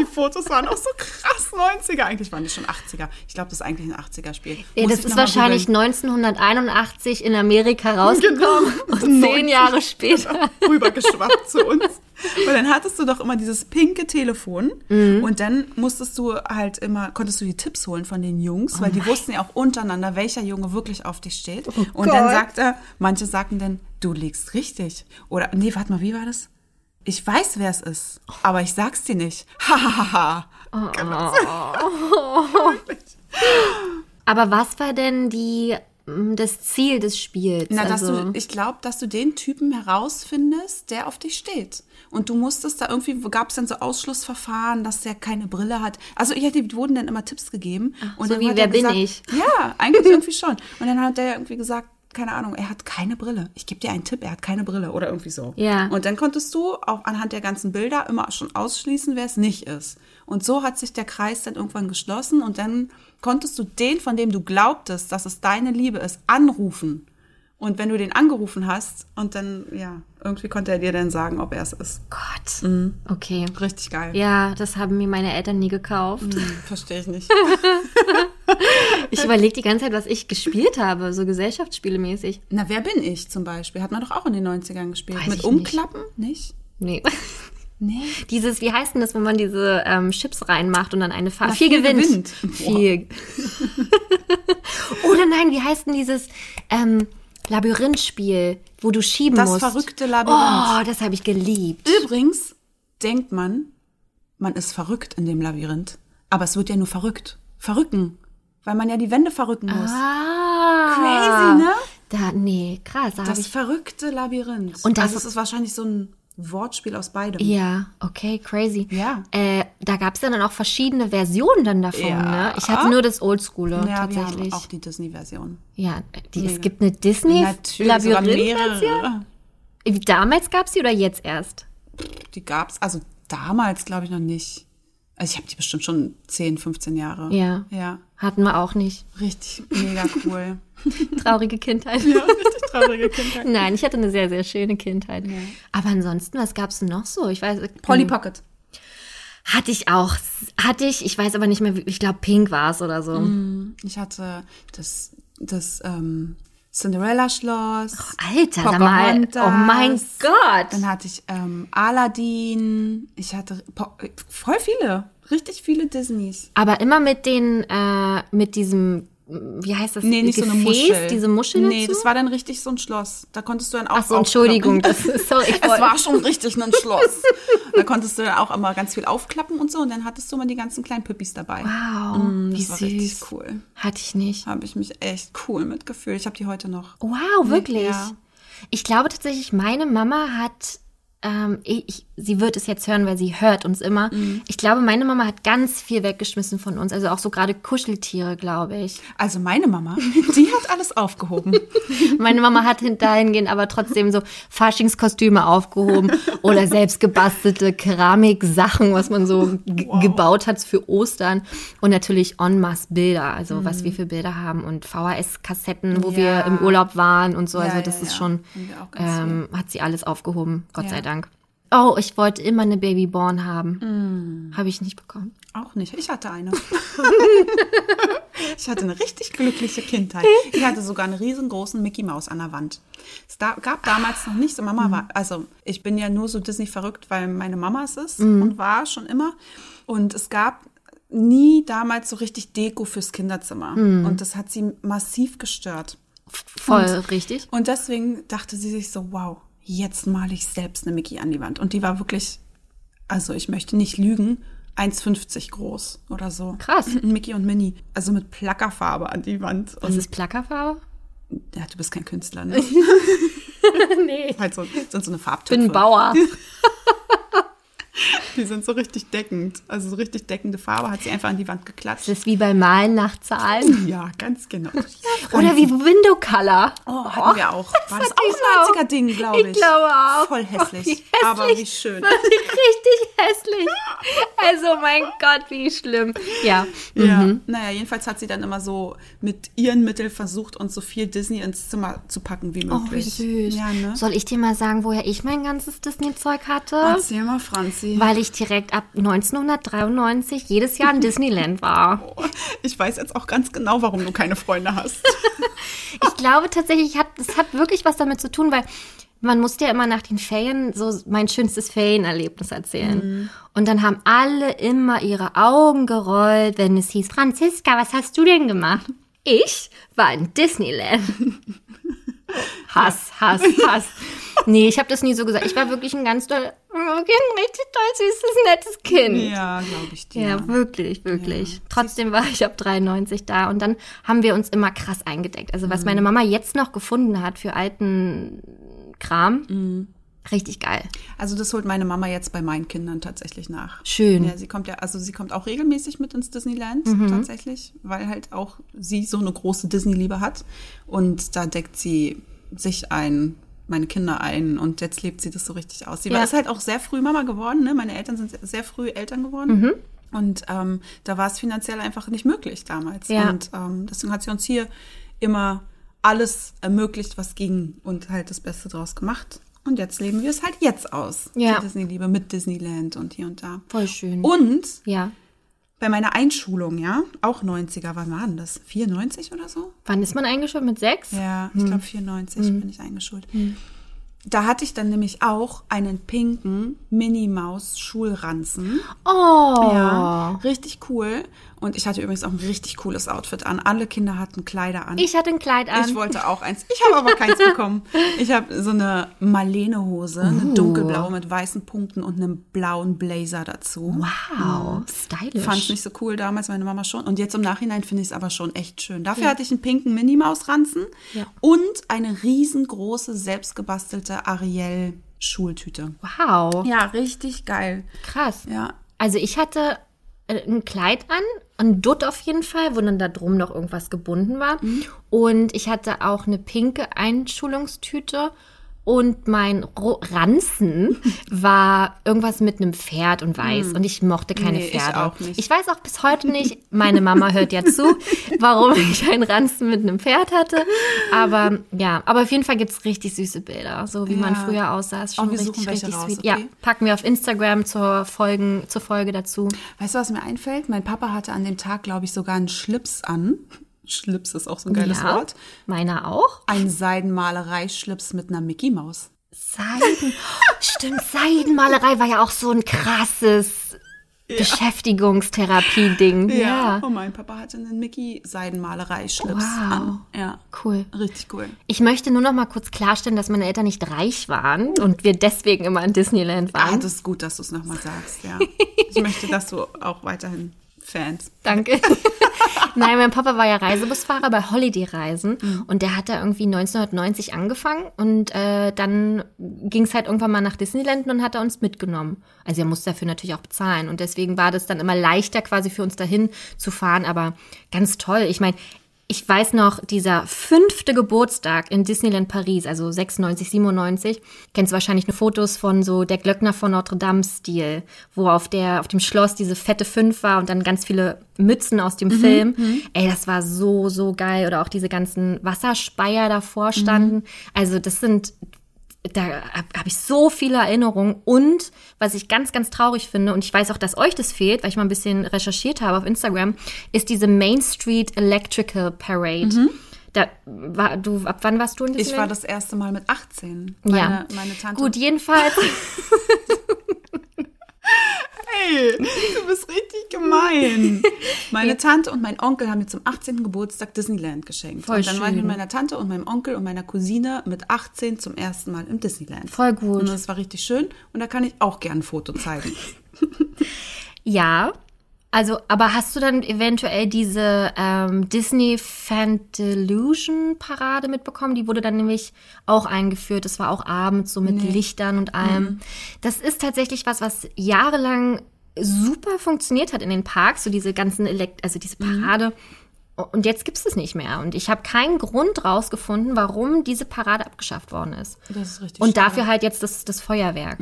Speaker 2: Die Fotos waren auch so krass 90er. Eigentlich waren die schon 80er. Ich glaube, das ist eigentlich ein 80er-Spiel.
Speaker 3: Ja,
Speaker 2: Muss
Speaker 3: das ist wahrscheinlich
Speaker 2: googeln.
Speaker 3: 1981 in Amerika rausgekommen und zehn
Speaker 2: 90
Speaker 3: Jahre später.
Speaker 2: rübergeschwappt zu uns. Und dann hattest du doch immer dieses pinke Telefon
Speaker 3: Mhm.
Speaker 2: und dann musstest du halt immer, konntest du die Tipps holen von den Jungs,
Speaker 3: Oh
Speaker 2: weil die wussten ja auch untereinander, welcher Junge wirklich auf dich steht. und dann
Speaker 3: Gott.
Speaker 2: sagt er, manche sagten dann, du liegst richtig. Oder, nee, warte mal, wie war das? Ich weiß, wer es ist, aber ich sag's dir nicht. Hahaha.
Speaker 3: Aber was war denn die, das Ziel des Spiels?
Speaker 2: Na, dass
Speaker 3: also,
Speaker 2: du, ich glaube, dass du den Typen herausfindest, der auf dich steht. Und du musstest da irgendwie, gab es dann so Ausschlussverfahren, dass der keine Brille hat. Also ja, die wurden dann immer Tipps gegeben. und
Speaker 3: so wie, wer
Speaker 2: er
Speaker 3: bin
Speaker 2: gesagt,
Speaker 3: ich?
Speaker 2: Ja, eigentlich irgendwie schon. Und dann hat der irgendwie gesagt, keine Ahnung, er hat keine Brille. Ich gebe dir einen Tipp, er hat keine Brille oder irgendwie so.
Speaker 3: Ja.
Speaker 2: Und dann konntest du auch anhand der ganzen Bilder immer schon ausschließen, wer es nicht ist. Und so hat sich der Kreis dann irgendwann geschlossen und dann konntest du den, von dem du glaubtest, dass es deine Liebe ist, anrufen. Und wenn du den angerufen hast und dann, ja, irgendwie konnte er dir dann sagen, ob er es ist.
Speaker 3: Gott. Okay.
Speaker 2: Richtig geil.
Speaker 3: Ja, das haben mir meine Eltern nie gekauft.
Speaker 2: Hm, Verstehe ich nicht.
Speaker 3: Ich überlege die ganze Zeit, was ich gespielt habe, so Gesellschaftsspiele mäßig.
Speaker 2: Na, wer bin ich zum Beispiel? Hat man doch auch in den 90ern gespielt.
Speaker 3: Weiß
Speaker 2: Mit Umklappen? Nicht?
Speaker 3: Nee.
Speaker 2: Nee.
Speaker 3: Dieses, wie heißt denn das, wenn man diese ähm, Chips reinmacht und dann eine Farbe. Viel,
Speaker 2: viel
Speaker 3: gewinnt.
Speaker 2: gewinnt.
Speaker 3: Viel. Oder nein, wie heißt denn dieses ähm, Labyrinthspiel, wo du schieben
Speaker 2: Das
Speaker 3: musst?
Speaker 2: verrückte Labyrinth.
Speaker 3: Oh, das habe ich geliebt.
Speaker 2: Übrigens denkt man, man ist verrückt in dem Labyrinth. Aber es wird ja nur verrückt. Verrücken. Weil man ja die Wände verrücken muss.
Speaker 3: Ah.
Speaker 2: Crazy, ne?
Speaker 3: Da, nee, krass. Da
Speaker 2: Das verrückte Labyrinth.
Speaker 3: Und das-
Speaker 2: also es ist wahrscheinlich so ein Wortspiel aus beidem.
Speaker 3: ja, okay, crazy.
Speaker 2: Ja.
Speaker 3: Äh, da gab es ja dann auch verschiedene Versionen dann davon,
Speaker 2: Ja.
Speaker 3: ne? Ich hatte nur das Oldschoole
Speaker 2: Ja, wir
Speaker 3: tatsächlich.
Speaker 2: haben auch die Disney-Version.
Speaker 3: ja, die, es gibt eine Disney-Labyrinth-Version? damals gab es die oder jetzt erst?
Speaker 2: Die gab's, also damals glaube ich noch nicht. Also ich habe die bestimmt schon 10, 15 Jahre.
Speaker 3: Ja.
Speaker 2: Ja.
Speaker 3: Hatten wir auch nicht.
Speaker 2: Richtig mega cool.
Speaker 3: Traurige Kindheit.
Speaker 2: ja, richtig traurige Kindheit.
Speaker 3: Nein, ich hatte eine sehr, sehr schöne Kindheit. Aber ansonsten, was gab's denn noch so? Ich weiß.
Speaker 2: Polly Pocket.
Speaker 3: Hatte ich auch. Hatte ich, ich weiß aber nicht mehr, ich glaube, Pink war es oder so.
Speaker 2: Ich hatte das, das ähm, Cinderella-Schloss.
Speaker 3: Alter, sag mal. Oh mein Gott.
Speaker 2: Dann hatte ich ähm, Aladdin. Ich hatte voll viele, richtig viele Disneys.
Speaker 3: Aber immer mit den, äh, mit diesem wie heißt das?
Speaker 2: Nee, nicht
Speaker 3: Gefäß,
Speaker 2: so eine Muschel.
Speaker 3: diese Muschel
Speaker 2: Nee,
Speaker 3: dazu?
Speaker 2: das war dann richtig so ein Schloss. Da konntest du dann auch
Speaker 3: Ach so, Entschuldigung, das ist, sorry,
Speaker 2: Es war schon richtig ein Schloss. da konntest du dann auch immer ganz viel aufklappen und so. Und dann hattest du immer die ganzen kleinen Püppis dabei.
Speaker 3: Wow,
Speaker 2: Mm,
Speaker 3: wie
Speaker 2: das war richtig
Speaker 3: süß.
Speaker 2: cool.
Speaker 3: Hatte ich nicht.
Speaker 2: Habe ich mich echt cool mitgefühlt. Ich habe die heute noch.
Speaker 3: Wow, wirklich?
Speaker 2: Ja.
Speaker 3: Ich glaube tatsächlich, meine Mama hat, ähm, ich, sie wird es jetzt hören, weil sie hört uns immer.
Speaker 2: Mhm.
Speaker 3: Ich glaube, meine Mama hat ganz viel weggeschmissen von uns. Also auch so gerade Kuscheltiere, glaube ich.
Speaker 2: Also meine Mama, die hat alles aufgehoben.
Speaker 3: Meine Mama hat dahingehend aber trotzdem so Faschingskostüme aufgehoben oder selbst gebastelte Keramiksachen, was man so g- gebaut hat für Ostern. Und natürlich en masse Bilder, also was wir für Bilder haben und VHS-Kassetten, wo
Speaker 2: Mhm. Ja.
Speaker 3: wir im Urlaub waren und so.
Speaker 2: Ja,
Speaker 3: Also
Speaker 2: ja,
Speaker 3: das ist
Speaker 2: ja.
Speaker 3: schon,
Speaker 2: auch ganz
Speaker 3: ähm, hat sie alles aufgehoben, Gott sei Dank. Oh, ich wollte immer eine Babyborn haben.
Speaker 2: Mhm.
Speaker 3: Habe ich nicht bekommen.
Speaker 2: Auch nicht. Ich hatte eine. ich hatte eine richtig glückliche Kindheit. Ich hatte sogar einen riesengroßen Mickey Maus an der Wand. Es da, gab damals noch nicht so. Mama war, also ich bin ja nur so Disney verrückt, weil meine Mama es ist und war schon immer. Und es gab nie damals so richtig Deko fürs Kinderzimmer. Und das hat sie massiv gestört.
Speaker 3: Voll richtig.
Speaker 2: Und deswegen dachte sie sich so, wow, jetzt male ich selbst eine Mickey an die Wand. Und die war wirklich, also ich möchte nicht lügen, 1,50 groß oder so.
Speaker 3: Krass.
Speaker 2: Mickey und Minnie. Also mit Plackerfarbe an die Wand.
Speaker 3: Was
Speaker 2: Und,
Speaker 3: ist Plackerfarbe?
Speaker 2: ja, du bist kein Künstler, ne?
Speaker 3: nee.
Speaker 2: halt so, sind so eine
Speaker 3: Ich
Speaker 2: Farbtöpfe.
Speaker 3: bin ein Bauer.
Speaker 2: Die sind so richtig deckend. Also so richtig deckende Farbe hat sie einfach an die Wand geklatscht.
Speaker 3: Das ist wie beim Malen nach Zahlen.
Speaker 2: Ja, ganz genau.
Speaker 3: Oder wie Window Color.
Speaker 2: Oh, hatten wir auch. War das
Speaker 3: hatte ich
Speaker 2: auch
Speaker 3: auch.
Speaker 2: ein 90er-Ding, glaube ich.
Speaker 3: Ich glaube auch.
Speaker 2: Voll hässlich.
Speaker 3: Wie hässlich.
Speaker 2: Aber wie schön.
Speaker 3: Richtig hässlich. Also, mein Gott, wie schlimm. Ja.
Speaker 2: Ja. Naja, jedenfalls hat sie dann immer so mit ihren Mitteln versucht, uns so viel Disney ins Zimmer zu packen wie
Speaker 3: Oh, wie
Speaker 2: möglich.
Speaker 3: süß.
Speaker 2: Ja, ne?
Speaker 3: Soll ich dir mal sagen, woher ich mein ganzes Disney-Zeug hatte?
Speaker 2: Erzähl mal, Franzi.
Speaker 3: Weil ich direkt ab 1993 jedes Jahr in Disneyland war.
Speaker 2: Ich weiß jetzt auch ganz genau, warum du keine Freunde hast.
Speaker 3: Ich glaube tatsächlich, hat, es hat wirklich was damit zu tun, weil man musste ja immer nach den Ferien so mein schönstes Ferienerlebnis erzählen. Und dann haben alle immer ihre Augen gerollt, wenn es hieß, Franziska, was hast du denn gemacht? Ich war in Disneyland. Hass, Hass, Hass. Nee, ich habe das nie so gesagt. Ich war wirklich ein ganz toll, ein richtig toll süßes, nettes Kind.
Speaker 2: ja, glaube ich dir.
Speaker 3: Ja, wirklich, wirklich.
Speaker 2: Ja.
Speaker 3: Trotzdem war ich ab 93 da und dann haben wir uns immer krass eingedeckt. Also
Speaker 2: Mhm.
Speaker 3: was meine Mama jetzt noch gefunden hat für alten Kram,
Speaker 2: Mhm.
Speaker 3: Richtig geil.
Speaker 2: Also das holt meine Mama jetzt bei meinen Kindern tatsächlich nach.
Speaker 3: Schön.
Speaker 2: Ja, sie kommt ja, also sie kommt auch regelmäßig mit ins Disneyland
Speaker 3: Mhm.
Speaker 2: tatsächlich, weil halt auch sie so eine große Disney-Liebe hat. Und da deckt sie sich ein, meine Kinder ein und jetzt lebt sie das so richtig aus. Sie
Speaker 3: Ja.
Speaker 2: war ist halt auch sehr früh Mama geworden, ne? Meine Eltern sind sehr, früh Eltern geworden.
Speaker 3: Mhm.
Speaker 2: Und ähm, da war es finanziell einfach nicht möglich damals.
Speaker 3: Ja.
Speaker 2: Und ähm, deswegen hat sie uns hier immer alles ermöglicht, was ging und halt das Beste draus gemacht. Und jetzt leben wir es halt jetzt aus.
Speaker 3: Ja.
Speaker 2: Die Disney-Liebe mit Disneyland und hier und da.
Speaker 3: Voll schön.
Speaker 2: Und
Speaker 3: ja.
Speaker 2: bei meiner Einschulung, ja, auch 90er, wann war denn das? 94 oder so?
Speaker 3: Wann ist man eingeschult? Mit sechs?
Speaker 2: Ja, ich glaube 94 bin ich eingeschult. Da hatte ich dann nämlich auch einen pinken Minnie-Maus-Schulranzen.
Speaker 3: Oh.
Speaker 2: Ja, richtig cool. Und ich hatte übrigens auch ein richtig cooles Outfit an. Alle Kinder hatten Kleider an.
Speaker 3: Ich hatte ein Kleid an.
Speaker 2: Ich wollte auch eins. Ich habe aber keins bekommen. Ich habe so eine Marlene-Hose, eine dunkelblaue mit weißen Punkten und einem blauen Blazer dazu.
Speaker 3: wow, stylisch.
Speaker 2: Fand ich nicht so cool damals, meine Mama schon. Und jetzt im Nachhinein finde ich es aber schon echt schön. Dafür hatte ich einen pinken Minnie-Maus-Ranzen
Speaker 3: Ja.
Speaker 2: und eine riesengroße, selbstgebastelte Ariel-Schultüte.
Speaker 3: wow.
Speaker 2: Ja, richtig geil.
Speaker 3: Krass.
Speaker 2: Ja.
Speaker 3: Also ich hatte ein Kleid an, ein Dutt auf jeden Fall, wo dann da drum noch irgendwas gebunden war. Und ich hatte auch eine pinke Einschulungstüte. Und mein Ranzen war irgendwas mit einem Pferd und weiß. Und ich mochte keine
Speaker 2: Nee, ich
Speaker 3: Pferde.
Speaker 2: auch nicht.
Speaker 3: Ich weiß auch bis heute nicht, meine Mama hört ja zu, warum ich einen Ranzen mit einem Pferd hatte. Aber ja, aber auf jeden Fall gibt's richtig süße Bilder, so wie man
Speaker 2: Ja.
Speaker 3: früher aussah. Ist schon
Speaker 2: suchen
Speaker 3: richtig, richtig
Speaker 2: raus,
Speaker 3: sweet. Ja,
Speaker 2: okay?
Speaker 3: packen wir auf Instagram zur, Folgen, zur Folge dazu.
Speaker 2: Weißt du, was mir einfällt? Mein Papa hatte an dem Tag, glaube ich, sogar einen Schlips an. Schlips ist auch so ein geiles
Speaker 3: ja,
Speaker 2: Wort.
Speaker 3: Meiner auch.
Speaker 2: Ein Seidenmalerei-Schlips mit einer Mickey Maus.
Speaker 3: Seiden. Stimmt, Seidenmalerei war ja auch so ein krasses Beschäftigungstherapie-Ding. Ja.
Speaker 2: Ja. Und mein Papa hatte einen Mickey-Seidenmalerei-Schlips
Speaker 3: Wow.
Speaker 2: an. Ja.
Speaker 3: Cool.
Speaker 2: Richtig cool.
Speaker 3: Ich möchte nur noch mal kurz klarstellen, dass meine Eltern nicht reich waren und wir deswegen immer in Disneyland
Speaker 2: Ah,
Speaker 3: waren.
Speaker 2: das ist gut, dass du es nochmal sagst, ja. Ich möchte, dass du auch weiterhin Fans.
Speaker 3: Danke. Nein, mein Papa war ja Reisebusfahrer bei Holiday-Reisen
Speaker 2: Mhm.
Speaker 3: und der hat da irgendwie 1990 angefangen und äh, dann ging es halt irgendwann mal nach Disneyland und hat er uns mitgenommen. Also er musste dafür natürlich auch bezahlen und deswegen war das dann immer leichter quasi für uns dahin zu fahren, aber ganz toll. Ich meine, ich weiß noch, dieser fünfte Geburtstag in Disneyland Paris, also 96, 97, kennst du wahrscheinlich nur Fotos von so der Glöckner von Notre Dame Stil, wo auf der, auf dem Schloss diese fette Fünf war und dann ganz viele Mützen aus dem Film. Ey, das war so, so geil. Oder auch diese ganzen Wasserspeier davor standen. Also das sind, da habe hab ich so viele Erinnerungen. Und was ich ganz, ganz traurig finde, und ich weiß auch, dass euch das fehlt, weil ich mal ein bisschen recherchiert habe auf Instagram, ist diese Main Street Electrical Parade. Da war, du, ab wann warst du in
Speaker 2: Ich war
Speaker 3: Disneyland?
Speaker 2: das erste Mal mit 18. Meine,
Speaker 3: ja.
Speaker 2: meine Tante.
Speaker 3: Gut, jedenfalls.
Speaker 2: Hey, du bist richtig gemein. Meine Tante und mein Onkel haben mir zum 18. Geburtstag Disneyland geschenkt.
Speaker 3: Voll
Speaker 2: und dann war ich mit
Speaker 3: schön.
Speaker 2: meiner Tante und meinem Onkel und meiner Cousine mit 18 zum ersten Mal im Disneyland.
Speaker 3: Voll gut.
Speaker 2: Und das war richtig schön. Und da kann ich auch gerne ein Foto zeigen.
Speaker 3: Ja. Also, aber hast du dann eventuell diese ähm, Disney Fantalusion Parade mitbekommen? Die wurde dann nämlich auch eingeführt. Das war auch abends so mit Lichtern und allem. Das ist tatsächlich was, was jahrelang super funktioniert hat in den Parks, so diese ganzen Elekt also diese Parade. Und jetzt gibt es nicht mehr. Und ich habe keinen Grund rausgefunden, warum diese Parade abgeschafft worden ist.
Speaker 2: Das ist richtig
Speaker 3: Und
Speaker 2: schade.
Speaker 3: dafür halt jetzt das, das Feuerwerk.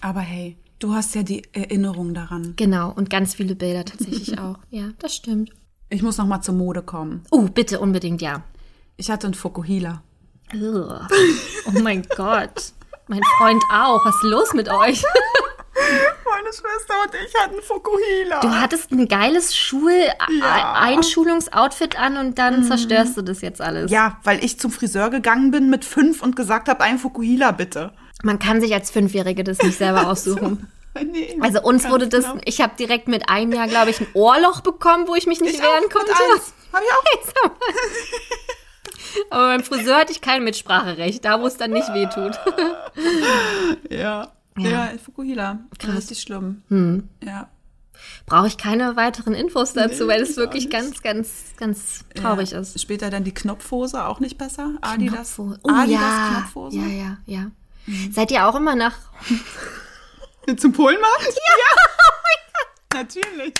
Speaker 2: Aber hey, du hast ja die Erinnerung daran.
Speaker 3: Genau. Und ganz viele Bilder tatsächlich auch. Ja, das stimmt.
Speaker 2: Ich muss noch mal zur Mode kommen.
Speaker 3: Oh, bitte, unbedingt, ja.
Speaker 2: Ich hatte einen Fokuhila.
Speaker 3: Ugh. Oh mein Gott. Mein Freund auch. Was ist los mit euch?
Speaker 2: Meine Schwester und ich hatten einen Fokuhila.
Speaker 3: Du hattest ein geiles Schul-Einschulungsoutfit an und dann zerstörst du das jetzt alles.
Speaker 2: ja, weil ich zum Friseur gegangen bin mit fünf und gesagt habe, ein Fokuhila bitte.
Speaker 3: Man kann sich als Fünfjährige das nicht selber aussuchen.
Speaker 2: Nee,
Speaker 3: Also uns wurde das,
Speaker 2: genau.
Speaker 3: ich habe direkt mit einem Jahr, glaube ich, ein Ohrloch bekommen, wo ich mich nicht
Speaker 2: Ich
Speaker 3: wehren
Speaker 2: auch,
Speaker 3: konnte.
Speaker 2: Hab ich auch.
Speaker 3: Aber beim Friseur hatte ich kein Mitspracherecht, da wo es dann nicht weh tut.
Speaker 2: Ja.
Speaker 3: Ja.
Speaker 2: Ja, Fukuhila. Krass. Richtig schlimm.
Speaker 3: Hm.
Speaker 2: Ja.
Speaker 3: Brauche ich keine weiteren Infos dazu,
Speaker 2: Nee,
Speaker 3: weil es
Speaker 2: ich
Speaker 3: wirklich ganz, ganz, ganz traurig
Speaker 2: ja.
Speaker 3: ist.
Speaker 2: Später dann die Knopfhose, auch nicht besser. Adidas.
Speaker 3: Knopfhose. Oh
Speaker 2: Adidas
Speaker 3: ja.
Speaker 2: Knopfhose.
Speaker 3: Ja, ja, ja. Seid ihr auch immer nach
Speaker 2: Zum Polenmarkt? Ja. Natürlich.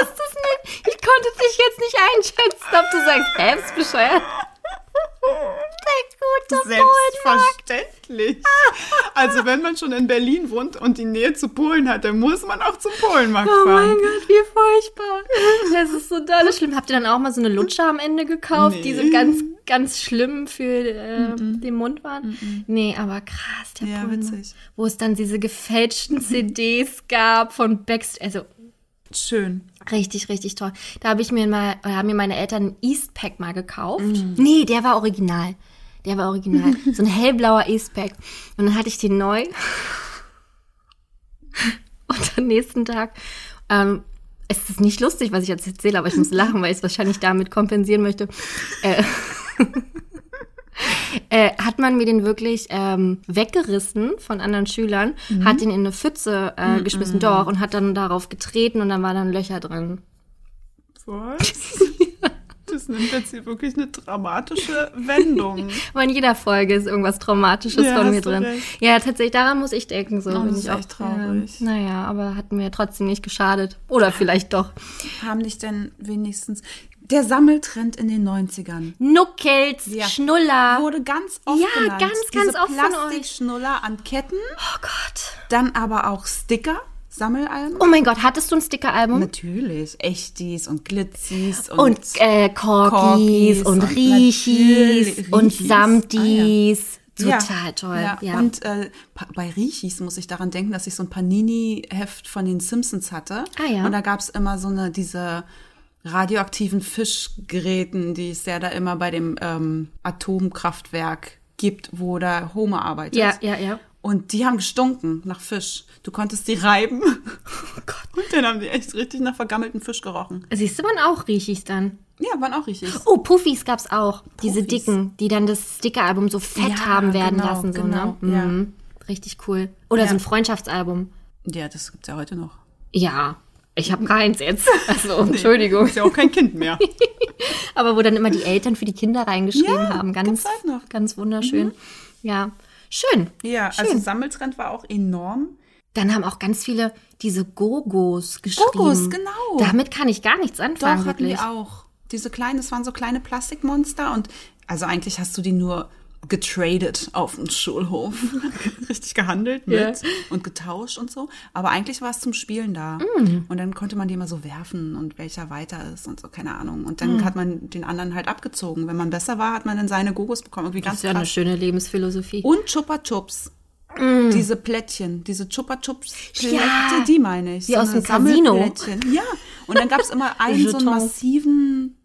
Speaker 3: wusste es nicht. Ich konnte dich jetzt nicht einschätzen, ob du sagst, hä, bist bescheuert.
Speaker 2: Selbstverständlich. Also wenn man schon in Berlin wohnt und die Nähe zu Polen hat, dann muss man auch zum Polenmarkt
Speaker 3: Oh mein
Speaker 2: fahren.
Speaker 3: Gott, wie furchtbar. Das ist so dolle schlimm. Habt ihr dann auch mal so eine Lutscher am Ende gekauft, die so
Speaker 2: Nee.
Speaker 3: ganz, ganz schlimm für äh, den Mund waren? Nee, aber krass, der
Speaker 2: Ja, witzig.
Speaker 3: Wo es dann diese gefälschten CDs gab von Backstreet. Also
Speaker 2: Schön.
Speaker 3: Richtig, richtig toll. Da habe ich mir mal, oder haben mir meine Eltern einen Eastpack mal gekauft. Nee, der war original. Der war original. so ein hellblauer Eastpack. Und dann hatte ich den neu. Und am nächsten Tag, ähm, es ist nicht lustig, was ich jetzt erzähle, aber ich muss lachen, weil ich es wahrscheinlich damit kompensieren möchte. Äh, äh, hat man mir den wirklich ähm, weggerissen von anderen Schülern, hat ihn in eine Pfütze äh, geschmissen, doch, und hat dann darauf getreten und dann waren dann Löcher drin.
Speaker 2: Was? Das nimmt jetzt hier wirklich eine dramatische Wendung.
Speaker 3: Aber in jeder Folge ist irgendwas Traumatisches
Speaker 2: Ja,
Speaker 3: von mir drin.
Speaker 2: recht.
Speaker 3: Ja, tatsächlich, daran muss ich denken. So
Speaker 2: Oh,
Speaker 3: bin
Speaker 2: das
Speaker 3: ich
Speaker 2: ist
Speaker 3: auch
Speaker 2: echt traurig.
Speaker 3: Ja, naja, aber hat mir trotzdem nicht geschadet. Oder vielleicht doch.
Speaker 2: Haben dich denn wenigstens der Sammeltrend in den 90ern
Speaker 3: Nuckels,
Speaker 2: Ja.
Speaker 3: Schnuller.
Speaker 2: wurde ganz oft
Speaker 3: Ja,
Speaker 2: genannt.
Speaker 3: ganz, ganz
Speaker 2: Diese
Speaker 3: oft.
Speaker 2: Plastikschnuller an Ketten,
Speaker 3: Oh Gott.
Speaker 2: dann aber auch Sticker, Sammelalben.
Speaker 3: Oh mein Gott, hattest du ein Stickeralbum?
Speaker 2: Natürlich, Echtis und Glitzis und,
Speaker 3: Und äh, Corgis
Speaker 2: Corgis
Speaker 3: und
Speaker 2: und
Speaker 3: Riechis und
Speaker 2: Riechis.
Speaker 3: Samtis.
Speaker 2: Ja.
Speaker 3: Total toll.
Speaker 2: Ja.
Speaker 3: Ja.
Speaker 2: Und äh, bei Riechis muss ich daran denken, dass ich so ein Panini-Heft von den Simpsons hatte.
Speaker 3: Ah, ja.
Speaker 2: Und da gab's immer so eine, diese radioaktiven Fischgeräten, die es ja da immer bei dem ähm, Atomkraftwerk gibt, wo da Homer arbeitet.
Speaker 3: ja, ja, ja.
Speaker 2: Und die haben gestunken nach Fisch. Du konntest die reiben. Oh Gott. Und dann haben die echt richtig nach vergammelten Fisch gerochen.
Speaker 3: Siehst du, man auch riechig dann.
Speaker 2: Ja, waren auch richtig.
Speaker 3: Oh, Puffies gab's auch. Diese
Speaker 2: Puffis.
Speaker 3: dicken, die dann das Stickeralbum so fett
Speaker 2: Ja,
Speaker 3: haben werden
Speaker 2: genau,
Speaker 3: lassen. So,
Speaker 2: genau,
Speaker 3: ne?
Speaker 2: ja.
Speaker 3: Mhm. Richtig cool. Oder
Speaker 2: Ja.
Speaker 3: so ein Freundschaftsalbum.
Speaker 2: Ja, das gibt's ja heute noch.
Speaker 3: Ja, ich habe keins jetzt. Also, Entschuldigung.
Speaker 2: Ist ja auch kein Kind mehr.
Speaker 3: Aber wo dann immer die Eltern für die Kinder reingeschrieben
Speaker 2: Ja,
Speaker 3: haben. Ganz, ganz wunderschön. Ja, schön.
Speaker 2: Ja,
Speaker 3: schön.
Speaker 2: also Sammeltrend war auch enorm.
Speaker 3: Dann haben auch ganz viele diese Gogos geschrieben.
Speaker 2: Gogos, genau.
Speaker 3: Damit kann ich gar nichts anfangen,
Speaker 2: Doch, hatten
Speaker 3: wirklich.
Speaker 2: wir auch. Diese kleinen, das waren so kleine Plastikmonster und also eigentlich hast du die nur getradet auf dem Schulhof. Richtig gehandelt mit
Speaker 3: Ja.
Speaker 2: und getauscht und so. Aber eigentlich war es zum Spielen da.
Speaker 3: Mm.
Speaker 2: Und dann konnte man die immer so werfen und welcher weiter ist und so, keine Ahnung. Und
Speaker 3: Mm.
Speaker 2: dann hat man den anderen halt abgezogen. Wenn man besser war, hat man dann seine Gogos bekommen. Irgendwie
Speaker 3: Das
Speaker 2: ganz
Speaker 3: ist ja eine
Speaker 2: krass.
Speaker 3: schöne Lebensphilosophie.
Speaker 2: Und Chupa Chups. Diese Plättchen, diese Chupa Chups Plättchen,
Speaker 3: Mm. Ja.
Speaker 2: die meine ich.
Speaker 3: Wie aus
Speaker 2: eine
Speaker 3: dem Casino.
Speaker 2: Ja. Und dann gab es immer einen so einen massiven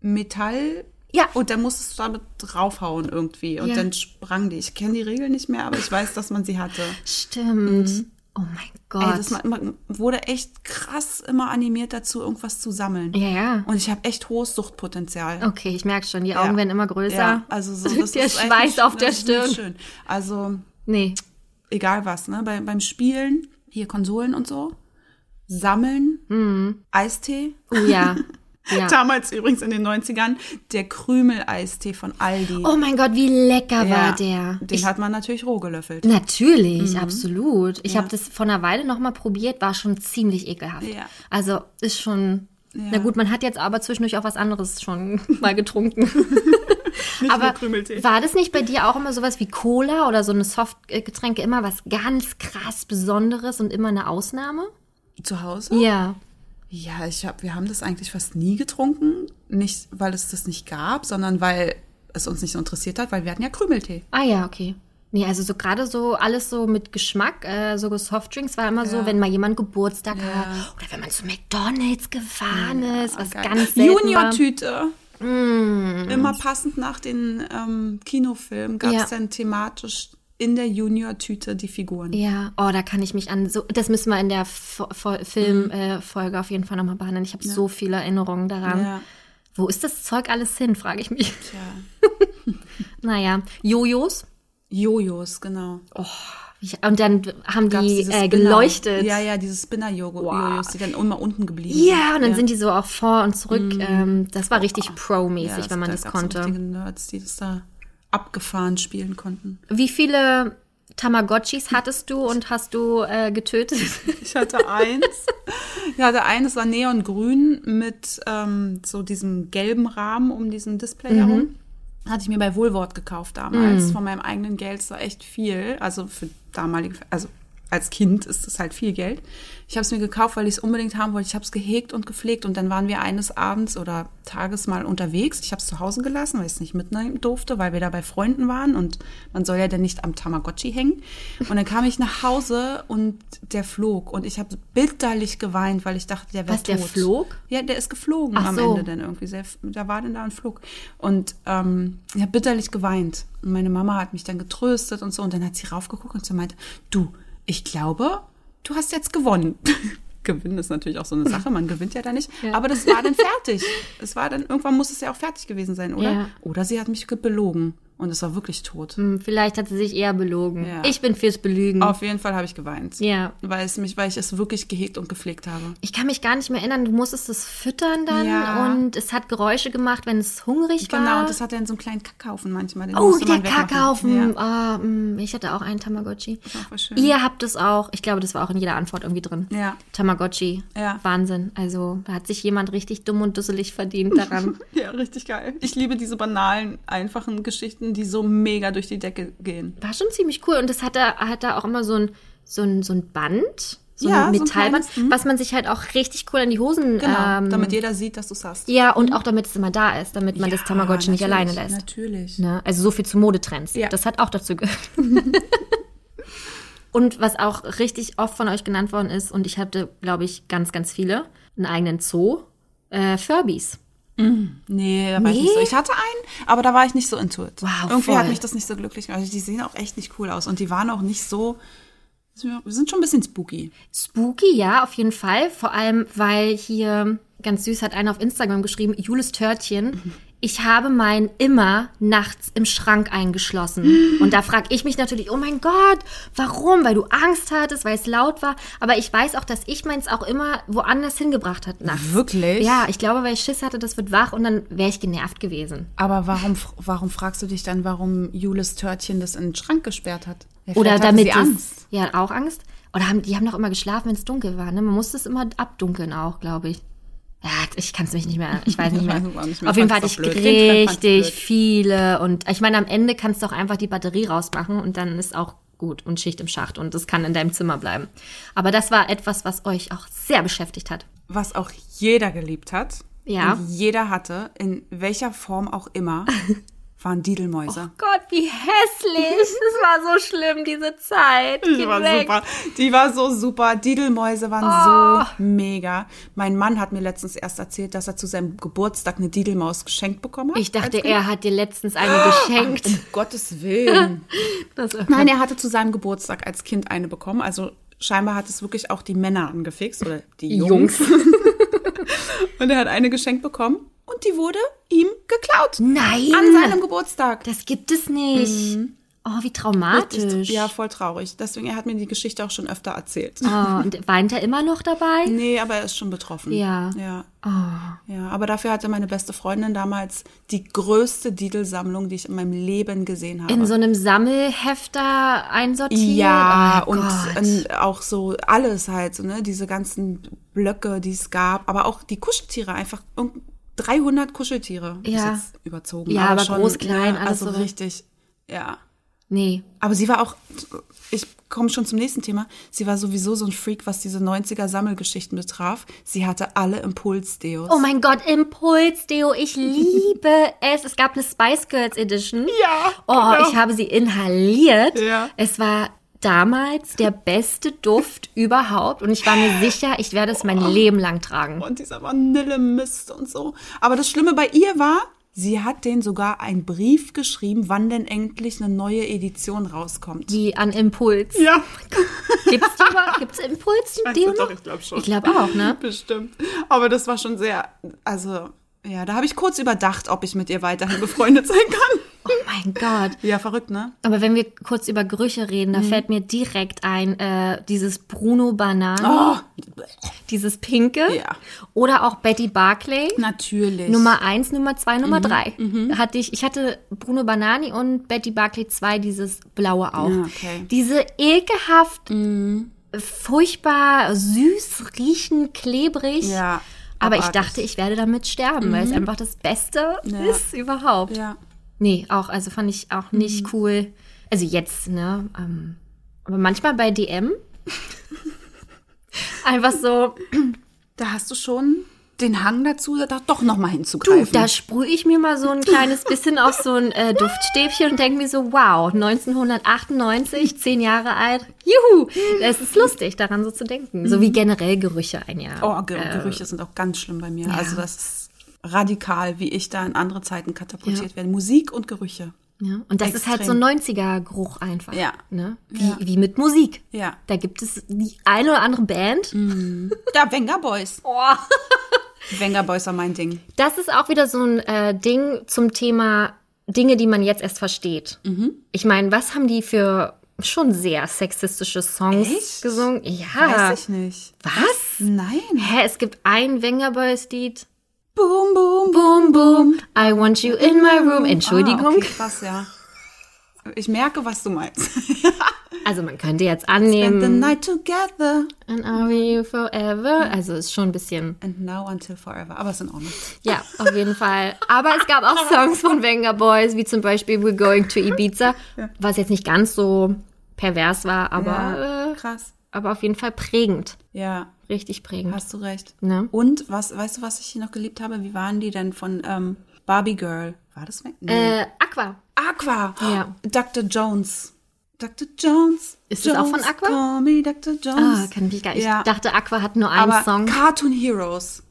Speaker 2: Metall.
Speaker 3: Ja.
Speaker 2: Und dann musstest du damit draufhauen irgendwie. Und
Speaker 3: Ja.
Speaker 2: dann sprang die. Ich kenne die Regeln nicht mehr, aber ich weiß, dass man sie hatte.
Speaker 3: Stimmt. Oh mein Gott.
Speaker 2: Ey, das ma- ma- wurde echt krass immer animiert dazu, irgendwas zu sammeln.
Speaker 3: ja, ja.
Speaker 2: Und ich habe echt hohes Suchtpotenzial.
Speaker 3: Okay, ich merke schon, die Augen
Speaker 2: Ja.
Speaker 3: werden immer größer.
Speaker 2: Ja, also so, das
Speaker 3: Der
Speaker 2: ist
Speaker 3: Schweiß auf der Stirn.
Speaker 2: Schön. Also
Speaker 3: Nee.
Speaker 2: egal was, ne? Bei, beim Spielen, hier Konsolen und so, Sammeln, Eistee.
Speaker 3: Oh ja. ja.
Speaker 2: Damals übrigens in den 90ern der Krümel-Eistee von Aldi.
Speaker 3: Oh mein Gott, wie lecker
Speaker 2: Ja,
Speaker 3: war der.
Speaker 2: Den
Speaker 3: Ich,
Speaker 2: hat man natürlich roh gelöffelt.
Speaker 3: natürlich, absolut. Ich
Speaker 2: Ja.
Speaker 3: habe das vor einer Weile noch mal probiert, war schon ziemlich ekelhaft.
Speaker 2: Ja.
Speaker 3: Also ist schon. Na gut, man hat jetzt aber zwischendurch auch was anderes schon mal getrunken. Aber war das nicht bei dir auch immer sowas wie Cola oder so eine Softgetränke immer was ganz krass Besonderes und immer eine Ausnahme?
Speaker 2: Zu Hause?
Speaker 3: Ja.
Speaker 2: Ja, ich hab, wir haben das eigentlich fast nie getrunken. Nicht, weil es das nicht gab, sondern weil es uns nicht so interessiert hat, weil wir hatten ja Krümeltee.
Speaker 3: Ah ja, okay. Nee, also so gerade so alles so mit Geschmack, äh, so Softdrinks war immer so,
Speaker 2: Ja.
Speaker 3: wenn mal jemand Geburtstag
Speaker 2: Ja.
Speaker 3: hat oder wenn man zu McDonalds gefahren ist, was
Speaker 2: Geil.
Speaker 3: ganz war. Mm.
Speaker 2: Junior-Tüte. Immer passend nach den ähm, Kinofilmen gab es
Speaker 3: Ja.
Speaker 2: dann thematisch in der Junior-Tüte die Figuren.
Speaker 3: Ja, oh, da kann ich mich an so, das müssen wir in der Fo- Fo- Filmfolge äh, Folge auf jeden Fall nochmal behandeln. Ich habe so viele Erinnerungen daran.
Speaker 2: Ja,
Speaker 3: Wo ist das Zeug alles hin, frage ich mich.
Speaker 2: tja.
Speaker 3: Naja, Jojos.
Speaker 2: Jojos, genau.
Speaker 3: Ich, und dann haben
Speaker 2: Gab's
Speaker 3: die äh, geleuchtet.
Speaker 2: Ja, ja, diese Spinner-Jojos,
Speaker 3: Wow.
Speaker 2: die dann immer unten geblieben
Speaker 3: Ja, und dann
Speaker 2: ja.
Speaker 3: sind die so auch vor und zurück. Ähm, das war richtig
Speaker 2: Ja,
Speaker 3: Pro-mäßig, wenn man
Speaker 2: da
Speaker 3: das
Speaker 2: gab's so
Speaker 3: konnte.
Speaker 2: richtige Nerds, die das da abgefahren spielen konnten.
Speaker 3: Wie viele Tamagotchis hattest du und hast du äh, getötet?
Speaker 2: Ich hatte eins. Ich hatte eines, war neongrün mit ähm, so diesem gelben Rahmen um diesen Display herum. Hatte ich mir bei Wohlwort gekauft damals. Von meinem eigenen Geld. Das war echt viel. Also für damalige, also als Kind ist das halt viel Geld. Ich habe es mir gekauft, weil ich es unbedingt haben wollte. Ich habe es gehegt und gepflegt und dann waren wir eines Abends oder Tages mal unterwegs. Ich habe es zu Hause gelassen, weil ich es nicht mitnehmen durfte, weil wir da bei Freunden waren und man soll ja dann nicht am Tamagotchi hängen. Und dann kam ich nach Hause und der flog und ich habe bitterlich geweint, weil ich dachte, der wäre
Speaker 3: Was, der
Speaker 2: tot.
Speaker 3: flog?
Speaker 2: Ja, der ist geflogen
Speaker 3: Ach
Speaker 2: am
Speaker 3: so.
Speaker 2: Ende dann irgendwie. Sehr, da war dann da ein Flug. Und ähm, ich habe bitterlich geweint. Und meine Mama hat mich dann getröstet und so. Und dann hat sie raufgeguckt und sie meinte, du, ich glaube, du hast jetzt gewonnen. Gewinnen ist natürlich auch so eine Sache, man gewinnt ja da nicht.
Speaker 3: Ja.
Speaker 2: Aber das war dann fertig. Es war dann, irgendwann muss es ja auch fertig gewesen sein, oder?
Speaker 3: Ja.
Speaker 2: Oder sie hat mich ge- belogen und es war wirklich tot.
Speaker 3: Hm, Vielleicht hat sie sich eher belogen.
Speaker 2: Ja.
Speaker 3: Ich bin fürs Belügen.
Speaker 2: Auf jeden Fall habe ich geweint.
Speaker 3: Ja.
Speaker 2: Weil, es mich, weil ich es wirklich gehegt und gepflegt habe.
Speaker 3: Ich kann mich gar nicht mehr erinnern, du musstest es füttern dann
Speaker 2: Ja.
Speaker 3: und es hat Geräusche gemacht, wenn es hungrig war.
Speaker 2: Genau, und das hat dann so einen kleinen Kackhaufen manchmal. Den
Speaker 3: Oh, der
Speaker 2: man.
Speaker 3: Kackhaufen.
Speaker 2: Ja,
Speaker 3: mm, ich hatte auch einen Tamagotchi.
Speaker 2: das war schön.
Speaker 3: Ihr habt es auch. Ich glaube, das war auch in jeder Antwort irgendwie drin.
Speaker 2: Ja.
Speaker 3: Tamagotchi.
Speaker 2: Ja.
Speaker 3: Wahnsinn. Also, da hat sich jemand richtig dumm und dusselig verdient daran.
Speaker 2: Ja, richtig geil. Ich liebe diese banalen, einfachen Geschichten, die so mega durch die Decke gehen.
Speaker 3: War schon ziemlich cool. Und das hat da, hat da auch immer so ein, so ein, so ein Band, so
Speaker 2: Ja,
Speaker 3: ein
Speaker 2: so ein
Speaker 3: Metallband,
Speaker 2: mhm.
Speaker 3: was man sich halt auch richtig cool an die Hosen.
Speaker 2: Genau,
Speaker 3: ähm,
Speaker 2: damit jeder sieht, dass du es hast.
Speaker 3: Ja, und auch damit es immer da ist, damit man das
Speaker 2: Ja,
Speaker 3: Tamagotchi nicht alleine lässt.
Speaker 2: Natürlich.
Speaker 3: Ne? Also so viel zu Modetrends.
Speaker 2: Ja.
Speaker 3: Das hat auch dazu gehört. und was auch richtig oft von euch genannt worden ist, und ich hatte, glaube ich, ganz, ganz viele, einen eigenen Zoo, äh, Furbies.
Speaker 2: Nee, da war ich
Speaker 3: Nee?
Speaker 2: nicht so. Ich hatte einen, aber da war ich nicht so into it.
Speaker 3: Wow,
Speaker 2: Irgendwie
Speaker 3: voll.
Speaker 2: hat mich das nicht so glücklich gemacht. Also die sehen auch echt nicht cool aus und die waren auch nicht so. Wir sind schon ein bisschen spooky.
Speaker 3: Spooky, ja, auf jeden Fall. Vor allem, weil hier ganz süß hat einer auf Instagram geschrieben, Julis Törtchen. Ich habe meinen immer nachts im Schrank eingeschlossen. Und da frage ich mich natürlich, oh mein Gott, warum? Weil du Angst hattest, weil es laut war. Aber ich weiß auch, dass ich meins auch immer woanders hingebracht hat nachts.
Speaker 2: Wirklich?
Speaker 3: Ja, ich glaube, weil ich Schiss hatte, das wird wach und dann wäre ich genervt gewesen.
Speaker 2: Aber warum, warum fragst du dich dann, warum Julis Törtchen das in den Schrank gesperrt hat? Ja,
Speaker 3: Oder damit
Speaker 2: sie Angst.
Speaker 3: Ja, auch Angst. Oder haben, die haben doch immer geschlafen, wenn es dunkel war. Ne? Man musste es immer abdunkeln auch, glaube ich. Ja, ich kann es mich nicht mehr, ich weiß nicht
Speaker 2: Ich
Speaker 3: mehr.
Speaker 2: weiß es nicht mehr.
Speaker 3: Auf jeden Fall hatte ich
Speaker 2: blöd.
Speaker 3: Richtig viele. Und ich meine, am Ende kannst du auch einfach die Batterie rausmachen und dann ist auch gut und Schicht im Schacht und das kann in deinem Zimmer bleiben. Aber das war etwas, was euch auch sehr beschäftigt hat.
Speaker 2: Was auch jeder geliebt hat.
Speaker 3: Ja.
Speaker 2: Jeder hatte, in welcher Form auch immer, waren Didelmäuse.
Speaker 3: Gott, wie hässlich. Das war so schlimm, diese Zeit.
Speaker 2: Die war super. Die war so super. Didelmäuse waren
Speaker 3: Oh.
Speaker 2: so mega. Mein Mann hat mir letztens erst erzählt, dass er zu seinem Geburtstag eine Didelmaus geschenkt bekommen hat.
Speaker 3: Ich dachte, er hat dir letztens eine geschenkt.
Speaker 2: Um Gottes Willen. Nein, er hatte zu seinem Geburtstag als Kind eine bekommen. Also scheinbar hat es wirklich auch die Männer angefixt oder die Jungs. Und er hat eine geschenkt bekommen und die wurde ihm geklaut.
Speaker 3: Nein.
Speaker 2: An seinem Geburtstag.
Speaker 3: Das gibt es nicht. Oh, wie traumatisch.
Speaker 2: Ja, voll traurig. Deswegen, er hat mir die Geschichte auch schon öfter erzählt.
Speaker 3: Oh, und weint er immer noch dabei?
Speaker 2: Nee, aber er ist schon betroffen.
Speaker 3: Ja.
Speaker 2: Ja.
Speaker 3: Oh.
Speaker 2: Ja, aber dafür hatte meine beste Freundin damals die größte Didelsammlung, die ich in meinem Leben gesehen habe.
Speaker 3: In so einem Sammelhefter einsortiert?
Speaker 2: ja,
Speaker 3: oh
Speaker 2: und auch so alles halt, so, ne? Diese ganzen Blöcke, die es gab, aber auch die Kuscheltiere, einfach 300 Kuscheltiere. Ist
Speaker 3: Ja.
Speaker 2: jetzt überzogen.
Speaker 3: Ja, aber groß, klein,
Speaker 2: ne,
Speaker 3: alles
Speaker 2: also
Speaker 3: so.
Speaker 2: richtig. Ja.
Speaker 3: Nee.
Speaker 2: Aber sie war auch, ich komme schon zum nächsten Thema, sie war sowieso so ein Freak, was diese 90er Sammelgeschichten betraf. Sie hatte alle Impuls-Deos.
Speaker 3: Oh mein Gott, Impuls-Deo, ich liebe es. Es gab eine Spice Girls Edition.
Speaker 2: Ja,
Speaker 3: Oh,
Speaker 2: genau.
Speaker 3: ich habe sie inhaliert.
Speaker 2: Ja.
Speaker 3: Es war damals der beste Duft überhaupt und ich war mir sicher, ich werde es mein
Speaker 2: Oh.
Speaker 3: Leben lang tragen.
Speaker 2: und dieser Vanillemist und so. Aber das Schlimme bei ihr war, sie hat denen sogar einen Brief geschrieben, wann denn endlich eine neue Edition rauskommt.
Speaker 3: Die an Impuls.
Speaker 2: Ja,
Speaker 3: Gibt's die überhaupt? Gibt's Impuls?
Speaker 2: weiß
Speaker 3: Deo noch?
Speaker 2: doch, ich glaube schon.
Speaker 3: Ich glaube auch, ne?
Speaker 2: Bestimmt. Aber das war schon sehr, also, ja, da habe ich kurz überdacht, ob ich mit ihr weiterhin befreundet sein kann.
Speaker 3: Oh mein Gott.
Speaker 2: Ja, verrückt, ne?
Speaker 3: Aber wenn wir kurz über Gerüche reden,
Speaker 2: Mhm.
Speaker 3: da fällt mir direkt ein, äh, dieses Bruno Banane,
Speaker 2: Oh,
Speaker 3: dieses Pinke.
Speaker 2: Ja.
Speaker 3: Oder auch Betty Barclay.
Speaker 2: natürlich.
Speaker 3: Nummer eins, Nummer zwei, Nummer
Speaker 2: Mhm,
Speaker 3: drei. Hatte ich, ich hatte Bruno Banani und Betty Barclay 2, dieses blaue auch.
Speaker 2: Ja, okay. Mhm.
Speaker 3: Diese ekelhaft, furchtbar süß riechen, klebrig.
Speaker 2: Ja,
Speaker 3: Aber ich dachte, ich werde damit sterben, weil es einfach das Beste ist überhaupt.
Speaker 2: Ja.
Speaker 3: Nee, auch, also fand ich auch nicht cool. Also jetzt, ne? Ähm, aber manchmal bei DM einfach so,
Speaker 2: Da hast du schon den Hang dazu, da doch nochmal
Speaker 3: du,
Speaker 2: hinzugreifen.
Speaker 3: da sprühe ich mir mal so ein kleines bisschen auf so ein äh, Duftstäbchen und denke mir so, wow, 1998, zehn Jahre alt, juhu, es ist lustig, daran so zu denken. So wie generell Gerüche ein Jahr.
Speaker 2: Oh, Ge Gerüche sind auch ganz schlimm bei mir. Also das ist radikal, wie ich da in andere Zeiten katapultiert
Speaker 3: Ja.
Speaker 2: werde. Musik und Gerüche.
Speaker 3: Ja, und das ist halt so ein 90er-Geruch einfach.
Speaker 2: Ja.
Speaker 3: Ne? Wie,
Speaker 2: Ja.
Speaker 3: wie mit Musik.
Speaker 2: Ja.
Speaker 3: Da gibt es die eine oder andere Band.
Speaker 2: Ja, Venga Boys.
Speaker 3: Oh.
Speaker 2: Venga Boys war mein Ding.
Speaker 3: Das ist auch wieder so ein äh, Ding zum Thema Dinge, die man jetzt erst versteht.
Speaker 2: Mhm.
Speaker 3: Ich meine, was haben die für schon sehr sexistische Songs
Speaker 2: Echt?
Speaker 3: gesungen? Ja.
Speaker 2: Weiß ich nicht.
Speaker 3: Was?
Speaker 2: Nein.
Speaker 3: Hä, es gibt ein Wenger Boys Lied.
Speaker 2: Boom, boom,
Speaker 3: Boom, boom, I want you in my room. Entschuldigung.
Speaker 2: Ah, okay, krass, ja. Ich merke, was du meinst.
Speaker 3: Also man könnte jetzt
Speaker 2: Spend the
Speaker 3: annehmen,
Speaker 2: night together.
Speaker 3: and are we forever? Also ist schon ein bisschen,
Speaker 2: And now until forever. Aber ist in Ordnung.
Speaker 3: ja, auf jeden Fall. Aber es gab auch Songs von Wenger Boys, wie zum Beispiel We're Going to Ibiza, was jetzt nicht ganz so pervers war, aber,
Speaker 2: ja,
Speaker 3: äh,
Speaker 2: krass.
Speaker 3: aber auf jeden Fall prägend.
Speaker 2: Ja,
Speaker 3: Richtig prägend.
Speaker 2: hast du recht.
Speaker 3: Ne?
Speaker 2: Und was, weißt du, was ich hier noch geliebt habe? Wie waren die denn von ähm, Barbie Girl? War das? Nee.
Speaker 3: Äh, Aqua.
Speaker 2: Aqua.
Speaker 3: Ja.
Speaker 2: Dr. Jones. Dr. Jones.
Speaker 3: Ist das auch von
Speaker 2: Jones,
Speaker 3: Aqua?
Speaker 2: Call me Dr.
Speaker 3: Ah,
Speaker 2: Jones.
Speaker 3: kann ich gar nicht.
Speaker 2: Ja.
Speaker 3: Ich dachte, Aqua hat nur einen
Speaker 2: Aber
Speaker 3: Song.
Speaker 2: Cartoon Heroes.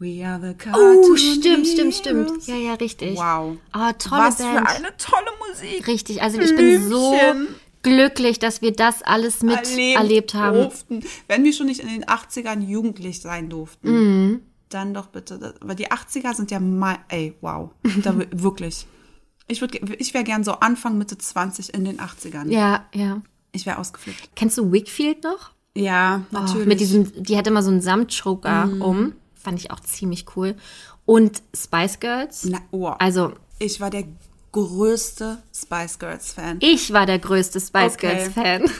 Speaker 2: We are the
Speaker 3: Oh,
Speaker 2: cartoon
Speaker 3: stimmt, stimmt, stimmt.
Speaker 2: heroes.
Speaker 3: Ja, ja, richtig.
Speaker 2: Wow.
Speaker 3: Oh, tolle
Speaker 2: Was
Speaker 3: Band.
Speaker 2: für eine tolle Musik.
Speaker 3: Richtig, also ich bin so
Speaker 2: Blümchen.
Speaker 3: Glücklich, dass wir das alles mit
Speaker 2: erleben
Speaker 3: erlebt haben.
Speaker 2: Durften. Wenn wir schon nicht in den 80ern jugendlich sein durften,
Speaker 3: Mhm.
Speaker 2: dann doch bitte. Aber die 80er sind ja mal, ey, wow. Da, wi- wirklich. Ich, würd ich wäre gern so Anfang, Mitte 20 in den 80ern.
Speaker 3: Ja, ja.
Speaker 2: Ich wäre ausgeflippt.
Speaker 3: Kennst du Wickfield noch?
Speaker 2: Ja,
Speaker 3: Oh,
Speaker 2: natürlich.
Speaker 3: mit diesem, die hat immer so einen Samtchoker um. Fand ich auch ziemlich cool. Und Spice Girls.
Speaker 2: Na, oh.
Speaker 3: Also,
Speaker 2: ich war der größte Spice Girls Fan.
Speaker 3: ich war der größte Spice
Speaker 2: Okay.
Speaker 3: Girls Fan.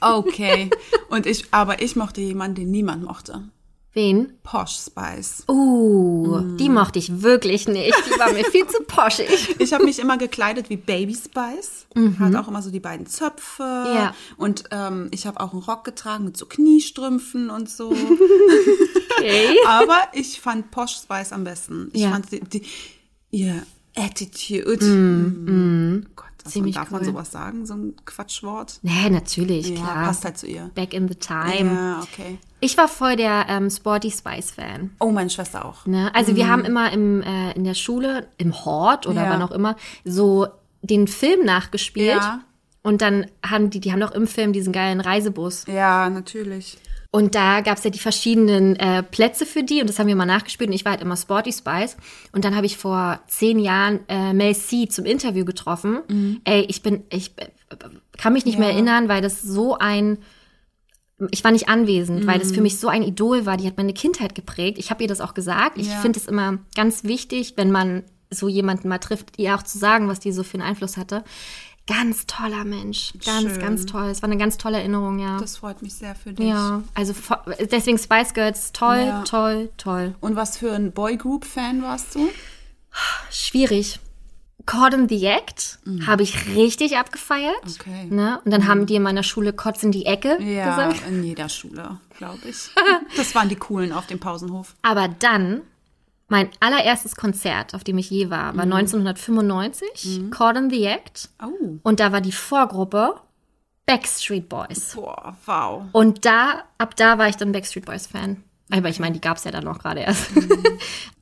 Speaker 2: Okay. Und ich, aber ich mochte jemanden, den niemand mochte.
Speaker 3: Wen?
Speaker 2: Posh Spice.
Speaker 3: Uh,
Speaker 2: Mm.
Speaker 3: die mochte ich wirklich nicht. Die war mir viel zu poschig.
Speaker 2: Ich habe mich immer gekleidet wie Baby Spice. Hat auch immer so die beiden Zöpfe.
Speaker 3: Mhm. Ja.
Speaker 2: Und ähm, ich habe auch einen Rock getragen mit so Kniestrümpfen und so.
Speaker 3: Okay.
Speaker 2: Aber ich fand Posh Spice am besten. Ich
Speaker 3: Ja.
Speaker 2: fand die, die, ihr Attitude. Mm, Gott, was
Speaker 3: Ziemlich
Speaker 2: darf man
Speaker 3: cool.
Speaker 2: sowas sagen? So ein Quatschwort?
Speaker 3: Nee, natürlich,
Speaker 2: Ja,
Speaker 3: klar.
Speaker 2: passt halt zu ihr.
Speaker 3: Back in the time.
Speaker 2: Ja, okay.
Speaker 3: Ich war voll der ähm, Sporty Spice-Fan.
Speaker 2: Oh, meine Schwester auch.
Speaker 3: Ne? Also wir haben immer im, äh, in der Schule, im Hort oder
Speaker 2: Ja.
Speaker 3: wann auch immer, so den Film nachgespielt.
Speaker 2: Ja.
Speaker 3: Und dann haben die, die haben doch im Film diesen geilen Reisebus.
Speaker 2: Ja, natürlich.
Speaker 3: Und da gab es ja die verschiedenen äh, Plätze für die und das haben wir mal nachgespielt und ich war halt immer Sporty Spice. Und dann habe ich vor zehn Jahren äh, Mel C zum Interview getroffen. Ey, ich bin, ich äh, kann mich nicht mehr
Speaker 2: Mhm. Ja.
Speaker 3: erinnern, weil das so ein, ich war nicht anwesend, weil das
Speaker 2: Mhm.
Speaker 3: für mich so ein Idol war, die hat meine Kindheit geprägt. Ich habe ihr das auch gesagt. Ich
Speaker 2: Ja.
Speaker 3: finde es immer ganz wichtig, wenn man so jemanden mal trifft, ihr auch zu sagen, was die so für einen Einfluss hatte. Ganz toller Mensch. Ganz,
Speaker 2: Schön.
Speaker 3: ganz toll. Es war eine ganz tolle Erinnerung, ja.
Speaker 2: Das freut mich sehr für dich.
Speaker 3: Ja, also deswegen Spice Girls, toll,
Speaker 2: Ja.
Speaker 3: toll, toll.
Speaker 2: Und was für ein Boygroup-Fan warst du?
Speaker 3: Schwierig. In the Act habe ich richtig abgefeiert.
Speaker 2: Mhm. Okay.
Speaker 3: Ne? Und dann haben die in meiner Schule Kotz in die Ecke
Speaker 2: Ja,
Speaker 3: gesagt.
Speaker 2: in jeder Schule, glaube ich. Das waren die coolen auf dem Pausenhof.
Speaker 3: Aber dann, mein allererstes Konzert, auf dem ich je war,
Speaker 2: Mhm.
Speaker 3: war 1995, Caught in the Act.
Speaker 2: Oh.
Speaker 3: Und da war die Vorgruppe Backstreet Boys.
Speaker 2: Boah, wow.
Speaker 3: Und da, ab da war ich dann Backstreet Boys Fan. Aber ich meine, die gab es ja dann noch gerade erst.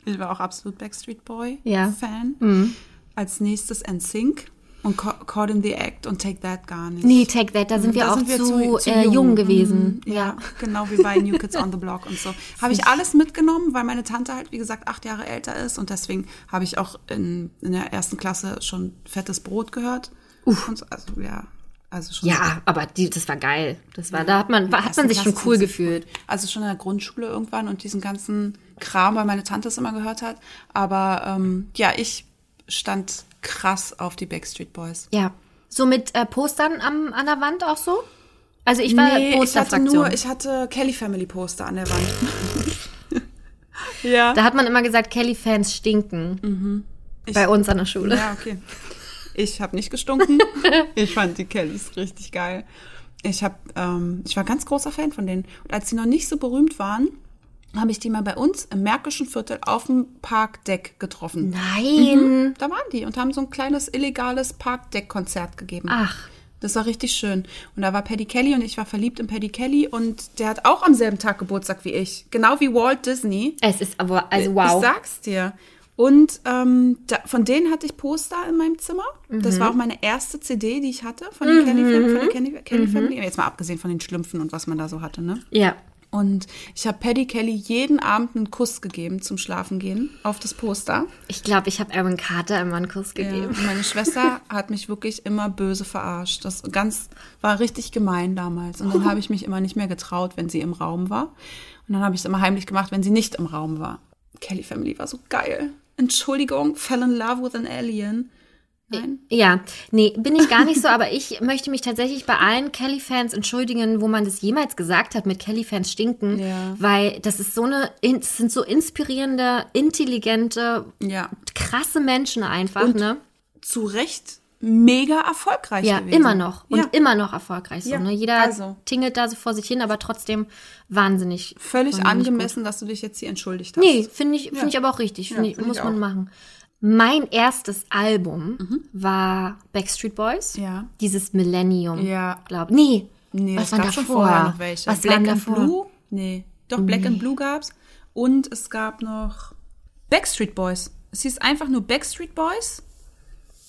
Speaker 2: Ich war auch absolut Backstreet Boy
Speaker 3: Ja.
Speaker 2: Fan. Als nächstes NSYNC und Ca- Caught in the Act und Take That gar nicht.
Speaker 3: nee, Take That, da sind wir
Speaker 2: Da
Speaker 3: auch
Speaker 2: sind wir
Speaker 3: zu,
Speaker 2: zu
Speaker 3: äh,
Speaker 2: jung.
Speaker 3: jung gewesen.
Speaker 2: Ja,
Speaker 3: ja.
Speaker 2: genau wie bei New Kids on the Block und so. Habe ich alles mitgenommen, weil meine Tante halt, wie gesagt, acht Jahre älter ist und deswegen habe ich auch in, in der ersten Klasse schon fettes Brot gehört. Und so, also ja, also schon
Speaker 3: Ja, aber die, das war geil. Das war, da hat man, hat man sich schon cool gefühlt.
Speaker 2: Also schon in der Grundschule irgendwann und diesen ganzen Kram, weil meine Tante es immer gehört hat. Aber ähm, ja, ich stand krass auf die Backstreet Boys.
Speaker 3: Ja. So mit äh, Postern am, an der Wand auch so? Also ich war
Speaker 2: Nee, ich hatte nur, ich hatte Kelly Family Poster an der Wand. ja.
Speaker 3: da hat man immer gesagt, Kelly-Fans stinken. Bei uns an der Schule.
Speaker 2: Ja, okay. Ich habe nicht gestunken. ich fand die Kellys richtig geil. Ich hab, ähm, ich war ganz großer Fan von denen. Und als sie noch nicht so berühmt waren, habe ich die mal bei uns im Märkischen Viertel auf dem Parkdeck getroffen.
Speaker 3: Nein.
Speaker 2: Da waren die und haben so ein kleines illegales Parkdeck-Konzert gegeben.
Speaker 3: Ach.
Speaker 2: Das war richtig schön. Und da war Paddy Kelly und ich war verliebt in Paddy Kelly und der hat auch am selben Tag Geburtstag wie ich. Genau wie Walt Disney.
Speaker 3: Es ist aber, also wow.
Speaker 2: Ich sag's dir. Und ähm, da, von denen hatte ich Poster in meinem Zimmer. Das
Speaker 3: Mhm.
Speaker 2: war auch meine erste CD, die ich hatte von, den Kelly, von der Kelly, Kelly Family. Jetzt mal abgesehen von den Schlümpfen und was man da so hatte, ne?
Speaker 3: ja.
Speaker 2: Und ich habe Paddy Kelly jeden Abend einen Kuss gegeben zum Schlafengehen auf das Poster.
Speaker 3: Ich glaube, ich habe Aaron Carter immer einen Kuss
Speaker 2: Ja.
Speaker 3: gegeben.
Speaker 2: Und meine Schwester hat mich wirklich immer böse verarscht. Das ganz war richtig gemein damals. Und dann habe ich mich immer nicht mehr getraut, wenn sie im Raum war. Und dann habe ich es immer heimlich gemacht, wenn sie nicht im Raum war. Kelly Family war so geil. Entschuldigung, fell in love with an alien. Nein?
Speaker 3: Ja, nee, bin ich gar nicht so, aber ich möchte mich tatsächlich bei allen Kelly-Fans entschuldigen, wo man das jemals gesagt hat, mit Kelly-Fans stinken,
Speaker 2: Ja.
Speaker 3: weil das ist so eine, das sind so inspirierende, intelligente,
Speaker 2: Ja.
Speaker 3: krasse Menschen einfach,
Speaker 2: Und
Speaker 3: ne?
Speaker 2: Zu Recht mega erfolgreich
Speaker 3: Ja,
Speaker 2: gewesen.
Speaker 3: immer noch und
Speaker 2: ja.
Speaker 3: immer noch erfolgreich so,
Speaker 2: Ja,
Speaker 3: ne? Jeder
Speaker 2: also.
Speaker 3: tingelt da so vor sich hin, aber trotzdem wahnsinnig.
Speaker 2: Völlig
Speaker 3: wahnsinnig
Speaker 2: angemessen, dass du dich jetzt hier entschuldigt hast.
Speaker 3: Nee, finde ich, finde
Speaker 2: Ja.
Speaker 3: ich aber auch richtig. Finde
Speaker 2: Ja,
Speaker 3: ich,
Speaker 2: find
Speaker 3: muss man machen. Mein erstes Album war Backstreet Boys.
Speaker 2: Mhm. Ja.
Speaker 3: Dieses Millennium.
Speaker 2: Ja.
Speaker 3: Glaub. Nee.
Speaker 2: Nee,
Speaker 3: Was
Speaker 2: es gab schon vorher noch welche.
Speaker 3: Was
Speaker 2: Black and? Blue? Nee. Doch, Black and Blue gab's. Und es gab noch Backstreet Boys. Es hieß einfach nur Backstreet Boys.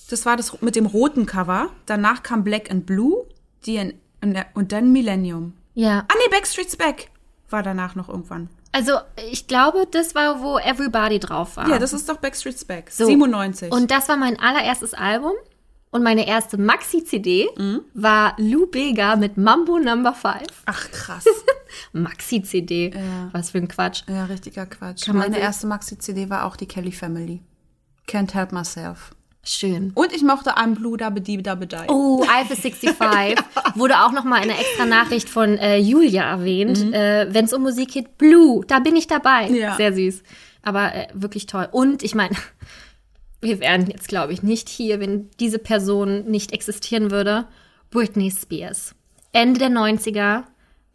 Speaker 2: Das war das mit dem roten Cover. Danach kam Black and Blue die in, und dann Millennium.
Speaker 3: Ja.
Speaker 2: Ah nee, Backstreet's Back war danach noch irgendwann.
Speaker 3: Also, ich glaube, das war, wo Everybody drauf war.
Speaker 2: Ja, das ist doch Backstreet's Back.
Speaker 3: So.
Speaker 2: 97.
Speaker 3: Und das war mein allererstes Album. Und meine erste Maxi-CD war Lou Bega mit Mambo Number 5.
Speaker 2: Ach krass.
Speaker 3: Maxi-CD.
Speaker 2: Ja.
Speaker 3: Was für ein Quatsch.
Speaker 2: ja, richtiger Quatsch.
Speaker 3: Kann
Speaker 2: Meine erste Maxi-CD war auch die Kelly Family. Can't Help Myself.
Speaker 3: Schön.
Speaker 2: Und ich mochte I'm Blue Dabbe Dee Dabbe Die.
Speaker 3: Oh, Alpha 65 wurde auch noch mal in einer extra Nachricht von äh, Julia erwähnt. Äh, Wenn es um Musik geht, Blue, da bin ich dabei.
Speaker 2: Ja.
Speaker 3: Sehr süß. Aber äh, wirklich toll. Und ich meine, wir wären jetzt, glaube ich, nicht hier, wenn diese Person nicht existieren würde. Britney Spears. Ende der 90er.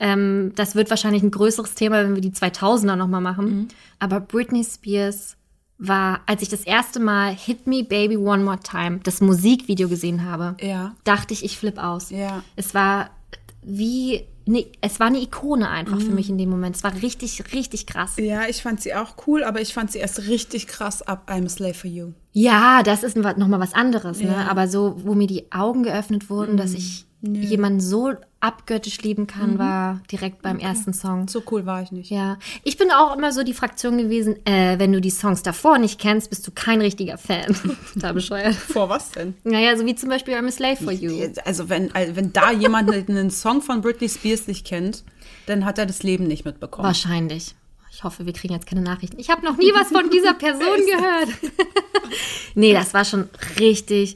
Speaker 3: Ähm, das wird wahrscheinlich ein größeres Thema, wenn wir die 2000er noch mal machen. Aber Britney Spears war, als ich das erste Mal Hit Me Baby One More Time, das Musikvideo gesehen habe,
Speaker 2: Ja.
Speaker 3: dachte ich, ich flipp aus.
Speaker 2: Ja.
Speaker 3: Es war wie, ne, es war eine Ikone einfach für mich in dem Moment. Es war richtig, richtig krass.
Speaker 2: Ja, ich fand sie auch cool, aber ich fand sie erst richtig krass ab I'm a Slave for You.
Speaker 3: Ja, das ist nochmal was anderes, ne?
Speaker 2: Ja.
Speaker 3: Aber so, wo mir die Augen geöffnet wurden, dass ich jemanden so abgöttisch lieben kann, war direkt beim ersten Song.
Speaker 2: So cool war ich nicht.
Speaker 3: Ja, ich bin auch immer so die Fraktion gewesen, äh, wenn du die Songs davor nicht kennst, bist du kein richtiger Fan. da bescheuert.
Speaker 2: Vor was denn?
Speaker 3: Naja, so wie zum Beispiel I'm a Slave for You.
Speaker 2: Also wenn, also wenn da jemand einen Song von Britney Spears nicht kennt, dann hat er das Leben nicht mitbekommen.
Speaker 3: Wahrscheinlich. Ich hoffe, wir kriegen jetzt keine Nachrichten. Ich habe noch nie was von dieser Person gehört. nee, das war schon richtig,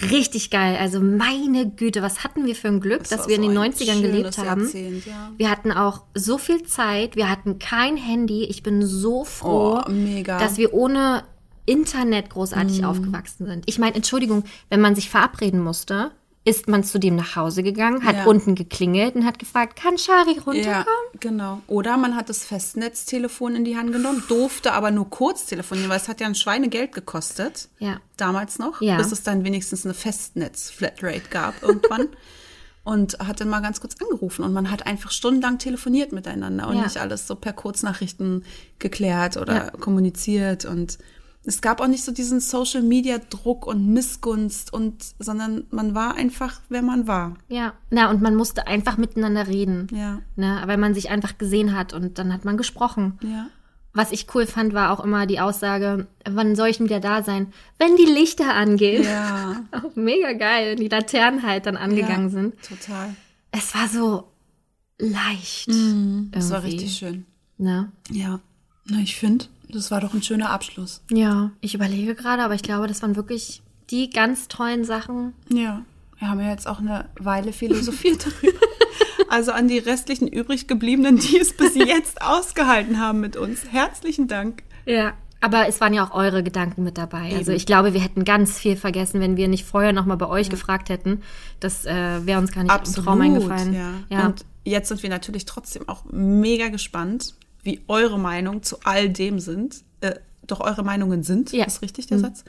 Speaker 3: richtig geil. Also meine Güte, was hatten wir für ein Glück, dass
Speaker 2: war
Speaker 3: wir in den
Speaker 2: ein
Speaker 3: 90ern gelebt haben.
Speaker 2: Jahrzehnt, ja.
Speaker 3: Wir hatten auch so viel Zeit, wir hatten kein Handy. Ich bin so froh,
Speaker 2: Oh,
Speaker 3: dass wir ohne Internet großartig aufgewachsen sind. Ich meine, Entschuldigung, wenn man sich verabreden musste, ist man zu dem nach Hause gegangen, hat
Speaker 2: Ja.
Speaker 3: unten geklingelt und hat gefragt, kann Shari runterkommen?
Speaker 2: Ja, genau. Oder man hat das Festnetztelefon in die Hand genommen, durfte aber nur kurz telefonieren, weil es hat ja ein Schweinegeld gekostet.
Speaker 3: Ja.
Speaker 2: Damals noch.
Speaker 3: Ja.
Speaker 2: Bis es dann wenigstens eine Festnetz-Flatrate gab irgendwann. und hat dann mal ganz kurz angerufen und man hat einfach stundenlang telefoniert miteinander und
Speaker 3: Ja.
Speaker 2: nicht alles so per Kurznachrichten geklärt oder kommuniziert und es gab auch nicht so diesen Social Media Druck und Missgunst und sondern man war einfach, wer man war.
Speaker 3: Ja, na und man musste einfach miteinander reden.
Speaker 2: Ja.
Speaker 3: Ne, weil man sich einfach gesehen hat und dann hat man gesprochen.
Speaker 2: Ja.
Speaker 3: Was ich cool fand, war auch immer die Aussage, wann soll ich denn wieder da sein? Wenn die Lichter angehen.
Speaker 2: Ja.
Speaker 3: Auch mega geil, die Laternen halt dann angegangen
Speaker 2: ja,
Speaker 3: sind.
Speaker 2: Total.
Speaker 3: Es war so leicht.
Speaker 2: Das war richtig schön.
Speaker 3: Ne?
Speaker 2: Ja. Na, ich finde, das war doch ein schöner Abschluss.
Speaker 3: Ja, ich überlege gerade, aber ich glaube, das waren wirklich die ganz tollen Sachen.
Speaker 2: Ja. Wir haben ja jetzt auch eine Weile philosophiert darüber. Also an die restlichen übrig gebliebenen, die es bis jetzt ausgehalten haben mit uns. Herzlichen Dank.
Speaker 3: Ja. Aber es waren ja auch eure Gedanken mit dabei. Also ich glaube, wir hätten ganz viel vergessen, wenn wir nicht vorher nochmal bei euch gefragt hätten. Das äh, wäre uns gar nicht im Traum eingefallen.
Speaker 2: Ja.
Speaker 3: Ja.
Speaker 2: Und jetzt sind wir natürlich trotzdem auch mega gespannt, wie eure Meinung zu all dem sind. Äh, doch eure Meinungen sind,
Speaker 3: Ja. Mhm.
Speaker 2: ist richtig der Satz?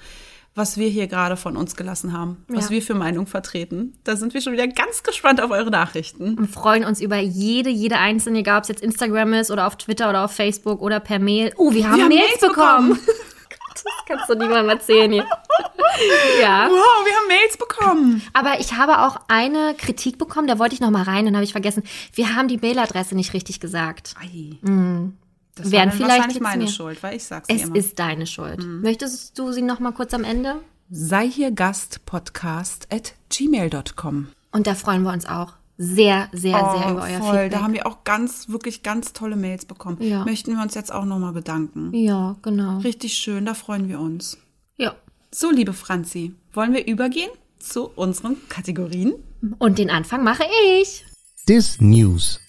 Speaker 2: Was wir hier gerade von uns gelassen haben, was
Speaker 3: Ja.
Speaker 2: wir für Meinung vertreten. Da sind wir schon wieder ganz gespannt auf eure Nachrichten.
Speaker 3: und freuen uns über jede, jede einzelne, egal ob es jetzt Instagram ist oder auf Twitter oder auf Facebook oder per Mail. Oh, wir haben
Speaker 2: Wir haben
Speaker 3: Mails
Speaker 2: Mails
Speaker 3: bekommen. Das kannst du niemandem erzählen hier. ja.
Speaker 2: Wow, wir haben Mails bekommen.
Speaker 3: Aber ich habe auch eine Kritik bekommen, da wollte ich noch mal rein, dann habe ich vergessen. Wir haben die Mailadresse nicht richtig gesagt.
Speaker 2: Ei. Das
Speaker 3: Mhm. Werden
Speaker 2: war dann
Speaker 3: vielleicht
Speaker 2: wahrscheinlich meine
Speaker 3: mir-
Speaker 2: Schuld, weil ich sag's
Speaker 3: Es
Speaker 2: dir immer.
Speaker 3: ist deine Schuld. Möchtest du sie noch mal kurz am Ende?
Speaker 2: Sei hier Gast Podcast at gmail.com.
Speaker 3: Und da freuen wir uns auch sehr, sehr, sehr über euer
Speaker 2: Oh, voll.
Speaker 3: Feedback.
Speaker 2: Da haben wir auch ganz, wirklich ganz tolle Mails bekommen.
Speaker 3: Ja.
Speaker 2: Möchten wir uns jetzt auch nochmal bedanken.
Speaker 3: ja, genau.
Speaker 2: Richtig schön, da freuen wir uns.
Speaker 3: Ja.
Speaker 2: So, liebe Franzi, wollen wir übergehen zu unseren Kategorien?
Speaker 3: Und den Anfang mache ich.
Speaker 1: Dis News.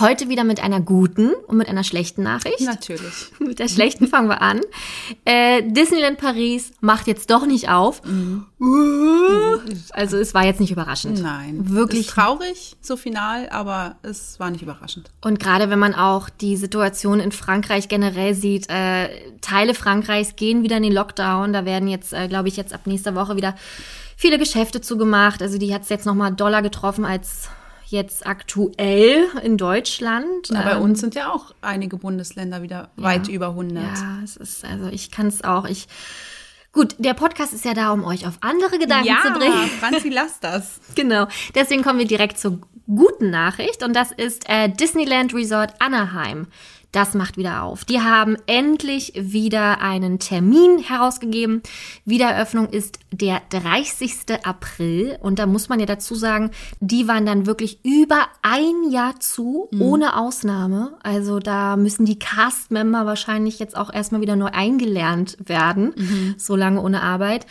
Speaker 3: Heute wieder mit einer guten und mit einer schlechten Nachricht.
Speaker 2: Natürlich.
Speaker 3: Mit der schlechten fangen wir an. Äh, Disneyland Paris macht jetzt doch nicht auf. Also es war jetzt nicht überraschend.
Speaker 2: Nein.
Speaker 3: Wirklich.
Speaker 2: Ist traurig, so final, aber es war nicht überraschend.
Speaker 3: Und gerade wenn man auch die Situation in Frankreich generell sieht, äh, Teile Frankreichs gehen wieder in den Lockdown. Da werden jetzt, äh, glaube ich, jetzt ab nächster Woche wieder viele Geschäfte zugemacht. Also die hat es jetzt nochmal doller getroffen als jetzt aktuell in Deutschland.
Speaker 2: Na, bei
Speaker 3: Ähm,
Speaker 2: uns sind ja auch einige Bundesländer wieder weit über 100.
Speaker 3: Ja, es ist, also ich kann es auch. Ich, gut, der Podcast ist ja da, um euch auf andere Gedanken
Speaker 2: Ja,
Speaker 3: zu bringen.
Speaker 2: Franzi, lass das.
Speaker 3: Genau. Deswegen kommen wir direkt zur guten Nachricht und das ist äh, Disneyland Resort Anaheim. Das macht wieder auf. Die haben endlich wieder einen Termin herausgegeben. Wiedereröffnung ist der 30. April. Und da muss man ja dazu sagen, die waren dann wirklich über ein Jahr zu, ohne Ausnahme. Also da müssen die Cast-Member wahrscheinlich jetzt auch erstmal wieder neu eingelernt werden. So lange ohne Arbeit.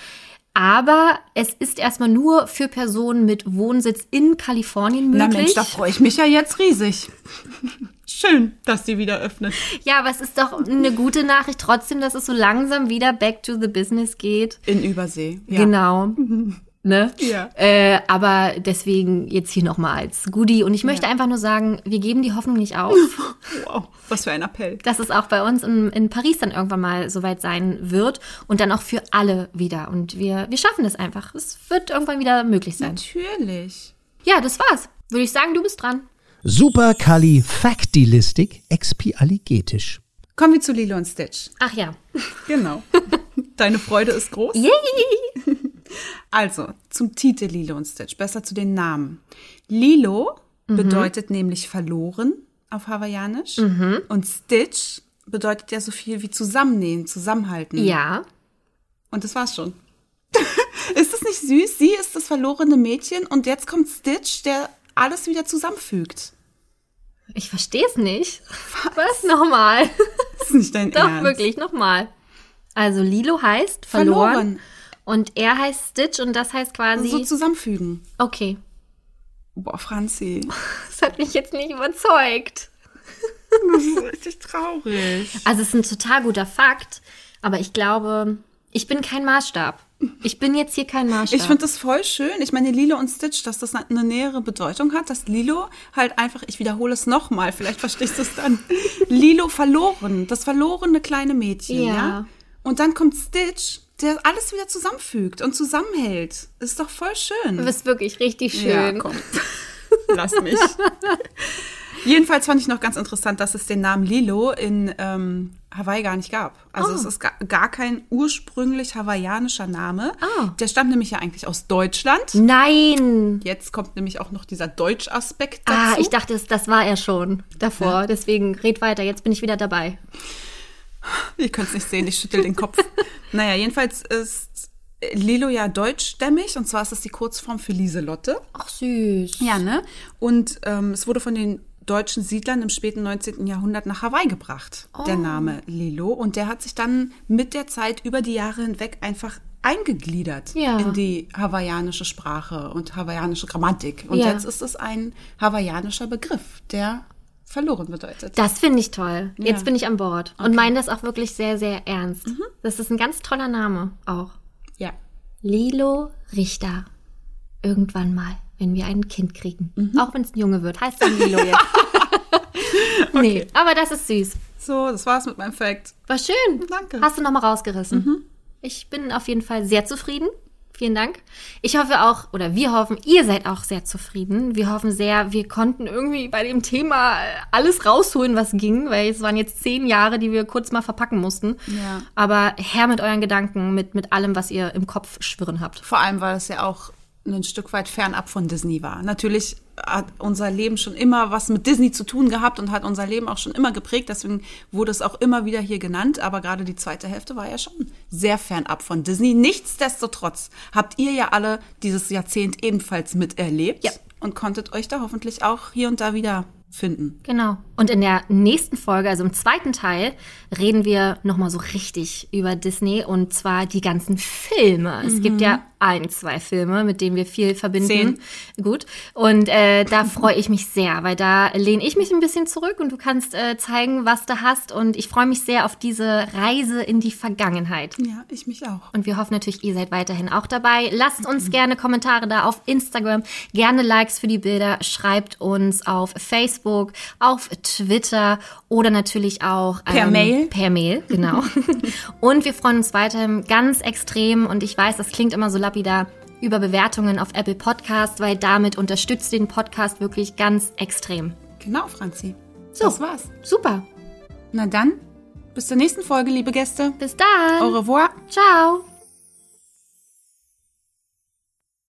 Speaker 3: Aber es ist erstmal nur für Personen mit Wohnsitz in Kalifornien
Speaker 2: Na
Speaker 3: möglich.
Speaker 2: Mensch, da freue ich mich ja jetzt riesig. Schön, dass die wieder öffnet.
Speaker 3: ja, aber es ist doch eine gute Nachricht trotzdem, dass es so langsam wieder back to the business geht.
Speaker 2: In Übersee. Ja.
Speaker 3: Genau. Ne?
Speaker 2: Ja.
Speaker 3: Äh, aber deswegen jetzt hier nochmal als Goodie. Und ich möchte einfach nur sagen, wir geben die Hoffnung nicht auf,
Speaker 2: Wow, was für ein Appell.
Speaker 3: dass es auch bei uns in, in Paris dann irgendwann mal soweit sein wird und dann auch für alle wieder. Und wir, wir schaffen es einfach. Es wird irgendwann wieder möglich sein.
Speaker 2: Natürlich.
Speaker 3: Ja, das war's. Würde ich sagen, du bist dran.
Speaker 1: Superkalifaktilistik expialigetisch.
Speaker 2: Kommen wir zu Lilo und Stitch.
Speaker 3: Ach ja.
Speaker 2: Genau. Deine Freude ist groß.
Speaker 3: Yay!
Speaker 2: Also, zum Titel Lilo und Stitch, besser zu den Namen. Lilo bedeutet nämlich verloren auf Hawaiianisch und Stitch bedeutet ja so viel wie zusammennähen, zusammenhalten.
Speaker 3: Ja.
Speaker 2: Und das war's schon. ist das nicht süß? Sie ist das verlorene Mädchen und jetzt kommt Stitch, der alles wieder zusammenfügt.
Speaker 3: Ich verstehe es nicht. Was? Nochmal.
Speaker 2: Das ist nicht dein
Speaker 3: Doch,
Speaker 2: Ernst.
Speaker 3: wirklich, nochmal. Also Lilo heißt verloren,
Speaker 2: Verloren.
Speaker 3: und er heißt Stitch und das heißt quasi.
Speaker 2: So zusammenfügen.
Speaker 3: okay.
Speaker 2: Boah, Franzi.
Speaker 3: Das hat mich jetzt nicht überzeugt.
Speaker 2: Das ist richtig traurig.
Speaker 3: Also es ist ein total guter Fakt, aber ich glaube, ich bin kein Maßstab. Ich bin jetzt hier kein Maßstab.
Speaker 2: Ich finde das voll schön. Ich meine, Lilo und Stitch, dass das eine nähere Bedeutung hat, dass Lilo halt einfach, ich wiederhole es nochmal, vielleicht verstehst du es dann. Lilo verloren, das verlorene kleine Mädchen, ja.
Speaker 3: Ja.
Speaker 2: Und dann kommt Stitch, der alles wieder zusammenfügt und zusammenhält. Ist doch voll schön.
Speaker 3: du bist wirklich richtig schön.
Speaker 2: Ja, komm. Lass mich. Jedenfalls fand ich noch ganz interessant, dass es den Namen Lilo in ähm, Hawaii gar nicht gab. Also
Speaker 3: Oh.
Speaker 2: es ist gar, gar kein ursprünglich hawaiianischer Name.
Speaker 3: Oh.
Speaker 2: Der stammt nämlich ja eigentlich aus Deutschland.
Speaker 3: Nein.
Speaker 2: Jetzt kommt nämlich auch noch dieser Deutsch-Aspekt dazu.
Speaker 3: Ah, ich dachte, das- das war er schon davor. Deswegen red weiter. Jetzt bin ich wieder dabei.
Speaker 2: Ihr könnt es nicht sehen, ich schüttel den Kopf. naja, jedenfalls ist Lilo ja deutschstämmig und zwar ist das die Kurzform für Lieselotte.
Speaker 3: Ach süß.
Speaker 2: Ja, ne? Und ähm, es wurde von den deutschen Siedlern im späten 19. Jahrhundert nach Hawaii gebracht, der Name Lilo. Und der hat sich dann mit der Zeit über die Jahre hinweg einfach eingegliedert
Speaker 3: Ja.
Speaker 2: in die hawaiianische Sprache und hawaiianische Grammatik. Und
Speaker 3: Ja.
Speaker 2: jetzt ist es ein hawaiianischer Begriff, der verloren bedeutet.
Speaker 3: Das finde ich toll.
Speaker 2: Ja.
Speaker 3: Jetzt bin ich an Bord und meine das auch wirklich sehr, sehr ernst. Das ist ein ganz toller Name auch.
Speaker 2: Ja.
Speaker 3: Lilo Richter. Irgendwann mal, wenn wir ein Kind kriegen. Auch wenn es ein Junge wird, heißt dann Lilo jetzt. Nee, aber das ist süß.
Speaker 2: So, das war's mit meinem Fact.
Speaker 3: War schön.
Speaker 2: Danke.
Speaker 3: Hast du nochmal rausgerissen. Ich bin auf jeden Fall sehr zufrieden. Vielen Dank. Ich hoffe auch, oder wir hoffen, ihr seid auch sehr zufrieden. Wir hoffen sehr, wir konnten irgendwie bei dem Thema alles rausholen, was ging, weil es waren jetzt zehn Jahre, die wir kurz mal verpacken mussten.
Speaker 2: Ja.
Speaker 3: Aber her mit euren Gedanken, mit, mit allem, was ihr im Kopf schwirren habt.
Speaker 2: Vor allem, weil es ja auch ein Stück weit fernab von Disney war. Natürlich hat unser Leben schon immer was mit Disney zu tun gehabt und hat unser Leben auch schon immer geprägt. Deswegen wurde es auch immer wieder hier genannt. Aber gerade die zweite Hälfte war ja schon sehr fernab von Disney. Nichtsdestotrotz habt ihr ja alle dieses Jahrzehnt ebenfalls miterlebt
Speaker 3: Ja.
Speaker 2: und konntet euch da hoffentlich auch hier und da wieder finden.
Speaker 3: Genau. Und in der nächsten Folge, also im zweiten Teil, reden wir nochmal so richtig über Disney und zwar die ganzen Filme. Es gibt ja ein, zwei Filme, mit denen wir viel verbinden.
Speaker 2: Zehn.
Speaker 3: Gut. Und äh, da freue ich mich sehr, weil da lehne ich mich ein bisschen zurück und du kannst äh, zeigen, was du hast. Und ich freue mich sehr auf diese Reise in die Vergangenheit.
Speaker 2: Ja, ich mich auch.
Speaker 3: Und wir hoffen natürlich, ihr seid weiterhin auch dabei. Lasst uns gerne Kommentare da auf Instagram, gerne Likes für die Bilder, schreibt uns auf Facebook, auf Twitter oder natürlich auch ähm,
Speaker 2: Per Mail.
Speaker 3: Per Mail, genau. und wir freuen uns weiterhin ganz extrem und ich weiß, das klingt immer so lapidar über Bewertungen auf Apple Podcast, weil damit unterstützt den Podcast wirklich ganz extrem.
Speaker 2: Genau, Franzi.
Speaker 3: So.
Speaker 2: Das war's.
Speaker 3: Super.
Speaker 2: Na dann, bis zur nächsten Folge, liebe Gäste.
Speaker 3: Bis dann.
Speaker 2: Au revoir.
Speaker 3: Ciao.